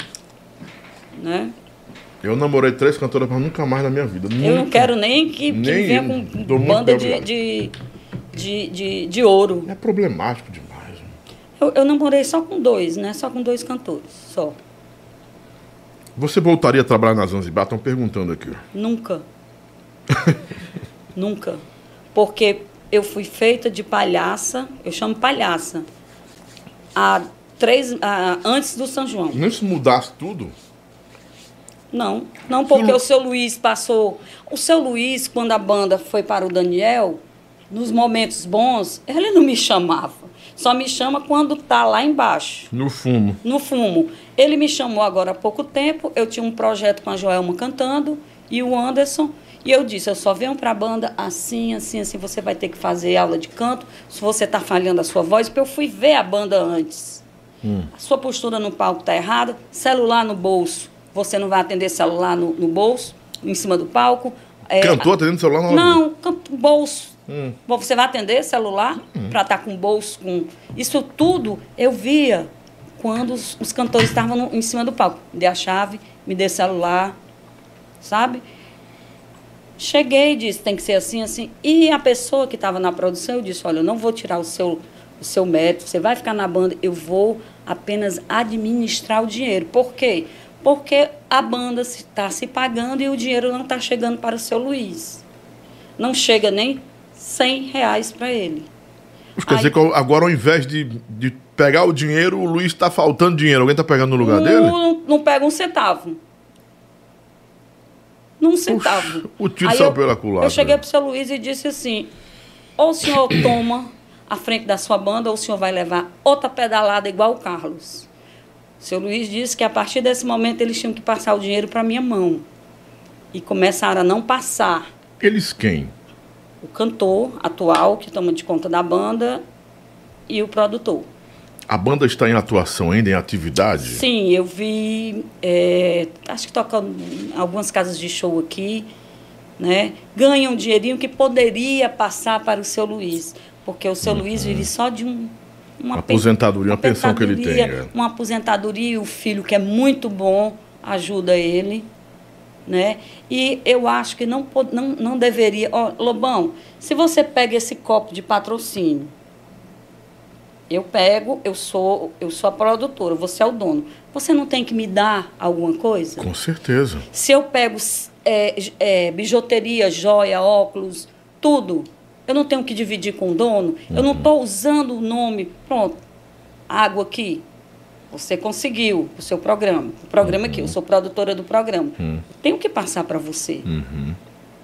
né? Eu namorei três cantoras, mas nunca mais na minha vida. Eu não Nunca. quero nem que, que Nem venha com banda de, de, de, de, de ouro. É problemático demais. Eu, eu namorei só com dois, né? Só com dois cantores, só. Você voltaria a trabalhar na Zanzibar? Estão perguntando aqui. Nunca. Nunca. Porque eu fui feita de palhaça, eu chamo palhaça, há três, há- antes do São João. Nem se mudasse tudo. Não, não porque Sim. o seu Luiz passou. O seu Luiz, quando a banda foi para o Daniel, nos momentos bons, ele não me chamava. Só me chama quando tá lá embaixo. No fumo. no fumo. Ele me chamou agora há pouco tempo, eu tinha um projeto com a Joelma cantando e o Anderson, e eu disse, eu só venho para a banda assim, assim, assim, você vai ter que fazer aula de canto, se você está falhando a sua voz, porque eu fui ver a banda antes. A sua postura no palco está errada, celular no bolso, você não vai atender celular no, no bolso, em cima do palco. É, Cantou atendendo celular na hora não, canto- bolso. Hum. Bom, Você vai atender celular para estar com bolso, com. Isso tudo eu via quando os, os cantores estavam no- em cima do palco. Me dê a chave, me dê celular, sabe? Cheguei e disse, tem que ser assim, assim. E a pessoa que estava na produção, eu disse, olha, eu não vou tirar o seu, o seu mérito, você vai ficar na banda, eu vou apenas administrar o dinheiro. Por quê? Porque a banda está se pagando e o dinheiro não está chegando para o seu Luiz. Não chega nem 100 reais para ele. Quer dizer que agora, ao invés de, de pegar o dinheiro, o Luiz está faltando dinheiro. Alguém está pegando no lugar dele? Não, não pega um centavo. Num centavo. o tiro Aí saiu eu- pela culatra. Eu cheguei pro seu Luiz e disse assim: ou o senhor toma a frente da sua banda, ou o senhor vai levar outra pedalada igual o Carlos. O seu Luiz disse que a partir desse momento eles tinham que passar o dinheiro para minha mão. E começaram a não passar. Eles quem? O cantor atual, que toma de conta da banda, e o produtor. A banda está em atuação ainda, em atividade? Sim, eu vi. é, acho que toca algumas casas de show aqui, né? Ganha um dinheirinho que poderia passar para o seu Luiz. Porque o seu Luiz vive só de um. Uma Aposentadoria, uma pensão que ele tem, é. Uma aposentadoria, o filho que é muito bom ajuda ele. Né? E eu acho que não, não, não deveria. Ó, Lobão, se você pega esse copo de patrocínio, eu pego, eu sou, eu sou a produtora, você é o dono. Você não tem que me dar alguma coisa? Com certeza. Se eu pego é, é, bijuteria, joia, óculos, tudo, eu não tenho que dividir com o dono. Eu não estou usando o nome. Pronto, água aqui. Você conseguiu o seu programa. O programa aqui, eu sou produtora do programa. Tenho que passar para você.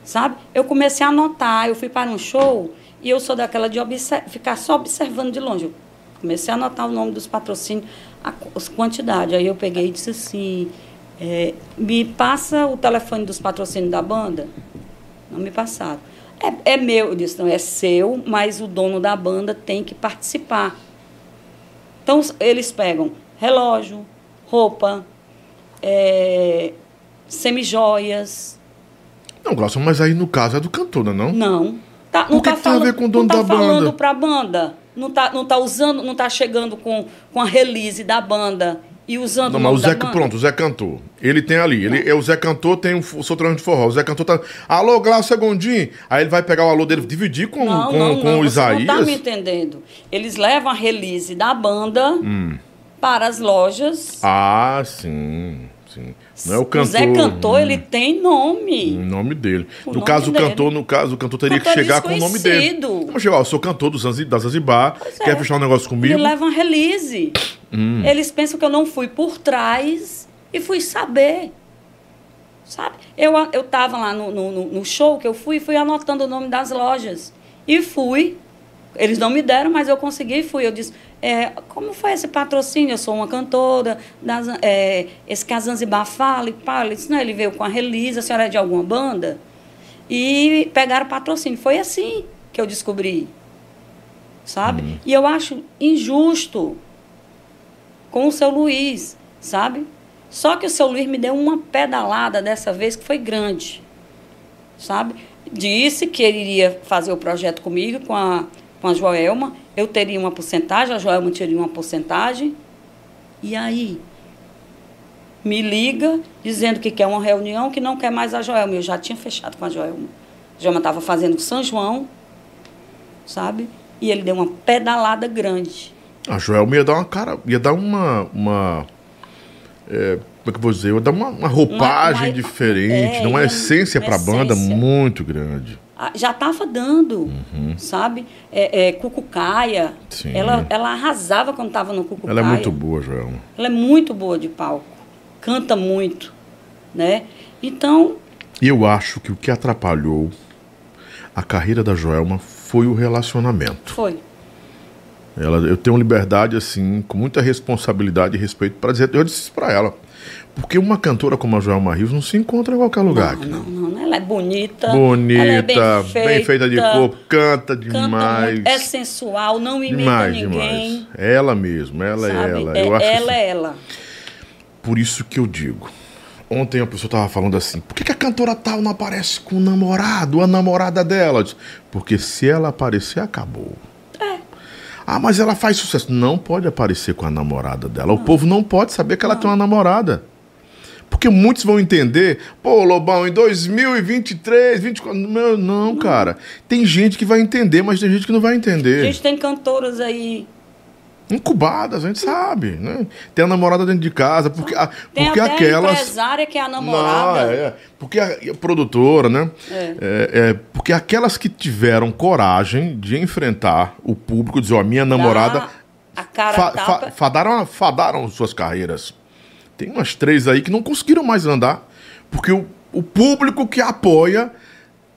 Sabe? Eu comecei a anotar. Eu fui para um show e eu sou daquela de ficar só observando de longe. Eu comecei a anotar o nome dos patrocínios, a, as quantidades. Aí eu peguei e disse assim: é, me passa o telefone dos patrocínios da banda? Não me passaram. É, é meu, eu disse, não, é seu, mas o dono da banda tem que participar. Então, eles pegam relógio, roupa, é, semijoias. Não, Glaucio, mas aí no caso é do cantor, não é não? Não. Tá, não que tá que tem a falando, ver com o dono não tá da banda? falando pra banda. Não tá, não tá usando, não tá chegando com, com a release da banda e usando Não, o mas o Zé, da banda. pronto, o Zé Cantor. Ele tem ali. Ele, é o Zé Cantor tem o, o sotrano de forró. O Zé Cantor tá. Alô, Glaucio Gondim. Aí ele vai pegar o alô dele, dividir com, Não, com, não, com não, o você não Isaías. tá me entendendo. Eles levam a release da banda Hum. Para as lojas. Ah, sim. sim. Não é o cantor. O Zé Cantor, hum, ele tem nome. O nome dele. O no nome caso, o dele. cantor, no caso, o cantor teria Cantor que chegar com o nome dele. Vamos chegar, ó, eu sou cantor do Zanzi, da Zanzibar, Pois quer é. fechar um negócio comigo? Ele leva uma release. Hum. Eles pensam que eu não fui por trás e fui saber. Sabe? Eu, eu tava lá no, no, no- no show que eu fui, fui anotando o nome das lojas. E fui. Eles não me deram, mas eu consegui e fui. Eu disse, é, como foi esse patrocínio? Eu sou uma cantora, das, é, esse que a Zanzibar fala e pá. Ele disse, não, ele veio com a release, a senhora é de alguma banda? E pegaram o patrocínio. Foi assim que eu descobri. Sabe? E eu acho injusto com o seu Luiz, sabe? Só que o seu Luiz me deu uma pedalada dessa vez que foi grande, sabe? Disse que ele iria fazer o projeto comigo, com a, com a Joelma. Eu teria uma porcentagem, a Joelma teria uma porcentagem. E aí? Me liga dizendo que quer uma reunião, que não quer mais a Joelma. Eu já tinha fechado com a Joelma. A Joelma estava fazendo São João, sabe? E ele deu uma pedalada grande. A Joelma ia dar uma cara, ia dar uma. uma é, como é que eu vou dizer? Ia dar uma, uma roupagem Uma- uma- diferente, é, uma ia- essência uma pra banda muito grande. Já estava dando, sabe? É, é, Cucucaia, Uhum. Sim. ela, ela arrasava quando estava no Cucucaia. Ela é muito boa, Joelma. Ela é muito boa de palco, canta muito, né? Então, E eu acho que o que atrapalhou a carreira da Joelma foi o relacionamento. foi. Ela, eu tenho liberdade, assim, com muita responsabilidade e respeito para dizer. Eu disse isso pra ela. Porque uma cantora como a Joelma Rios não se encontra em qualquer lugar. Não, aqui, não, não. ela é bonita. Bonita, ela é bem, feita, de corpo, canta Canta demais. muito, é sensual, não imita demais, ninguém. demais. Ela mesma, ela é sabe? ela. É, eu acho ela é ela. Por isso que eu digo. Ontem a pessoa tava falando assim: por que, que a cantora tal não aparece com o namorado, a namorada dela? Disse, Porque se ela aparecer, acabou. É. Ah, mas ela faz sucesso. Não pode aparecer com a namorada dela. O povo não pode saber que ela tem uma namorada. Porque muitos vão entender, pô, Lobão, em 2023, 24. Meu, não, cara. Tem gente que vai entender, mas tem gente que não vai A entender. gente tem cantoras aí. Incubadas, a gente sabe, né? Tem a namorada dentro de casa, porque, a, Tem porque até a aquelas. empresária que é a namorada. Não, é, é. porque a, a produtora, né? É. É, é, porque aquelas que tiveram coragem de enfrentar o público, dizer, ó, minha namorada. A cara fa- fa- fadaram, fadaram suas carreiras. Tem umas três aí que não conseguiram mais andar, porque o, o público que apoia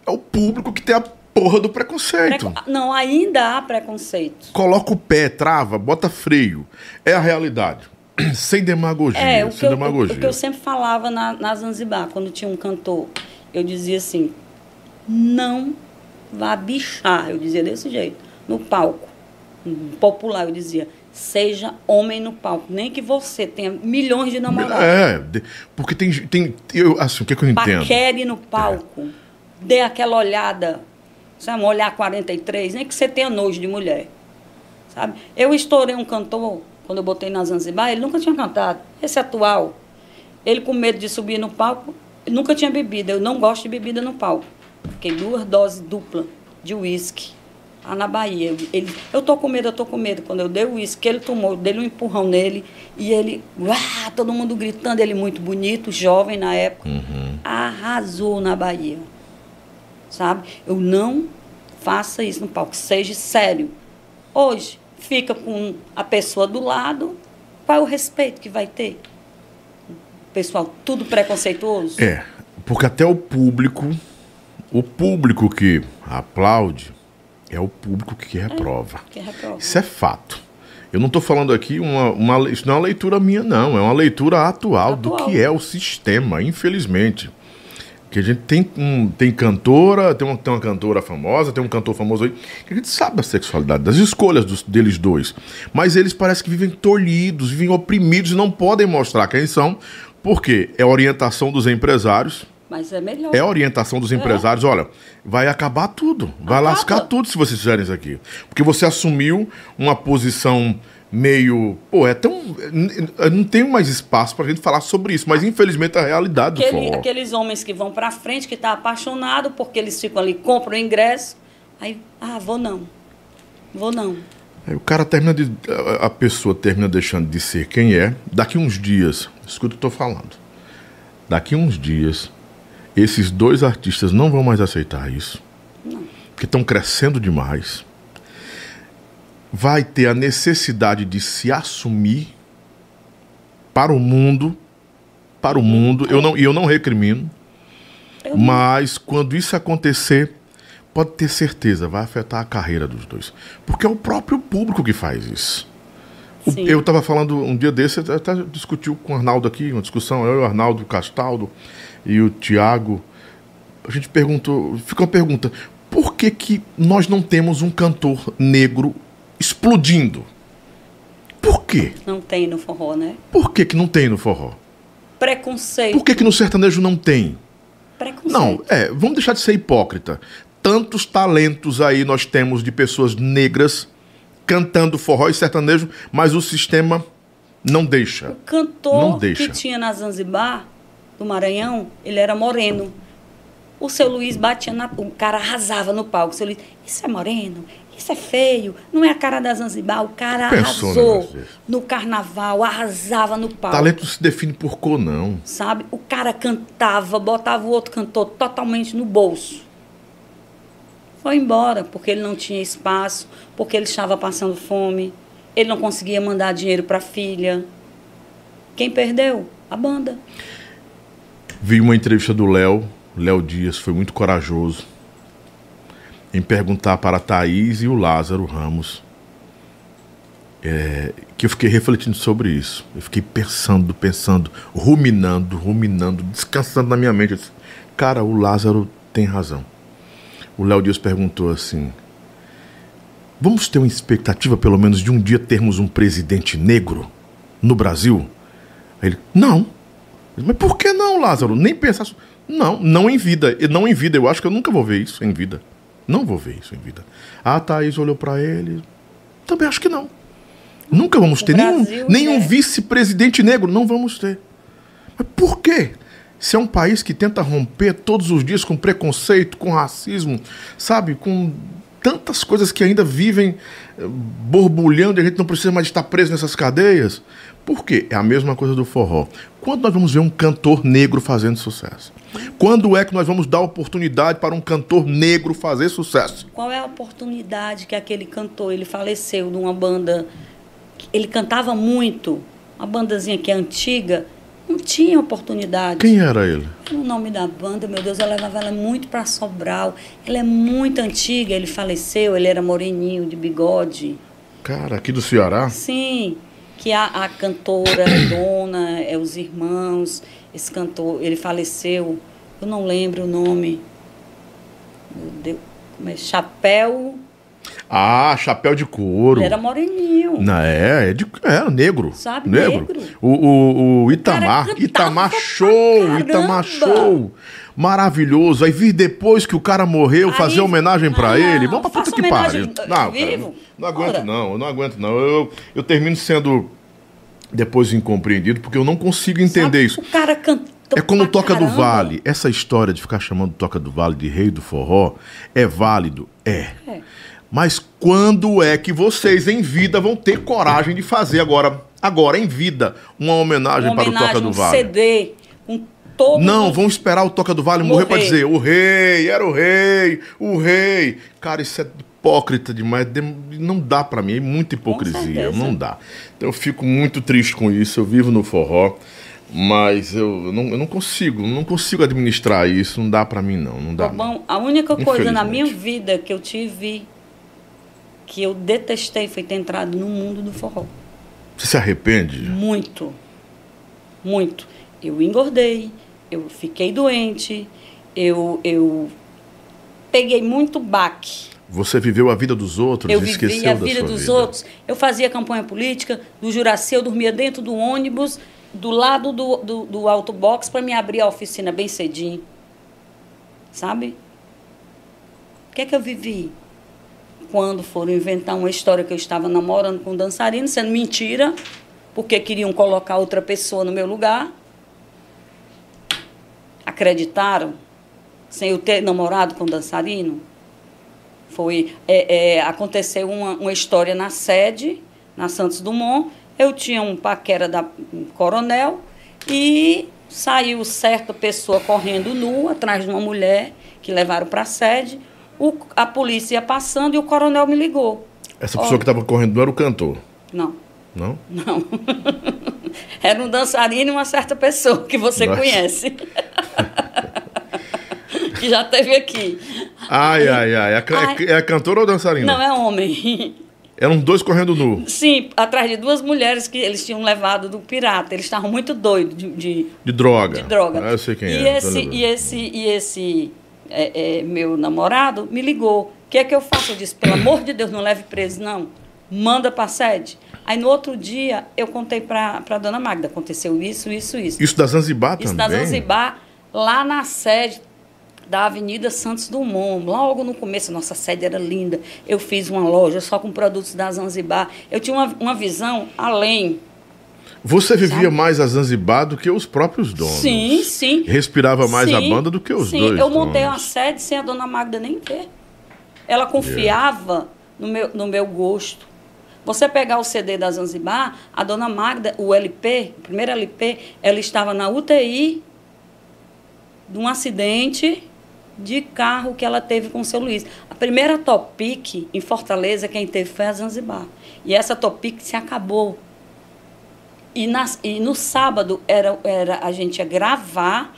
é o público que tem a porra do preconceito. Preco- Não, ainda há preconceito. Coloca o pé, trava, bota freio. É a realidade. Sem demagogia. É, o que, sem eu, o, demagogia. o que eu sempre falava na, na Zanzibar, quando tinha um cantor, eu dizia assim, não vá bichar, eu dizia desse jeito, no palco. Popular, eu dizia, seja homem no palco, nem que você tenha milhões de namorados. É, porque tem. tem eu, assim, o que, que eu entendo? Paquere no palco, dê aquela olhada, Você é uma olhar 43, nem que você tenha nojo de mulher. Sabe? Eu estourei um cantor, quando eu botei na Zanzibar, ele nunca tinha cantado. Esse atual. Ele com medo de subir no palco, nunca tinha bebida. Eu não gosto de bebida no palco. Fiquei duas doses dupla de uísque lá na Bahia. Ele, eu tô com medo, eu tô com medo. Quando eu dei o uísque, ele tomou, dei um empurrão nele e ele, uá, todo mundo gritando, ele muito bonito, jovem na época, arrasou na Bahia. Sabe? Eu não faça isso no palco, seja sério. Hoje, fica com a pessoa do lado, qual é o respeito que vai ter? Pessoal, tudo preconceituoso? É, porque até o público, o público que aplaude, é o público que reprova. Que reprova. Isso é fato. Eu não estou falando aqui uma, uma. Isso não é uma leitura minha, não. É uma leitura atual, do Atual. que é o sistema, infelizmente. Que a gente tem, um, tem cantora, tem uma, tem uma cantora famosa, tem um cantor famoso aí, que a gente sabe da sexualidade, das escolhas dos, deles dois. Mas eles parecem que vivem tolhidos, vivem oprimidos e não podem mostrar quem são, porque é orientação dos empresários, Mas é melhor. é a orientação dos empresários, olha, vai acabar tudo, vai Acaba. lascar tudo se vocês fizerem isso aqui. Porque você assumiu uma posição meio, pô, é tão não tenho mais espaço pra gente falar sobre isso, mas infelizmente é a realidade do Aquele- forró. aqueles homens que vão pra frente, que tá apaixonado, porque eles ficam ali, compram o ingresso, aí, ah, vou não. Vou não. Aí o cara termina de a- a pessoa termina deixando de ser quem é. Daqui uns dias, escuta o que eu tô falando. Daqui uns dias, esses dois artistas não vão mais aceitar isso. Porque estão crescendo demais. Vai ter a necessidade de se assumir para o mundo, para o mundo. Eu não, e eu não recrimino. Eu Mas quando isso acontecer, pode ter certeza, vai afetar a carreira dos dois. Porque é o próprio público que faz isso. Sim. eu estava falando um dia desse, até discutiu com o Arnaldo aqui, uma discussão, eu, o Arnaldo Castaldo e o Tiago. A gente perguntou, ficou uma pergunta: por que, que nós não temos um cantor negro explodindo? Por quê? Não tem no forró, né? Por que, que não tem no forró? Preconceito. Por que, que no sertanejo não tem? Preconceito. Não, é, vamos deixar de ser hipócrita. Tantos talentos aí nós temos de pessoas negras cantando forró e sertanejo, mas o sistema não deixa. O cantor Não deixa. que tinha na Zanzibar, do Maranhão, ele era moreno. O seu Luiz batia na. O cara arrasava no palco. O seu Luiz, isso é moreno, isso é feio, não é a cara da Zanzibar. O cara Pensou arrasou no carnaval, arrasava no palco. Talento não se define por cor, não. Sabe? O cara cantava, botava o outro cantor totalmente no bolso. Foi embora, porque ele não tinha espaço, porque ele estava passando fome, ele não conseguia mandar dinheiro para a filha. Quem perdeu? A banda. Vi uma entrevista do Léo, Léo Dias, foi muito corajoso em perguntar para a Thaís e o Lázaro Ramos. é, que eu fiquei refletindo sobre isso. Eu fiquei pensando, pensando, ruminando, ruminando, descansando na minha mente. Disse, Cara, o Lázaro tem razão. O Léo Dias perguntou assim: Vamos ter uma expectativa, pelo menos, de um dia termos um presidente negro no Brasil? Aí ele, não. Mas por que não, Lázaro? Nem pensar. Não, não em vida. E Não em vida. Eu acho que eu nunca vou ver isso em vida. Não vou ver isso em vida. A Thaís olhou pra ele. Também acho que não. Nunca vamos ter nenhum, Brasil, nenhum né? vice-presidente negro. Não vamos ter. Mas por quê? Se é um país que tenta romper todos os dias com preconceito, com racismo, sabe? Com tantas coisas que ainda vivem borbulhando e a gente não precisa mais estar preso nessas cadeias. Por quê? É a mesma coisa do forró. Quando nós vamos ver um cantor negro fazendo sucesso? Quando é que nós vamos dar oportunidade para um cantor negro fazer sucesso? Qual é a oportunidade que aquele cantor, ele faleceu de uma banda, ele cantava muito, uma bandazinha que é antiga, não tinha oportunidade. Quem era ele? O nome da banda, meu Deus, eu levava ela muito para Sobral. Ela é muito antiga, ele faleceu, ele era moreninho, de bigode. Cara, aqui do Ceará? Sim, que a, a cantora é dona, é os irmãos, esse cantor, ele faleceu, eu não lembro o nome. Meu Deus, como é? Chapéu, Ah, chapéu de couro. ele era moreninho. Não, é, é, de, é negro. Sabe, negro. negro. O, o, o Itamar. cara Itamar show. Itamar show. maravilhoso. Aí vir depois que o cara morreu, Aí- fazer homenagem pra Ah, ele. não, Vamos pra puta que pariu. Não, cara, não aguento não, eu não aguento não. Eu, eu termino sendo depois incompreendido porque eu não consigo entender Sabe? isso. O cara cantou. É como Toca do caramba. Vale. Essa história de ficar chamando Toca do Vale de rei do forró é válido? É. É. Mas quando é que vocês em vida vão ter coragem de fazer agora, agora em vida, uma homenagem, Uma para o homenagem, Toca do um Vale? CD com todo Não, vão esperar o Toca do Vale morrer para Morrer. dizer o rei, era o rei, o rei. Cara, isso é hipócrita demais, dem- não dá para mim, é muita hipocrisia, não dá. Então eu fico muito triste com isso, eu vivo no forró, mas eu não, eu não consigo, não consigo administrar isso, não dá para mim não, não dá. não. Bom, a única coisa na minha vida que eu tive que eu detestei foi ter entrado no mundo do forró. Você se arrepende? Muito. Muito. Eu engordei, eu fiquei doente, eu, eu peguei muito baque. Você viveu a vida dos outros, Eu esqueceu a da vida sua dos vida. outros. Eu fazia campanha política do Juraci, eu dormia dentro do ônibus, do lado do, do, do autobox, para me abrir a oficina bem cedinho. Sabe? O que é que eu vivi? Quando foram inventar uma história que eu estava namorando com um dançarino, sendo mentira, porque queriam colocar outra pessoa no meu lugar. Acreditaram, sem eu ter namorado com um dançarino. Foi, é, é, aconteceu uma, uma história na sede, na Santos Dumont. Eu tinha um paquera da um coronel e saiu certa pessoa correndo nua atrás de uma mulher que levaram para a sede. O, a polícia ia passando e o coronel me ligou. Essa pessoa que estava correndo não era o cantor, Não, não? não. Era um dançarino e uma certa pessoa que você Nossa. conhece. que já esteve aqui. Ai, ai, ai. É, ca- Ai. é cantor ou dançarina? Não, é homem. Eram dois correndo nu, Sim, atrás de duas mulheres que eles tinham levado do pirata. Eles estavam muito doidos de, de, de droga. de droga. Ah, eu sei quem e é. Esse, e esse, e esse é, é, meu namorado me ligou. O que é que eu faço? Eu disse, pelo amor de Deus, não leve preso, não. Manda para a sede. Aí no outro dia eu contei para a dona Magda, aconteceu isso, isso, isso. Isso da Zanzibar Isso também? na Zanzibar, lá na sede da Avenida Santos Dumont. Logo no começo, nossa sede era linda. Eu fiz uma loja só com produtos da Zanzibar. Eu tinha uma, uma visão além. Você vivia Sabe? mais a Zanzibar do que os próprios donos. Sim, sim. Respirava mais a Sim, banda do que os sim. dois Eu montei uma donos. sede sem a dona Magda nem ver. Ela confiava no, meu, no meu gosto. Você pegar o CD da Zanzibar, a dona Magda, o LP, o primeiro LP, ela estava na UTI de um acidente de carro que ela teve com o seu Luiz. A primeira Topic em Fortaleza, quem teve foi a Zanzibar. E essa Topic se acabou. E, nas, e no sábado era, era a gente ia gravar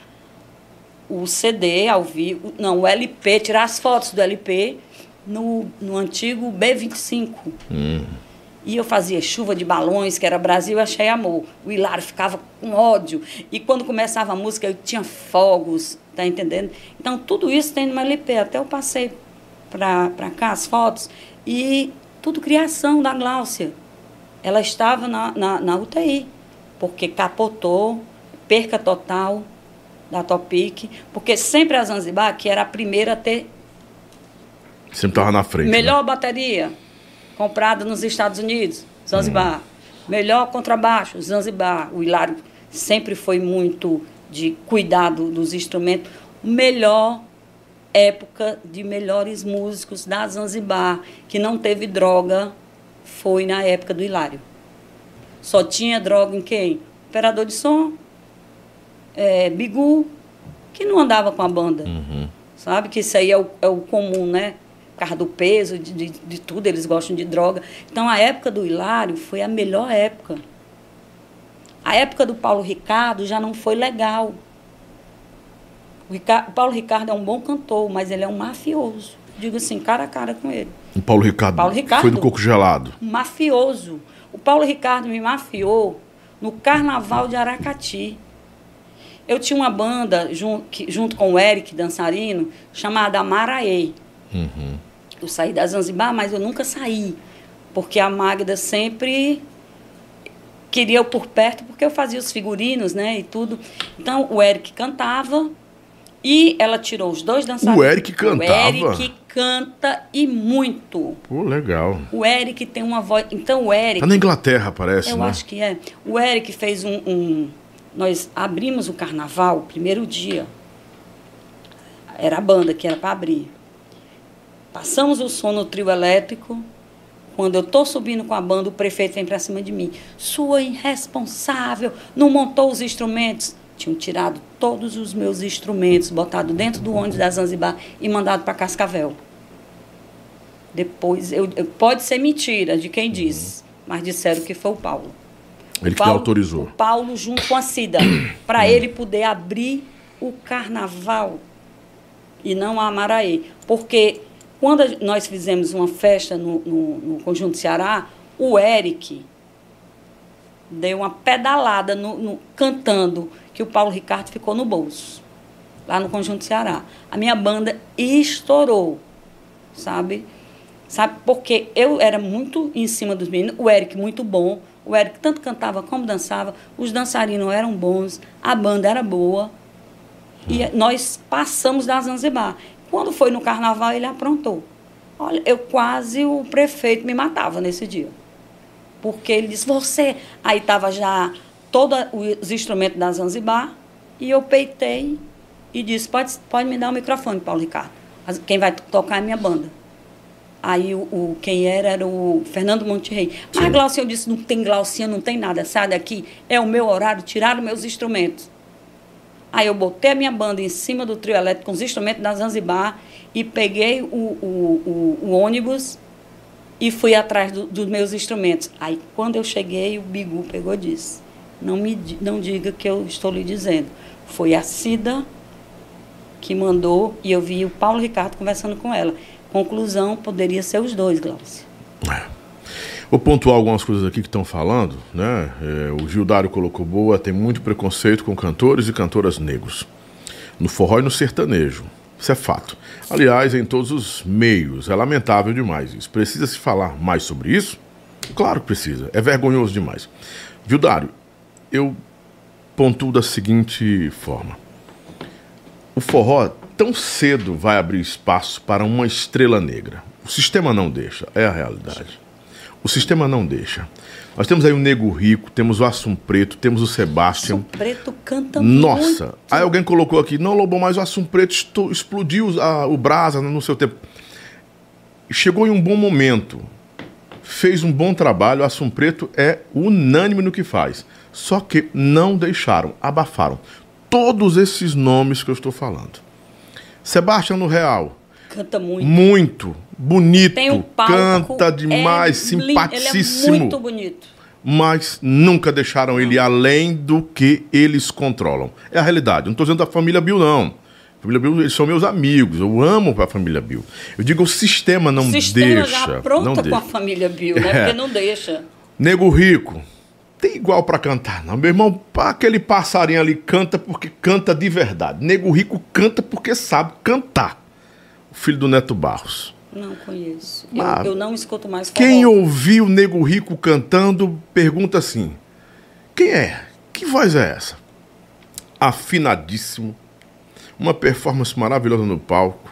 o CD ao vivo, não, o LP, tirar as fotos do LP no, no antigo B25. E eu fazia chuva de balões, que era Brasil, achei amor. O Hilário ficava com ódio. E quando começava a música, eu tinha fogos, tá entendendo? Então, tudo isso tem no LP. Até eu passei para cá as fotos. E tudo criação da Gláucia. Ela estava na, na, na UTI, porque capotou, perca total da Topic. Porque sempre a Zanzibar, que era a primeira a ter Sempre tava na frente. né? Melhor bateria comprada nos Estados Unidos, Zanzibar. Melhor contrabaixo, Zanzibar. O Hilário sempre foi muito de cuidado dos instrumentos. Melhor época de melhores músicos da Zanzibar, que não teve droga, foi na época do Hilário. Só tinha droga em quem? Operador de som, é, Bigu, que não andava com a banda. Sabe? Que isso aí é o, é o comum, né? Por causa do peso, de, de, de tudo, eles gostam de droga. Então, a época do Hilário foi a melhor época. A época do Paulo Ricardo já não foi legal. O, Rica- o Paulo Ricardo é um bom cantor, mas ele é um mafioso. Digo assim, cara a cara com ele. O Paulo Ricardo, Paulo Ricardo. foi do Coco Gelado. Um mafioso. O Paulo Ricardo me mafiou no Carnaval de Aracati. Eu tinha uma banda jun- que- junto com o Eric, dançarino, chamada Maraê. Eu saí da Zanzibar, mas eu nunca saí. Porque a Magda sempre queria eu por perto, porque eu fazia os figurinos, né, e tudo. Então, o Eric cantava E ela tirou os dois dançarinos. O Eric cantava? O Eric canta e muito. Pô, legal. O Eric tem uma voz. Então o Eric. Tá na Inglaterra, parece, Eu né? acho que é. O Eric fez um, um- Nós abrimos o carnaval, o primeiro dia. Era a banda que era para abrir. Passamos o som no trio elétrico. Quando eu tô subindo com a banda, o prefeito vem para cima de mim. Sua irresponsável, não montou os instrumentos. Tinham tirado todos os meus instrumentos, botado dentro do ônibus da Zanzibar e mandado para Cascavel. Depois, eu, eu- pode ser mentira de quem disse, mas disseram que foi o Paulo. Ele que Paulo- autorizou. O Paulo junto com a Cida, para ele poder abrir o carnaval e não a Amaraí. Porque quando a- nós fizemos uma festa no, no, no Conjunto Ceará, o Eric deu uma pedalada no, no- cantando que o Paulo Ricardo ficou no bolso, lá no Conjunto Ceará. A minha banda estourou, sabe? Sabe? Porque eu era muito em cima dos meninos, o Eric muito bom, o Eric tanto cantava como dançava, os dançarinos eram bons, a banda era boa. E nós passamos da Zanzibar. Quando foi no carnaval, ele aprontou. Olha, eu quase, o prefeito me matava nesse dia. Porque ele disse, você. Aí estava já todos os instrumentos da Zanzibar, e eu peitei e disse, pode, pode me dar o microfone, Paulo Ricardo. Quem vai tocar é a minha banda. Aí o, o- quem era era o Fernando Monterrey. Mas Glaucia, eu disse, não tem Glaucia, não tem nada, sai daqui, é o meu horário, tiraram meus instrumentos. Aí eu botei a minha banda em cima do trio elétrico com os instrumentos da Zanzibar e peguei o, o, o, ônibus e fui atrás do- dos meus instrumentos. Aí quando eu cheguei, o Bigu pegou e disse, não, me, não diga que eu estou lhe dizendo. Foi a Cida que mandou e eu vi o Paulo Ricardo conversando com ela. Conclusão, poderia ser os dois, Glaucia. Vou pontuar algumas coisas aqui que estão falando, né? É, o Gildário colocou boa, tem muito preconceito com cantores e cantoras negros. No forró e no sertanejo. Isso é fato. Aliás, em todos os meios. É lamentável demais isso. Precisa se falar mais sobre isso? Claro que precisa. É vergonhoso demais. Gildário, eu pontuo da seguinte forma. O forró tão cedo vai abrir espaço para uma estrela negra. O sistema não deixa, é a realidade. O sistema não deixa. Nós temos aí o Nego Rico, temos o Assum Preto, temos o Sebastian. O Preto canta Nossa! muito. Aí alguém colocou aqui, não, Lobão, mas o Assum Preto explodiu a- o Brasa no seu tempo. Chegou em um bom momento. Fez um bom trabalho. O Assum Preto é unânime no que faz. Só que não deixaram, abafaram todos esses nomes que eu estou falando. Sebastião no Real, Canta muito. muito bonito, Tem um palco. canta demais, é simpaticíssimo Ele é muito bonito. mas nunca deixaram ele além do que eles controlam. É a realidade. Não estou dizendo da família Bill, não. A família Bill, eles são meus amigos. Eu amo a família Bill. Eu digo, o sistema não o sistema deixa. já não apronta com deixa. a família Bill, né? É. Porque não deixa. Nego Rico, tem igual pra cantar, não. Meu irmão, aquele passarinho ali canta porque canta de verdade. Nego Rico canta porque sabe cantar. O filho do Neto Barros. Não conheço. Ah, eu, eu não escuto mais forró. Quem ouviu o Nego Rico cantando, pergunta assim: quem é? Que voz é essa? Afinadíssimo, uma performance maravilhosa no palco,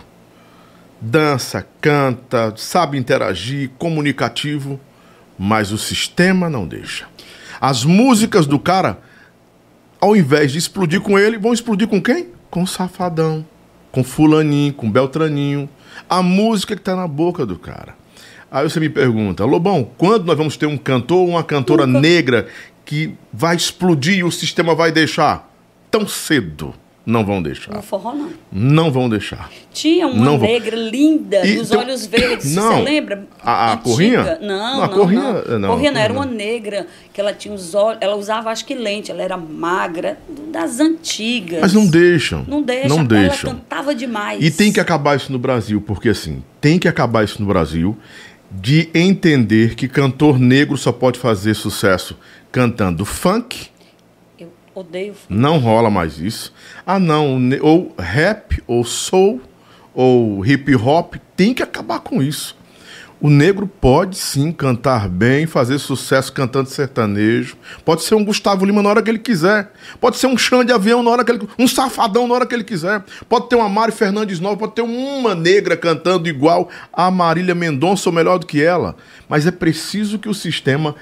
dança, canta, sabe interagir, comunicativo, mas o sistema não deixa. As músicas do cara, ao invés de explodir com ele, vão explodir com quem? Com o Safadão, com Fulaninho, com Beltraninho. A música que tá na boca do cara. Aí você me pergunta, Lobão, quando nós vamos ter um cantor ou uma cantora Nunca. negra que vai explodir e o sistema vai deixar? Tão cedo. Não vão deixar. No forró, não. Não vão deixar. Tinha uma Não negra linda, E dos olhos verdes. Não. Você lembra? A- a. Corrinha? Não, Não, não. a Corrinha- não. não, Corrinha não, era uma negra, que ela tinha os olhos. Ela usava, acho que lente, ela era magra, das antigas. Mas não deixam. Não deixa, Não ela deixam. cantava demais. E tem que acabar isso no Brasil, porque assim, tem que acabar isso no Brasil de entender que cantor negro só pode fazer sucesso cantando funk. Odeio Não rola mais isso. Ah, não. Ou rap, ou soul, ou hip hop. Tem que acabar com isso. O negro pode sim cantar bem, fazer sucesso cantando sertanejo. Pode ser um Gustavo Lima na hora que ele quiser. Pode ser um chão de avião na hora que ele um safadão na hora que ele quiser. Pode ter uma Mari Fernandes nova, pode ter uma negra cantando igual a Marília Mendonça ou melhor do que ela. Mas é preciso que o sistema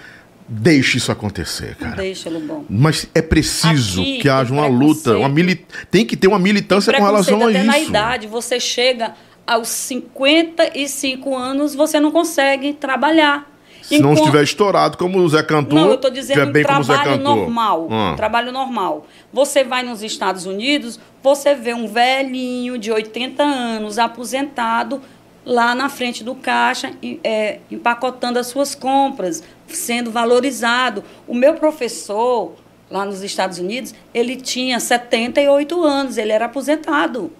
deixe isso acontecer, cara. Deixa, Lobão. Mas é preciso Aqui que haja uma luta, uma mili... tem que ter uma militância com relação a Preconceito isso. até na idade, você chega aos 55 anos, você não consegue trabalhar. Se não Enquanto- estiver estourado como o Zé Cantor, Não, eu estou dizendo estiver bem trabalho normal. Ah. Trabalho normal. Você vai nos Estados Unidos, você vê um velhinho de 80 anos, aposentado, lá na frente do caixa, é, empacotando as suas compras, sendo valorizado. O meu professor, lá nos Estados Unidos, ele tinha 78 anos, ele era aposentado.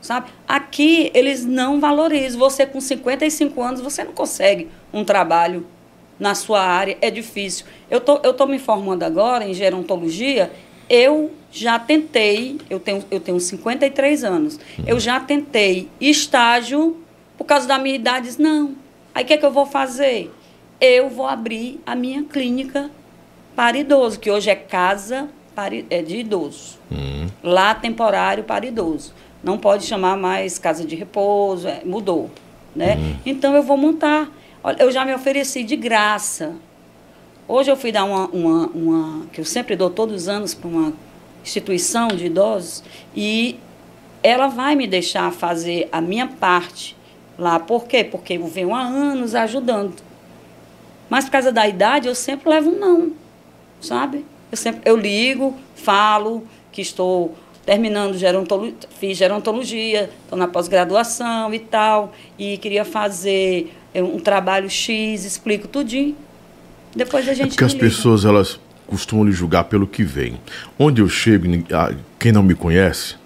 Sabe? Aqui eles não valorizam. Você com 55 anos, você não consegue um trabalho na sua área, é difícil. Eu tô, eu tô me formando agora em gerontologia, eu já tentei, eu tenho, eu tenho 53 anos, eu já tentei estágio, por causa da minha idade, não. Aí o que, é que eu vou fazer? Eu vou abrir a minha clínica para idoso, que hoje é casa para, é de idoso. Lá temporário para idoso. Não pode chamar mais casa de repouso, é, mudou. Né? Então eu vou montar. Olha, eu já me ofereci de graça. Hoje eu fui dar uma, uma, uma que eu sempre dou todos os anos para uma instituição de idosos e ela vai me deixar fazer a minha parte lá. Por quê? Porque eu venho há anos ajudando. Mas por causa da idade, eu sempre levo um não, sabe? Eu sempre eu ligo, falo que estou terminando gerontologia, fiz gerontologia, estou na pós-graduação e tal, e queria fazer eh, um trabalho X, explico tudinho. Depois a É gente porque as liga. pessoas elas costumam lhe julgar pelo que vem. Onde eu chego, quem não me conhece,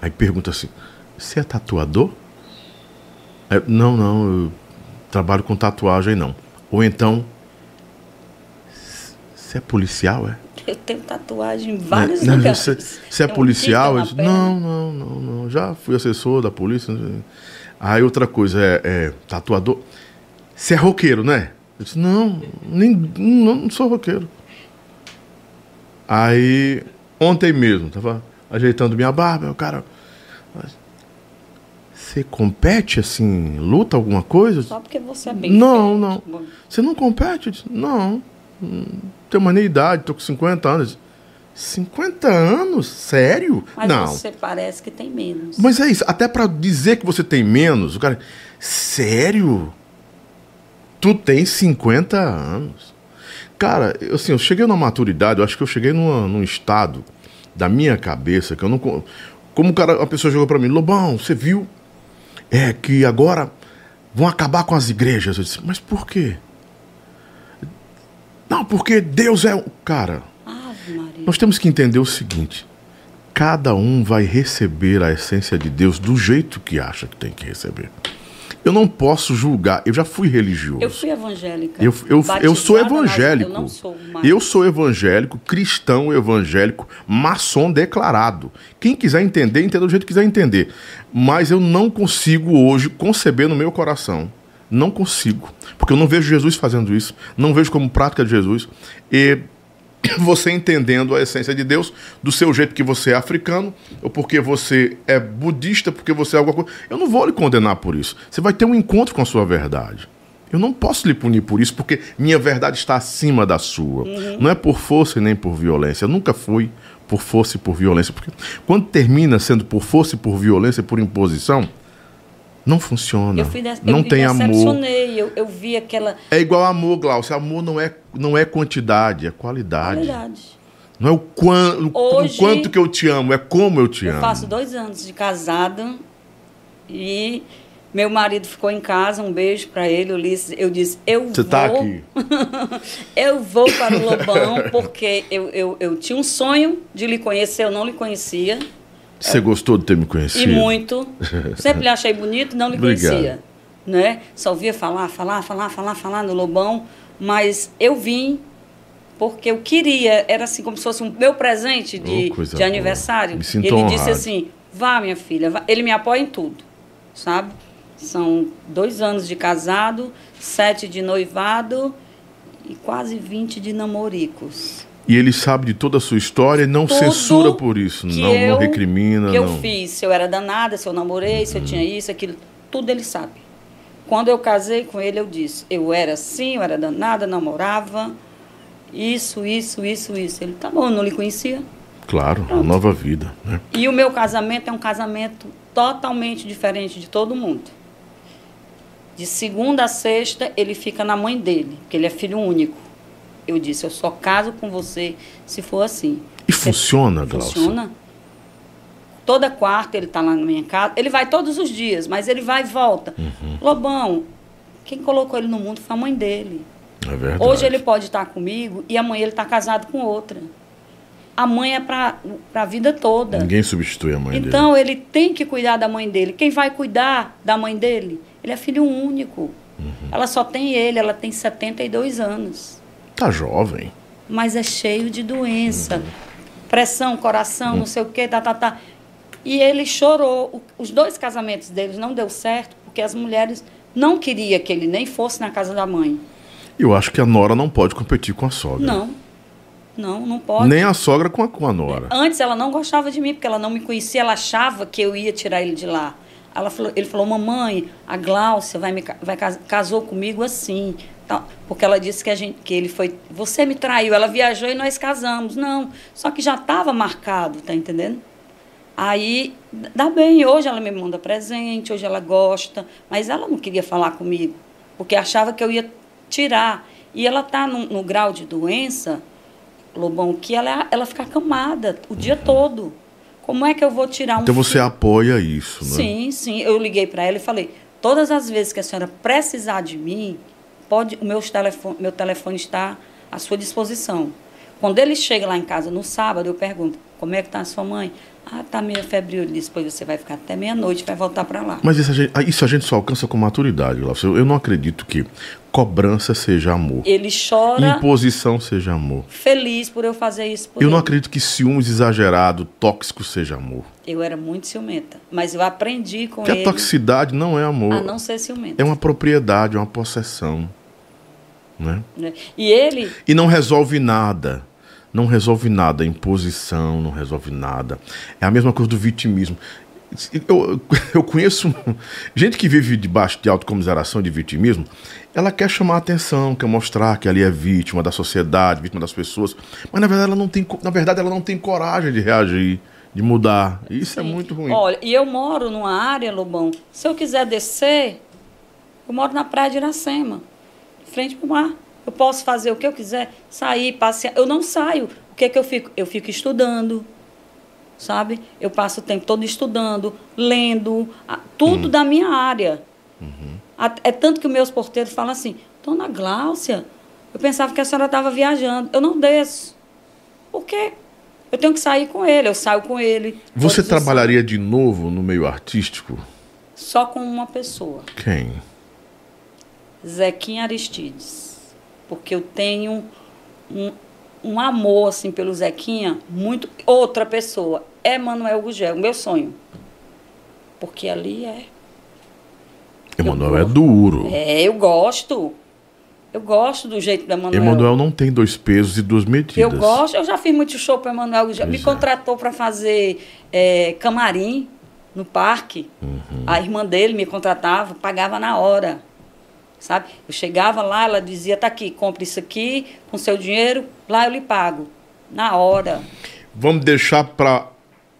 aí pergunta assim: você é tatuador? Aí, não, não, eu trabalho com tatuagem não. Ou então, você é policial, é? Eu tenho tatuagem em vários Não, lugares. Você, é policial? disse, perna. não, não, não, não. Já fui assessor da polícia. sei. Aí outra coisa é, é tatuador. Você é roqueiro, né? Eu disse, não, nem, não, não sou roqueiro. Aí, ontem mesmo, tava ajeitando minha barba, o cara. Você compete assim, luta alguma coisa? Só porque você é bem Não, não. Você não compete? Eu disse, não. Não tenho mais nem idade, tô com 50 anos. Eu disse, 50 anos? Sério? Mas não. você parece que tem menos. Mas é isso, até pra dizer que você tem menos, o cara. Sério? Tu tem 50 anos. Cara, eu, assim, eu cheguei numa maturidade, eu acho que eu cheguei numa, num estado da minha cabeça que eu não. co- Como o cara, a pessoa chegou pra mim, Lobão, você viu? É que agora vão acabar com as igrejas. Eu disse, mas por quê? Não, porque Deus é. o Cara, nós temos que entender o seguinte: cada um vai receber a essência de Deus do jeito que acha que tem que receber. Eu não posso julgar, eu já fui religioso. Eu fui evangélica. Eu, eu, eu sou evangélico. Eu não sou mais. Eu sou evangélico, cristão evangélico, maçom declarado. Quem quiser entender, entenda do jeito que quiser entender. Mas eu não consigo hoje conceber no meu coração. Não consigo. Porque eu não vejo Jesus fazendo isso. Não vejo como prática de Jesus. E você entendendo a essência de Deus do seu jeito que você é africano, ou porque você é budista, porque você é alguma coisa. Eu não vou lhe condenar por isso. Você vai ter um encontro com a sua verdade. Eu não posso lhe punir por isso, porque minha verdade está acima da sua. Não é por força e nem por violência. Eu nunca fui por força e por violência. Porque quando termina sendo por força e por violência e por imposição, não funciona. Eu fui des... não eu tem amor. decepcionei. Eu, eu vi aquela É igual amor, Glaucio. Amor não é, não é quantidade, é qualidade. qualidade. Não é o, quan, Hoje- o quanto que eu te amo, é como eu te Eu amo. faço dois anos de casada e meu marido ficou em casa. Um beijo para ele, Ulisses. Eu disse, eu Você vou. tá aqui. eu vou para o Lobão porque eu, eu, eu tinha um sonho de lhe conhecer, eu não lhe conhecia. Você gostou de ter me conhecido? E muito. Sempre lhe achei bonito, não lhe Obrigado. conhecia. Né? Só ouvia falar, falar, falar, falar, falar no Lobão. Mas eu vim porque eu queria, era assim como se fosse um meu presente de, Oh, de aniversário. Me sinto Ele honrado. disse assim: vá, minha filha, vá. ele me apoia em tudo, sabe? São dois anos de casado, sete de noivado e quase 20 de namoricos. E ele sabe de toda a sua história e não Tudo censura por isso, não, não eu- recrimina, que eu não. fiz, se eu era danada, se eu namorei, se eu tinha isso, aquilo, tudo ele sabe. Quando eu casei com ele, eu disse, eu era assim, eu era danada, namorava, isso, isso, isso, isso. Ele, tá bom, eu não lhe conhecia. Claro, uma nova vida, né? E o meu casamento é um casamento totalmente diferente de todo mundo. De segunda a sexta, ele fica na mãe dele, porque ele é filho único. Eu disse, eu só caso com você se for assim. E funciona, Glaucia? Funciona. Toda quarta ele está lá na minha casa. Ele vai todos os dias, mas ele vai e volta. Uhum. Lobão, quem colocou ele no mundo foi a mãe dele. É verdade. Hoje ele pode estar comigo e amanhã ele está casado com outra. A mãe é para a vida toda. Ninguém substitui a mãe dele. Então ele tem que cuidar da mãe dele. Quem vai cuidar da mãe dele? Ele é filho único. Uhum. Ela só tem ele, ela tem 72 anos. Tá jovem. Mas é cheio de doença. Pressão, coração, não sei o quê, tá, tá, tá. E ele chorou. Os dois casamentos deles não deu certo porque as mulheres não queriam que ele nem fosse na casa da mãe. Eu acho que a nora não pode competir com a sogra. Não. Não, não pode. Nem a sogra com a, com a nora. Antes ela não gostava de mim, porque ela não me conhecia, ela achava que eu ia tirar ele de lá. Ela falou, ele falou, mamãe, a Gláucia vai me, vai, cas- casou comigo assim. Tal. Porque ela disse que, a gente, que ele foi. Você me traiu, ela viajou e nós casamos. Não. Só que já estava marcado, tá entendendo? Aí, dá bem, hoje ela me manda presente, hoje ela gosta, mas ela não queria falar comigo, porque achava que eu ia tirar. E ela está no, no grau de doença, Lobão, que ela, ela fica acamada o dia todo. Como é que eu vou tirar um Então você filho? apoia isso, né? Sim, sim. Eu liguei para ela e falei: todas as vezes que a senhora precisar de mim, pode, o meu telefone, meu telefone está à sua disposição. Quando ele chega lá em casa no sábado, eu pergunto: como é que está a sua mãe? Ah, tá meio febril. Ele disse: pois você vai ficar até meia-noite, vai voltar para lá. Mas isso a, gente, isso a gente só alcança com maturidade, eu não acredito que cobrança seja amor. Ele chora Imposição seja amor. feliz por eu fazer isso por Eu não ele. acredito que ciúmes exagerado, tóxico seja amor. Eu era muito ciumenta, mas eu aprendi com a ele toxicidade não é amor. a não ser ciumenta. É uma propriedade, é uma possessão. Né? né? E ele E não resolve nada. Não resolve nada. Imposição não resolve nada. É a mesma coisa do vitimismo. Eu, eu conheço gente que vive debaixo de autocomiseração de vitimismo. Ela quer chamar a atenção, quer mostrar que ali é vítima da sociedade, vítima das pessoas. Mas na verdade ela não tem, na verdade, ela não tem coragem de reagir, de mudar. Isso é muito ruim. Olha, e eu moro numa área, Lobão. Se eu quiser descer, eu moro na praia de Iracema, frente para o mar. Eu posso fazer o que eu quiser, sair, passear. Eu não saio. O que é que eu fico? Eu fico estudando, sabe? Eu passo o tempo todo estudando, lendo, tudo da minha área. A- É tanto que meus porteiros falam assim, Dona Gláucia, eu pensava que a senhora estava viajando. Eu não desço. Por quê? Eu tenho que sair com ele, eu saio com ele. Você trabalharia de novo no meio artístico? só com uma pessoa, Quem? Zequinha Aristides. Porque eu tenho um, um amor assim pelo Zequinha, muito. Outra pessoa, Emanuel Gugel, meu sonho. Porque ali é. Emanuel é duro. É, eu gosto. Eu gosto do jeito do Emanuel. Emanuel não tem dois pesos e duas medidas. Eu gosto, eu já fiz muito show para Emanuel Gugel. Me é. contratou para fazer é, camarim no parque. Uhum. A irmã dele me contratava, pagava na hora. Sabe? Eu chegava lá, ela dizia: tá aqui, compre isso aqui, com seu dinheiro, lá eu lhe pago. Na hora. Vamos deixar para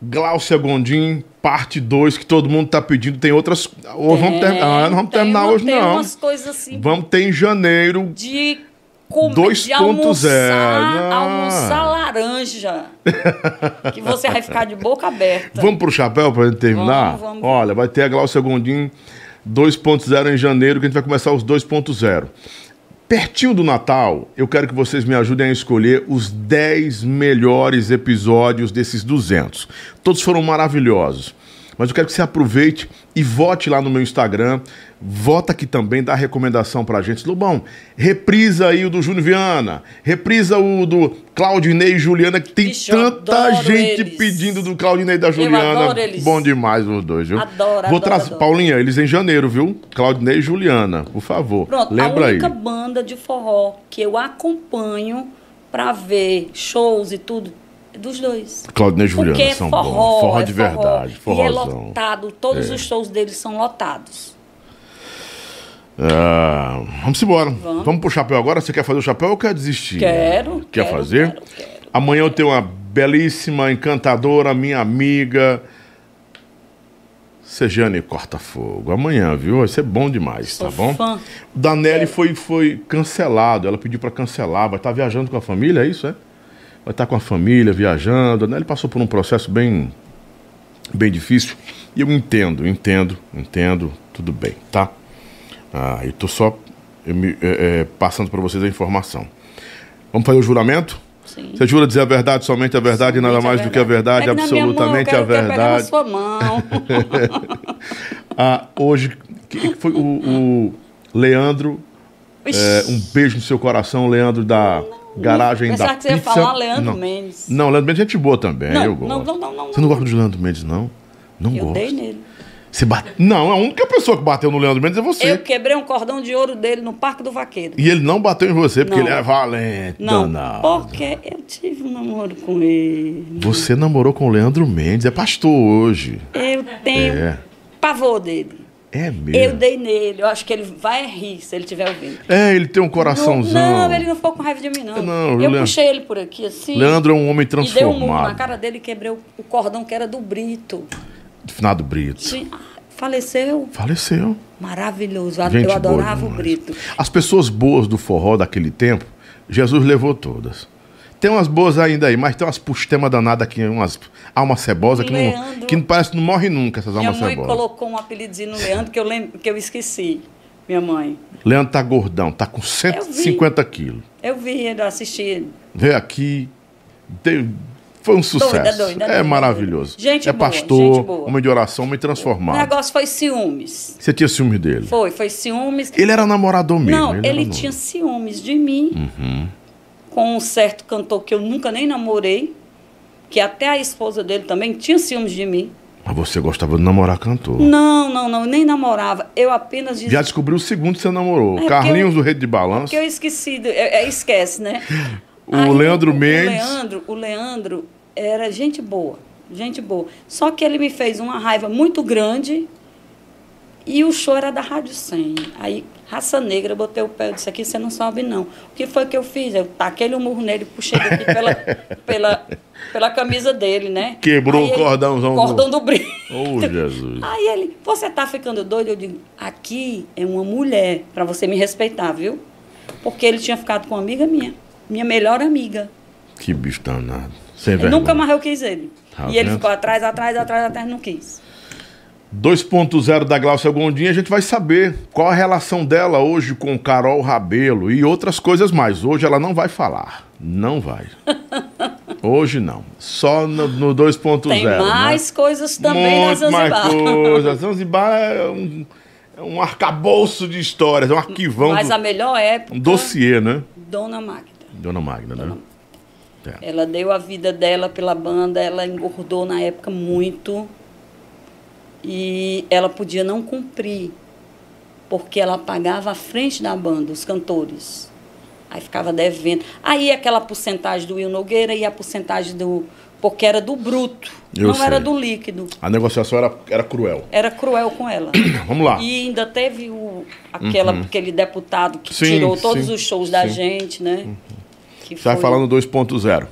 Glaucia Gondim, parte 2, que todo mundo tá pedindo. Tem outras. Hoje vamos ter... ah, não vamos Tem terminar hoje, tem não. umas coisas assim Vamos ter em janeiro. de comer, 2.0, de almoçar, ah. almoçar laranja. que você vai ficar de boca aberta. Vamos pro chapéu pra gente terminar? Vamos, vamos. Olha, vai ter a Glaucia Gondim 2.0 em janeiro, que a gente vai começar os 2.0. Pertinho do Natal, eu quero que vocês me ajudem a escolher os 10 melhores episódios desses 200. Todos foram maravilhosos. Mas eu quero que você aproveite e vote lá no meu Instagram. Vota aqui também, dá recomendação pra gente. Lobão, reprisa aí o do Júnior Viana. Reprisa o do Claudinei e Juliana, que tem eu tanta gente eles. pedindo do Claudinei e da Juliana. adoro eles. Bom demais os dois, viu? Adoro, Vou trazer. Paulinha, eles em janeiro, viu? Claudinei e Juliana, por favor. Pronto, Lembra a aí. única banda de forró que eu acompanho pra ver shows e tudo dos dois. Claudinei e Juliana Porque é são forró, bons. Forró é de verdade, E é lotado, todos É. os shows deles são lotados. Ah, vamos embora. Vamos. Vamos. pro chapéu agora? Você quer fazer o chapéu ou quer desistir? Quero, Quer quero, fazer? quero, quero. Amanhã eu tenho uma belíssima, encantadora, minha amiga. Sejane Corta-Fogo. Amanhã, viu? Vai ser bom demais, Sou tá bom? fã. Danelli foi, foi cancelado. Ela pediu pra cancelar. Vai estar viajando com a família, é isso, é? Vai estar com a família, viajando. A Danelli passou por um processo bem, bem difícil. E eu entendo, entendo, entendo. Tudo bem, tá? Ah, eu tô só eu me- é, é, passando para vocês a informação. Vamos fazer o juramento? Sim. Você jura dizer a verdade, somente a verdade e nada Somente a mais do que a verdade, minha mão, absolutamente eu a pegue na verdade. sua mão. Ah, hoje que- foi o, o Leandro. é, um beijo no seu coração, Leandro da garagem Pensava da que você ia falar Leandro não. Mendes. Não, Leandro Mendes é gente boa também, Não, eu gosto. não, não, não, não, Você não gosta de Leandro Mendes, não? Não Eu gosto. dei nele. Você bate... Não, a única pessoa que bateu no Leandro Mendes é você. Eu quebrei um cordão de ouro dele no Parque do Vaqueiro. E ele não bateu em você porque Não. ele é valente, Não, danado. porque eu tive um namoro com ele. Você namorou com o Leandro Mendes, é pastor hoje. Eu tenho É. pavor dele. É mesmo. Eu dei nele. Eu acho que ele vai rir se ele estiver ouvindo. É, ele tem um coraçãozão. Não, ele não ficou com raiva de mim, não. Não, eu Leandro- puxei ele por aqui assim. Leandro é um homem E dei um murro na transformado. cara dele e quebrei o, cordão que era do Brito. Finado Brito. Sim, ah, faleceu. Faleceu. Maravilhoso. Eu Gente boa adorava o. Brito. As pessoas boas do forró daquele tempo, Jesus levou todas. Tem umas boas ainda aí, mas tem umas pustemas danadas aqui, umas alma cebosa que não, que não parece que não morre nunca, essas Minha almas mãe cebosas. colocou um apelidozinho no Leandro que eu, lembro, que eu esqueci. Minha mãe. Leandro tá gordão, tá com 150 quilos. Eu vi eu assisti. Veio aqui, deu- foi um sucesso. Doida, doida, é doida, maravilhoso. Gente é boa, pastor, gente boa. homem de oração, homem O transformado. negócio foi ciúmes. Você tinha ciúme dele? Foi, foi ciúmes. Ele era namorador mesmo. Não, ele, ele, tinha ciúmes de mim. Uhum. Com um certo cantor que eu nunca nem namorei. Que até a esposa dele também tinha ciúmes de mim. Mas você gostava de namorar cantor. Não, não, não, nem namorava. Eu apenas. Já descobriu o segundo que você namorou. É, Carlinhos eu- do Rede de Balanço. Que eu esqueci, do- é, é, esquece, né? O Leandro o, Mendes. O Leandro, o Leandro era gente boa, gente boa. Só que ele me fez uma raiva muito grande e o show era da Rádio 100. Aí, raça negra, eu botei o pé, eu disse aqui você não sobe não. O que foi que eu fiz? Eu taquei um murro nele puxei ele aqui pela, pela, pela camisa dele, né? Quebrou Aí o ele- cordãozão Cordão do brilho. Oh, Jesus. Aí ele, você tá ficando doido? Eu digo, aqui é uma mulher, para você me respeitar, viu? Porque ele tinha ficado com uma amiga minha, minha melhor amiga. Que bicho danado. Sem nunca mais eu quis ele. Tá e ele vendo? ficou atrás, atrás, atrás, atrás, não quis. 2.0 da Glaucia Gondim, a gente vai saber qual a relação dela hoje com Carol Rabelo e outras coisas mais. Hoje ela não vai falar. Não vai. Hoje não. Só no, no 2.0. Tem né? mais coisas também Muito na mais Zanzibar. coisas. Zanzibar é um, é um arcabouço de histórias, é um arquivão, Mas do- a melhor época, um dossiê, né? Dona Magda. Dona Magna, né? Ela deu a vida dela pela banda, ela engordou na época muito. E ela podia não cumprir, porque ela pagava a frente da banda, os cantores. Aí ficava devendo. Aí aquela porcentagem do Will Nogueira e a porcentagem do. Porque era do bruto, Eu não sei. era do líquido. A negociação era, era cruel. Era cruel com ela. Vamos lá. E ainda teve o, aquela, aquele deputado que Uhum. Sim, tirou todos sim, os shows da sim. Uhum. gente, né? Que Sai foi- falando 2.0.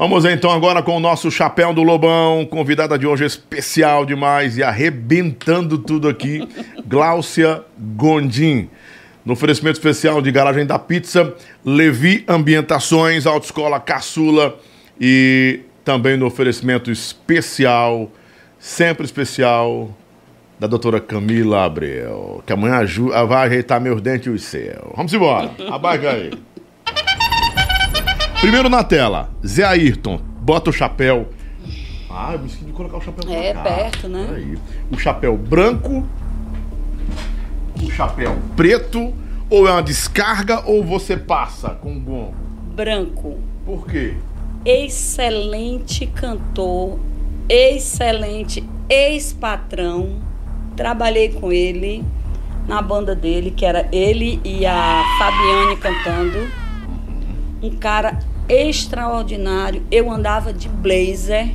Vamos então agora com o nosso Chapéu do Lobão, convidada de hoje especial demais e arrebentando tudo aqui, Gláucia Gondim. No oferecimento especial de Garagem da Pizza, Levi Ambientações, Autoescola Caçula e também no oferecimento especial, sempre especial, da doutora Camila Abreu, que amanhã vai ajeitar meus dentes e os seus. Vamos embora, abaixa aí. Primeiro na tela, Zé Ayrton, bota o chapéu Ah, eu me esqueci de colocar o chapéu É, cá. perto, né? Peraí. O chapéu branco, o chapéu preto, ou é uma descarga, ou você passa com o gongo? Branco. Por quê? excelente cantor, excelente ex-patrão. Trabalhei com ele na banda dele, que era ele e a Fabiane cantando. Um cara extraordinário. Eu andava de blazer,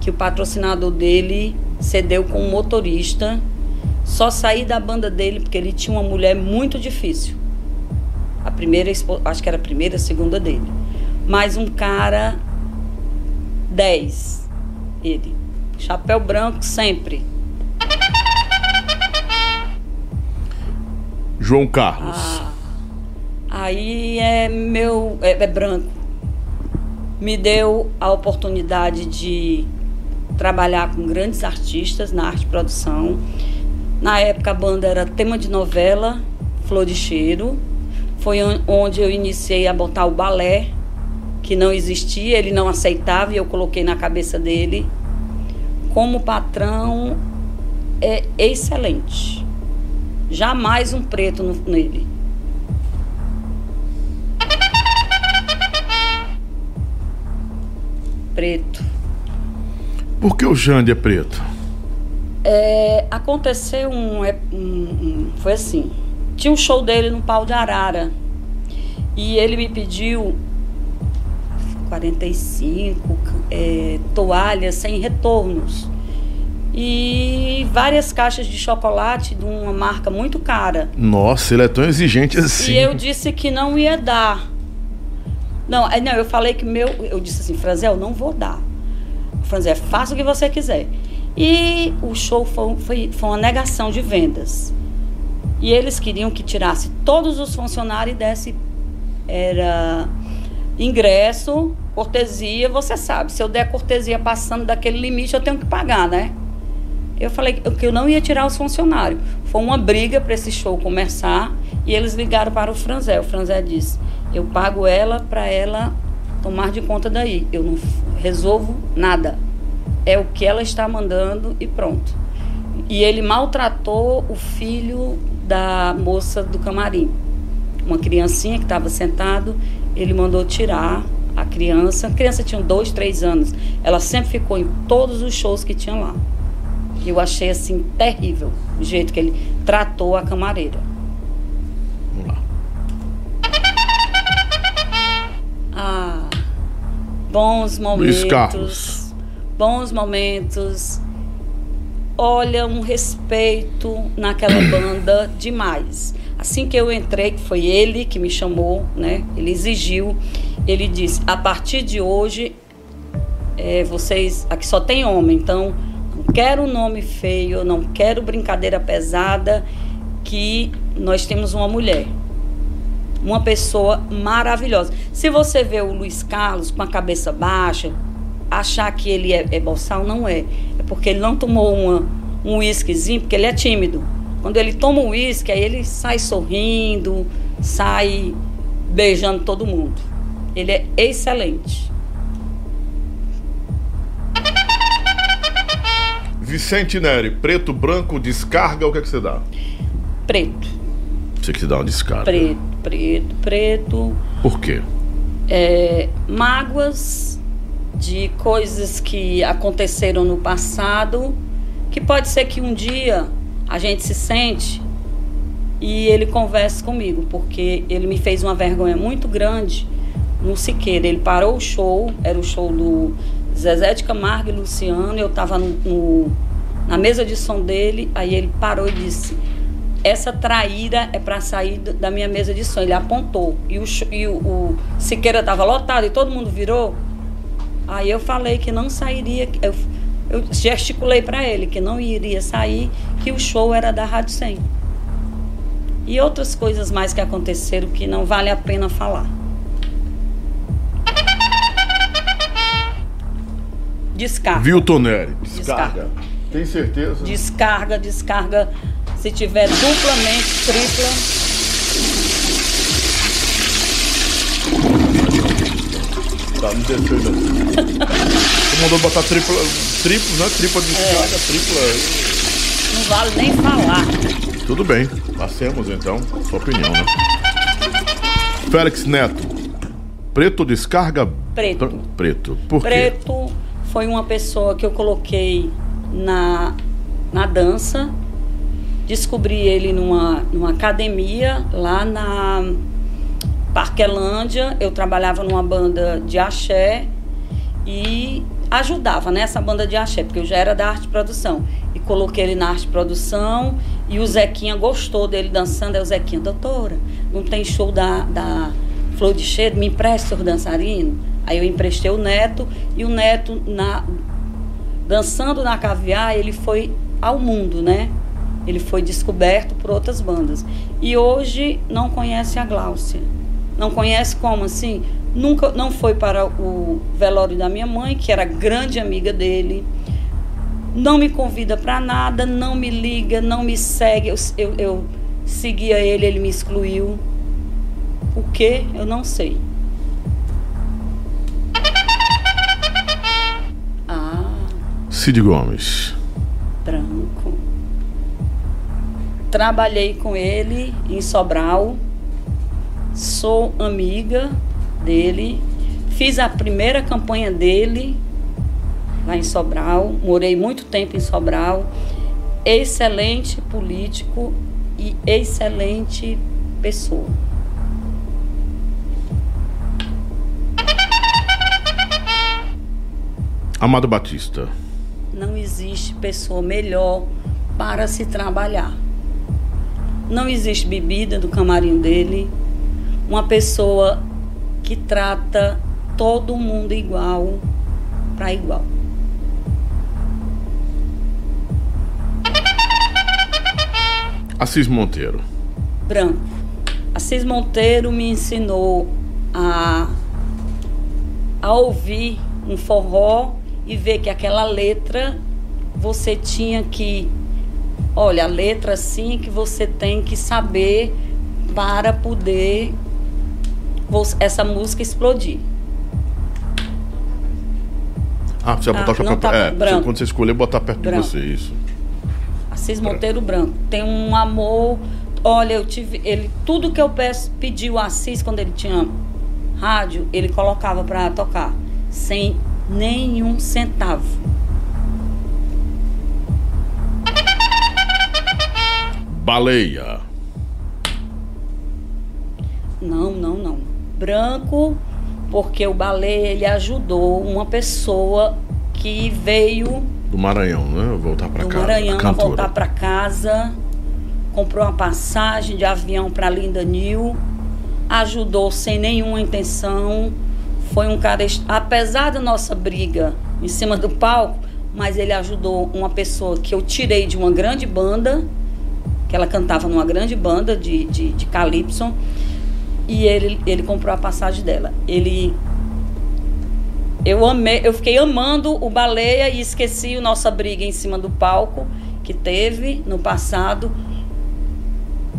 que o patrocinador dele cedeu com um motorista. Só saí da banda dele porque ele tinha uma mulher muito difícil. A primeira, acho que era a primeira, a segunda dele. Mas um cara 10. Ele. Chapéu branco sempre. João Carlos. Ah. Aí é meu. É, é branco. Me deu a oportunidade de trabalhar com grandes artistas na arte e produção. Na época a banda era tema de novela, Flor de Cheiro. Foi on- onde eu iniciei a botar o balé, que não existia, ele não aceitava e eu coloquei na cabeça dele. Como patrão, é excelente. Jamais um preto no- nele. Preto. Por que o Jande é preto? É, aconteceu um, é, um- um- Foi assim. Tinha um show dele no pau de Arara. E ele me pediu 45 é, toalhas sem retornos. E várias caixas de chocolate de uma marca muito cara. Nossa, ele é tão exigente assim. E eu disse que não ia dar. Não, aí não, eu falei que meu. Eu disse assim, Franzel, não vou dar. Franzel, faça o que você quiser. E o show foi, foi, foi uma negação de vendas. E eles queriam que tirasse todos os funcionários e desse. Era ingresso, cortesia, você sabe. Se eu der cortesia passando daquele limite, eu tenho que pagar, né? Eu falei que eu não ia tirar os funcionários. Foi uma briga para esse show começar e eles ligaram para o Franzé. O Franzé disse: Eu pago ela para ela tomar de conta daí. Eu não resolvo nada. É o que ela está mandando e pronto. E ele maltratou o filho da moça do camarim. Uma criancinha que estava sentado, ele mandou tirar a criança. A criança tinha dois, três anos. Ela sempre ficou em todos os shows que tinha lá. Eu achei assim terrível o jeito que ele tratou a camareira. Bons momentos. Bons momentos. Olha, um respeito naquela banda demais. Assim que eu entrei, que foi ele que me chamou, né? Ele exigiu. Ele disse: a partir de hoje, é, vocês. Aqui só tem homem, então não quero nome feio, não quero brincadeira pesada, que nós temos uma mulher. Uma pessoa maravilhosa. Se você vê o Luiz Carlos com a cabeça baixa, achar que ele é, é boçal, não é. É porque ele não tomou uma, um uísquezinho, porque ele é tímido. Quando ele toma um uísque, aí ele sai sorrindo, sai beijando todo mundo. Ele é excelente. Vicente Neri, preto, branco, descarga, o que é que você dá? Preto, Você que dá uma descarga. preto, preto, preto. Por quê? é, mágoas de coisas que aconteceram no passado, que pode ser que um dia a gente se sente e ele converse comigo, porque ele me fez uma vergonha muito grande no Siqueira. Ele parou o show, era o show do Zezé de Camargo e Luciano, eu estava no, no- na mesa de som dele, aí ele parou e disse: essa traíra é para sair da minha mesa de som. Ele apontou. E o, e o, o Siqueira estava lotado e todo mundo virou. Aí eu falei que não sairia. Eu, eu gesticulei para ele que não iria sair, que o show era da Rádio 100. E outras coisas mais que aconteceram que não vale a pena falar. Descarga. Vilton Neri, descarga. Descarga. Tem certeza? Descarga, descarga. Se tiver duplamente, tripla. Tá, não desceu. Você mandou botar tripla, triplo, né? Tripla de escada, tripla. Não vale nem falar. Tudo bem, passemos então. Sua opinião, né? Félix Neto. Preto descarga? Preto. Pr- Preto. Por quê? Preto foi uma pessoa que eu coloquei na, na dança. Descobri ele numa, numa academia lá na Parquelândia. Eu trabalhava numa banda de axé e ajudava nessa banda de axé, porque eu já era da arte produção. E coloquei ele na arte produção e o Zequinha gostou dele dançando. Aí o Zequinha, doutora, não tem show da, da Flor de Cheiro? Me empresta o dançarino? Aí eu emprestei o Neto e o Neto, na, dançando na caviar, ele foi ao mundo, né? Ele foi descoberto por outras bandas. E hoje não conhece a Gláucia. Não conhece como assim? Nunca não foi para o velório da minha mãe, que era grande amiga dele. Não me convida para nada, não me liga, não me segue. Eu, eu, eu seguia ele, ele me excluiu. O que? Eu não sei. Ah, Cid Gomes. branco. Trabalhei com ele em Sobral. Sou amiga dele. Fiz a primeira campanha dele lá em Sobral. Morei muito tempo em Sobral. Excelente político e excelente pessoa. Amado Batista. Não existe pessoa melhor para se trabalhar. Não existe bebida do camarim dele. Uma pessoa que trata todo mundo igual para igual. Assis Monteiro. Branco. Assis Monteiro me ensinou a, a ouvir um forró e ver que aquela letra você tinha que. Olha, a letra assim que você tem que saber para poder essa música explodir. Ah, você vai Ah, botar o chapéu. tá é, branco. quando você escolher, botar perto Branco. de você, isso. Assis Monteiro Branco. Tem um amor. Olha, eu tive. Ele, tudo que eu peço, pedi o Assis quando ele tinha rádio, ele colocava para tocar. Sem nenhum centavo. Baleia. Não, não, não. Branco, porque o balé ele ajudou uma pessoa que veio Do Maranhão, né? Voltar pra do cá. Maranhão voltar para casa, comprou uma passagem de avião para Linda Nil, ajudou sem nenhuma intenção. Foi um cara, apesar da nossa briga em cima do palco, mas ele ajudou uma pessoa que eu tirei de uma grande banda, que ela cantava numa grande banda de, de, de calypso, e ele, ele comprou a passagem dela. Ele eu amei, eu fiquei amando o Baleia e esqueci a nossa briga em cima do palco que teve no passado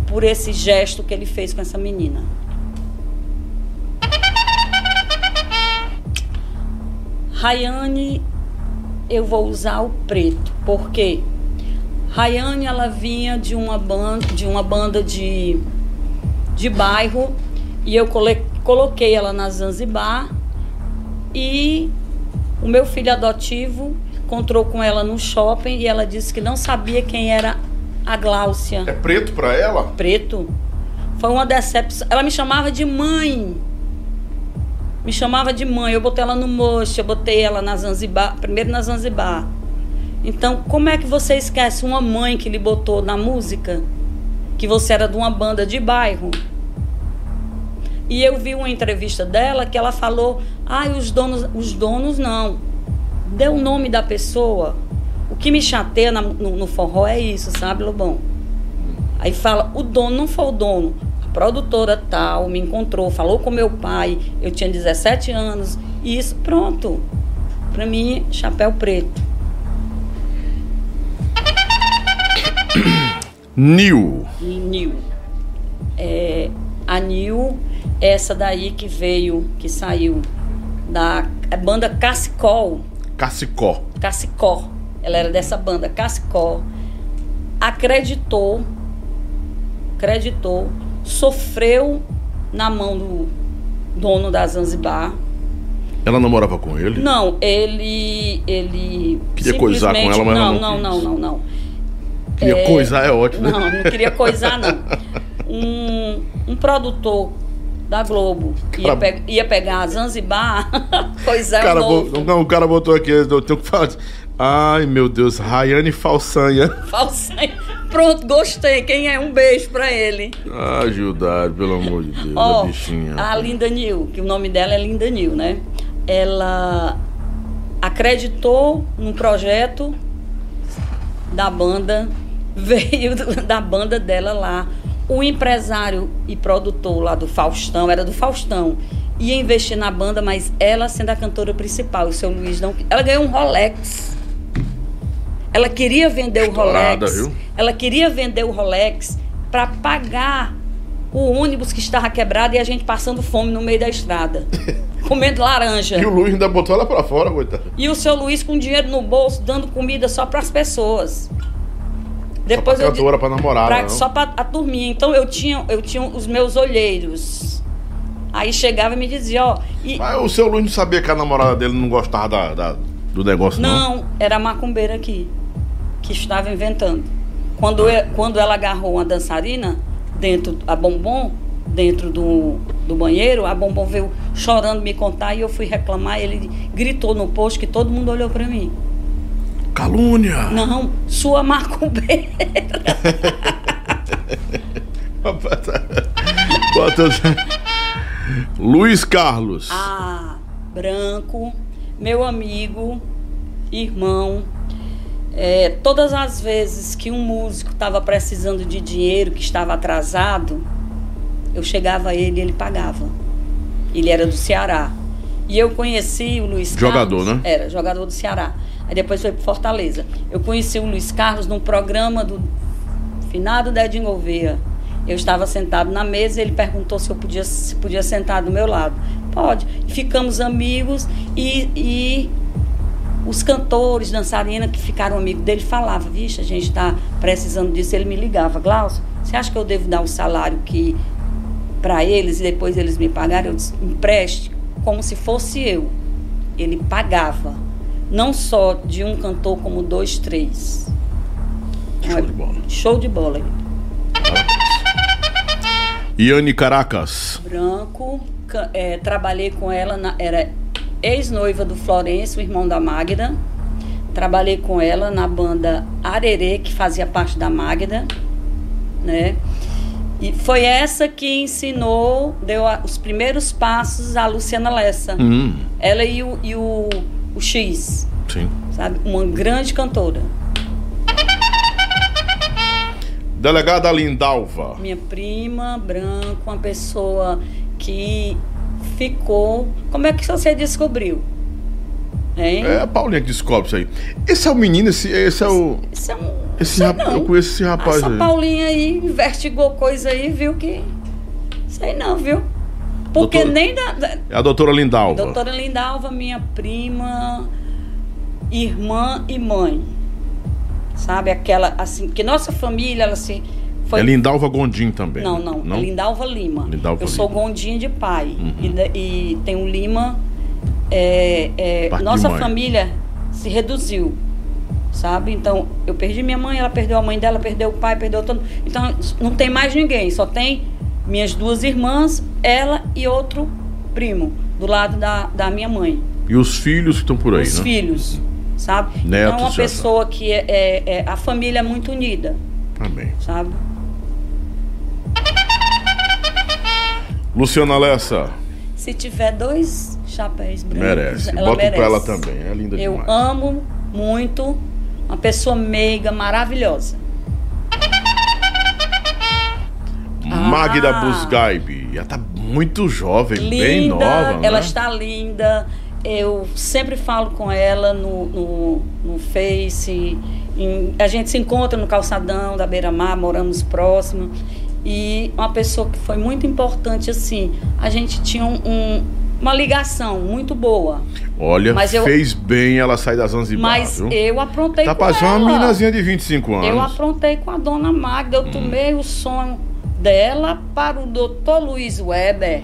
por esse gesto que ele fez com essa menina. Rayane, eu vou usar o preto, porque Rayane ela vinha de uma banda, de uma banda de de bairro e eu coloquei ela na Zanzibar e o meu filho adotivo encontrou com ela no shopping e ela disse que não sabia quem era a Gláucia É preto pra ela? Preto. Foi uma decepção. Ela me chamava de mãe. Me chamava de mãe. Eu botei ela no mocho, eu botei ela na Zanzibar, primeiro na Zanzibar. Então, como é que você esquece uma mãe que lhe botou na música? Que você era de uma banda de bairro? E eu vi uma entrevista dela que ela falou: "Ai, os donos, os donos não. Dê o nome da pessoa. O que me chateia na- no, no forró é isso, sabe, Lobão? Aí fala, o dono não foi o dono. A produtora tal me encontrou, falou com meu pai, eu tinha 17 anos, e isso, pronto. Pra mim, chapéu preto. Nil. Nil. É, a Nil, essa daí que veio, que saiu da banda Cassicol. Cacicó. Cassicó. Ela era dessa banda, Cassicó. Acreditou, acreditou, sofreu na mão do dono da Zanzibar. Ela namorava com ele? Não, ele. ele Queria coisar com ela, mas não, ela não não, quis. não, não, não. Queria É, coisar, é ótimo. Não, não queria coisar, não. Um, um produtor da Globo ia, Cara- pe- ia pegar a Zanzibar, pois O cara, o novo. não, o cara botou aqui, eu tenho que falar. Ai, meu Deus, Rayane Falsanha. Falsanha. Pronto, gostei. Quem é? Um beijo pra ele. Ah, Gildário, pelo amor de Deus, Ó, a bichinha. a Linda Nil, que o nome dela é Linda Nil, né? Ela acreditou num projeto da banda, veio da banda dela lá. O empresário e produtor lá do Faustão, era do Faustão, ia investir na banda, mas ela sendo a cantora principal, o seu Luiz não. Ela ganhou um Rolex. Ela queria vender Estourada, o Rolex. viu? Ela queria vender o Rolex para pagar o ônibus que estava quebrado e a gente passando fome no meio da estrada, comendo laranja. E o Luiz ainda botou ela pra fora, coitado. E o seu Luiz com dinheiro no bolso, dando comida só para as pessoas. Depois só pra eu cantora, pra namorada, pra- não? só para a turminha. Então eu tinha, eu tinha os meus olheiros. Aí chegava e me dizia, ó, e- Mas o seu Luiz não sabia que a namorada dele não gostava da, da- do negócio, não? não, era a macumbeira aqui que estava inventando. Quando, eu- quando ela agarrou uma dançarina dentro a bombom dentro do, do banheiro, a bombom veio chorando me contar e eu fui reclamar. Ele gritou no posto que todo mundo olhou para mim. Calúnia! Não, sua macumbeira. Bota Luiz Carlos. Ah, branco, meu amigo, irmão. É, todas as vezes que um músico estava precisando de dinheiro, que estava atrasado, eu chegava a ele e ele pagava. Ele era do Ceará. E eu conheci o Luiz Jogador, Carlos. né? Era, jogador do Ceará. Aí depois foi para Fortaleza. Eu conheci o Luiz Carlos num programa do finado da Edinho Gouveia. Eu estava sentado na mesa e ele perguntou se eu podia, se podia sentar do meu lado. Pode. Ficamos amigos e, e os cantores, dançarinas que ficaram amigos dele falavam, vixe, a gente está precisando disso. Ele me ligava, Glaucio, você acha que eu devo dar um salário que para eles e depois eles me pagarem? Eu disse, empreste como se fosse eu. Ele pagava. Não só de um cantor, como dois, três. Show de bola. Show de bola. Iane Caracas. Branco, é, trabalhei com ela, na- era ex-noiva do Florencio, irmão da Magda. Trabalhei com ela na banda Arerê, que fazia parte da Magda, né? E foi essa que ensinou, deu a- os primeiros passos à Luciana Lessa. Hum, Ela e o, e o, o X, sim. sabe? Uma grande cantora. Delegada Lindalva. Minha prima, branco, uma pessoa que ficou. Como é que você descobriu? Hein? É a Paulinha que descobre isso aí. Esse é o menino, esse, esse é o. Isso é um. Esse rap- eu conheço esse rapaz Essa aí. Paulinha aí investigou coisa aí, viu que. Sei não, viu? Porque Doutor- nem da, da- É a doutora Lindalva. Doutora Lindalva, minha prima, irmã e mãe. Sabe, aquela, assim, que nossa família, ela se. Foi É Lindalva Gondim também. Não, né? não, Lindalva Lima. Lindalva eu sou Lima. Uhum. Gondim de pai. E, da- e tem um Lima. é, é, nossa família se reduziu. Sabe? Então, eu perdi minha mãe, ela perdeu a mãe dela, perdeu o pai, perdeu todo. Então, não tem mais ninguém, só tem minhas duas irmãs, ela e outro primo, do lado da, da minha mãe. E os filhos que estão por aí, Os né? filhos, sabe? Netos então, é uma pessoa que é, é- é- A família é muito unida, Amém. sabe? Luciana Lessa. Se tiver dois chapéus brancos, Merece. ela Bota merece. pra ela também. É linda Eu demais. amo muito uma pessoa meiga, maravilhosa. Magda Ah. Busgaibe. Ela tá muito jovem, bem linda, nova. ela né? está linda. Eu sempre falo com ela no, no, no Face. em- a gente se encontra no calçadão da Beira-Mar, moramos próximo. E uma pessoa que foi muito importante, assim, a gente tinha um, um, uma ligação muito boa. Olha, Mas eu- fez bem ela sair da Zanzibar, Mas viu? eu aprontei Tá com ela. uma meninazinha de 25 anos. Eu aprontei com a dona Magda, eu tomei o sonho dela para o doutor Luiz Weber.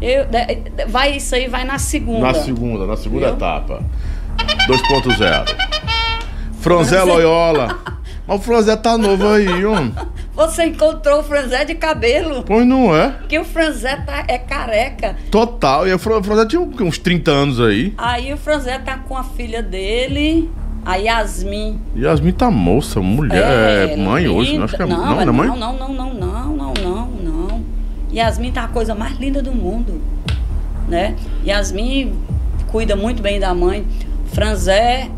Eu, vai isso aí, vai na segunda. Na segunda, na segunda Viu? etapa. 2.0. Franzé Loyola. Mas o Franzé tá novo aí, homem. Você encontrou o franzé de cabelo. Pois não é? Que o franzé tá, é careca. Total. E o Franzé tinha uns 30 anos aí. Aí o franzé tá com a filha dele, a Yasmin. Yasmin tá moça, mulher, é, ela mãe hoje. linda. Acho que é, não, não, é não é mãe? não, não, não, não, não, não, não, não. Yasmin tá a coisa mais linda do mundo, né? Yasmin cuida muito bem da mãe. Franzé,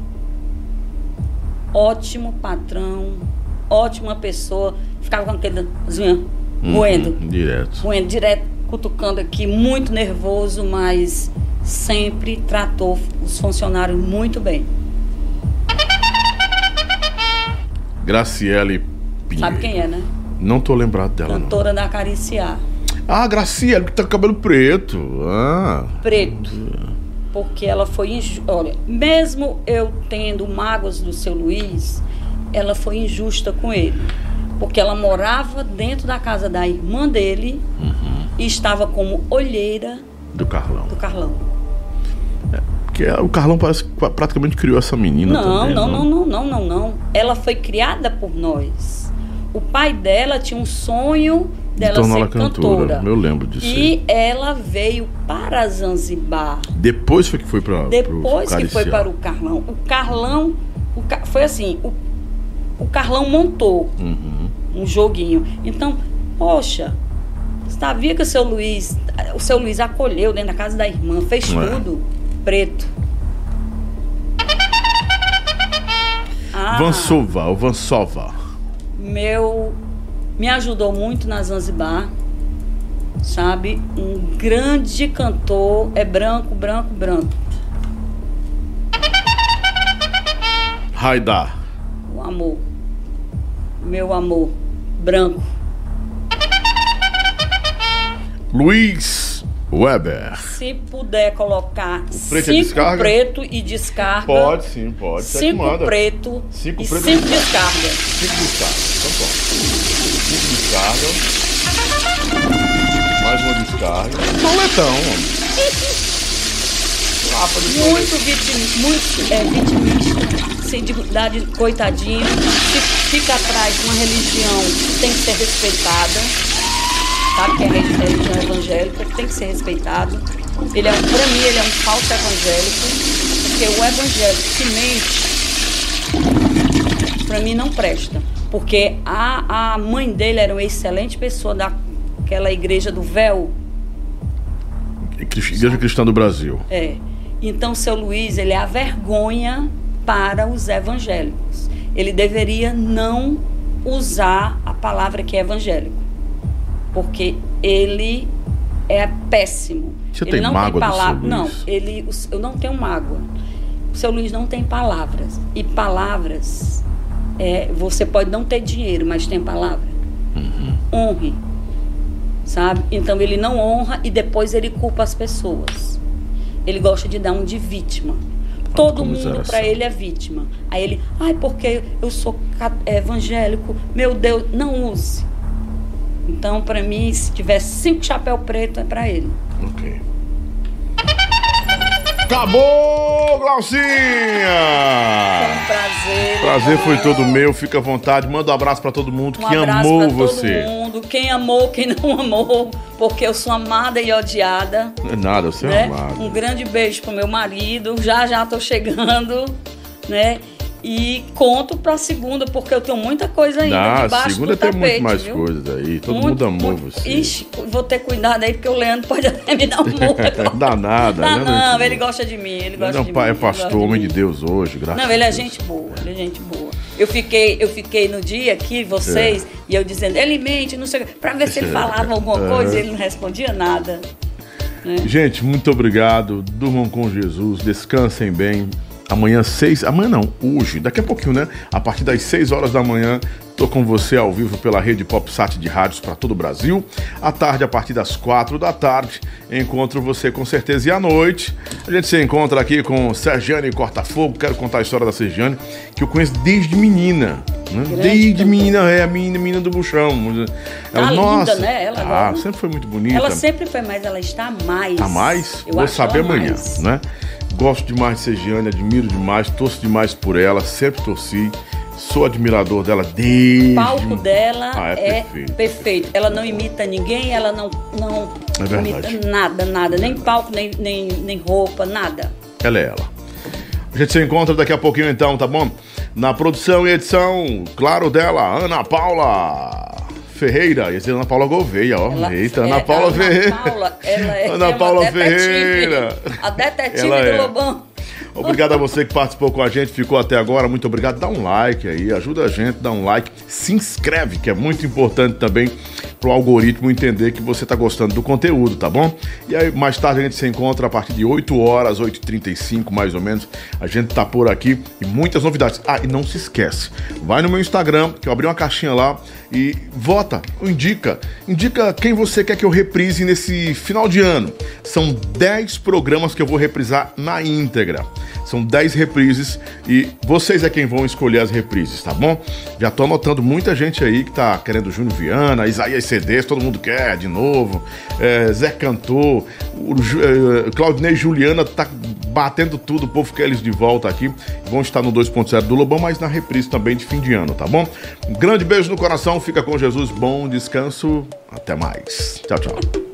ótimo patrão, ótima pessoa. Ficava com aquele zunha, Uhum, moendo, Direto. moendo direto, cutucando aqui, muito nervoso, mas sempre tratou os funcionários muito bem. Graciele Pinheiro. Sabe quem é, né? Não tô lembrado dela, não. Cantora da Acariciar. Ah, Graciele, que tá com cabelo preto. Ah. preto. Porque ela foi injusta. Olha, mesmo eu tendo mágoas do seu Luiz, ela foi injusta com ele. Porque ela morava dentro da casa da irmã dele e estava como olheira Do Carlão. do Carlão. Porque o Carlão parece que praticamente criou essa menina Não, também. não, não, não, não, não, não. Ela foi criada por nós. O pai dela tinha um sonho De dela torná-la ser cantora. cantora. Eu lembro disso. aí. E ela veio para Zanzibar. Depois foi que foi pra. Depois que foi para o Carlão. O Carlão. o foi assim: o, o Carlão montou Uhum. um joguinho. Então, poxa, sabia que o seu Luiz. O seu Luiz acolheu dentro da casa da irmã, fez É. tudo preto. Ah, Vansova, o Vansova. meu me ajudou muito na Zanzibar, sabe? Um grande cantor, é branco, branco, branco. Raidar. O amor, meu amor, branco. Luiz Weber. Se puder colocar preto é cinco descarga? preto e descarga, Pode sim, pode. Que cinco manda. preto Cinco e preto cinco e- descarga. Cinco descargas. Então pronto. Cinco descargas. Mais uma descarga. Pauletão, homem. De Muito vitimista, muito é, vitimista, sem dignidade, coitadinho. Se fica atrás de uma religião que tem que ser respeitada, sabe que é religião evangélica, que tem que ser respeitado. Ele é, para mim, ele é um falso evangélico, porque o evangélico que mente, para mim não presta. Porque a, a mãe dele era uma excelente pessoa daquela igreja do véu, Igreja Cristã do Brasil. É. Então, seu Luiz, ele é a vergonha para os evangélicos. Ele deveria não usar a palavra que é evangélico. Porque ele é péssimo. Você ele tem não mágoa tem do seu palavra. Luiz? Não, ele, eu não tenho mágoa. O seu Luiz não tem palavras. E palavras, é, você pode não ter dinheiro, mas tem palavra. Uhum. Honre sabe? Então ele não honra e depois ele culpa as pessoas. Ele gosta de dar um de vítima. Todo mundo para ele é vítima. Aí ele, ai, porque eu sou evangélico, meu Deus, não use. Então, para mim, se tiver cinco chapéu preto, é para ele. Ok. Acabou, Glaucinha! Foi um prazer. Prazer foi todo meu, fica à vontade. Manda um abraço pra todo mundo Um que amou pra todo você. mundo. Quem amou, quem não amou, porque eu sou amada e odiada. Não é nada, você é né? amado. Um grande beijo pro meu marido. Já já tô chegando, né? E conto pra segunda, porque eu tenho muita coisa ainda Na debaixo segunda do tem tapete, muito mais viu? coisas aí. Todo Muito, mundo amou muito. você. Ixi, vou ter cuidado aí, porque o Leandro pode até me dar um murro. Dá nada, Não, né? não, ele gosta de mim, ele gosta Não, de pai mim. é pastor, homem de. Deus hoje, graças Não, ele a é gente boa, ele é gente boa. Eu fiquei, eu fiquei no dia aqui, vocês, e eu dizendo, ele mente, não sei o pra ver se ele É. falava alguma É. coisa, ele não respondia nada. Gente, muito obrigado. Durmam com Jesus, descansem bem. Amanhã, seis. Amanhã não, hoje, daqui a pouquinho, né? A partir das 6 horas da manhã, Tô com você ao vivo pela rede PopSat de rádios para todo o Brasil. À tarde, a partir das quatro da tarde, encontro você com certeza. E à noite, a gente se encontra aqui com Sergiane Cortafogo. Quero contar a história da Sergiane, que eu conheço desde menina. Né? Desde menina, é a menina, menina do buchão. Ela, tá nossa, linda, né? Ela ah, sempre foi muito bonita. Ela sempre foi, mas ela está mais. Está mais? Eu Vou saber amanhã, mais. né? Gosto demais de Sergiane, admiro demais, torço demais por ela, sempre torci. Sou admirador dela desde. O palco dela ah, é, é perfeito. perfeito. Ela não imita ninguém, ela não, não é imita nada, nada. Nem palco, nem, nem, nem roupa, nada. Ela é ela. A gente se encontra daqui a pouquinho então, tá bom? Na produção e edição, claro dela, Ana Paula. Ferreira, ia dizer Ana Paula Gouveia, ó. Ela, Eita, é, Ana Paula Ana Ferreira. Paula, ela é Ana Paula Ferreira. A detetive ela do é. Lobão. Obrigado a você que participou com a gente, ficou até agora. Muito obrigado. Dá um like aí, ajuda a gente, dá um like, se inscreve, que é muito importante também para o algoritmo entender que você está gostando do conteúdo, tá bom? E aí, mais tarde a gente se encontra a partir de 8 horas, 8h35 mais ou menos. A gente tá por aqui e muitas novidades. Ah, e não se esquece, vai no meu Instagram, que eu abri uma caixinha lá e vota, indica, indica quem você quer que eu reprise nesse final de ano. São 10 programas que eu vou reprisar na íntegra. São 10 reprises e vocês é quem vão escolher as reprises, tá bom? Já tô anotando muita gente aí que tá querendo Júnior Viana, Isaías CDs, todo mundo quer de novo. É, Zé Cantor, o, é, Claudinei Juliana tá batendo tudo, o povo quer eles de volta aqui. Vão estar no 2.0 do Lobão, mas na reprise também de fim de ano, tá bom? Um grande beijo no coração, fica com Jesus, bom descanso, até mais. Tchau, tchau.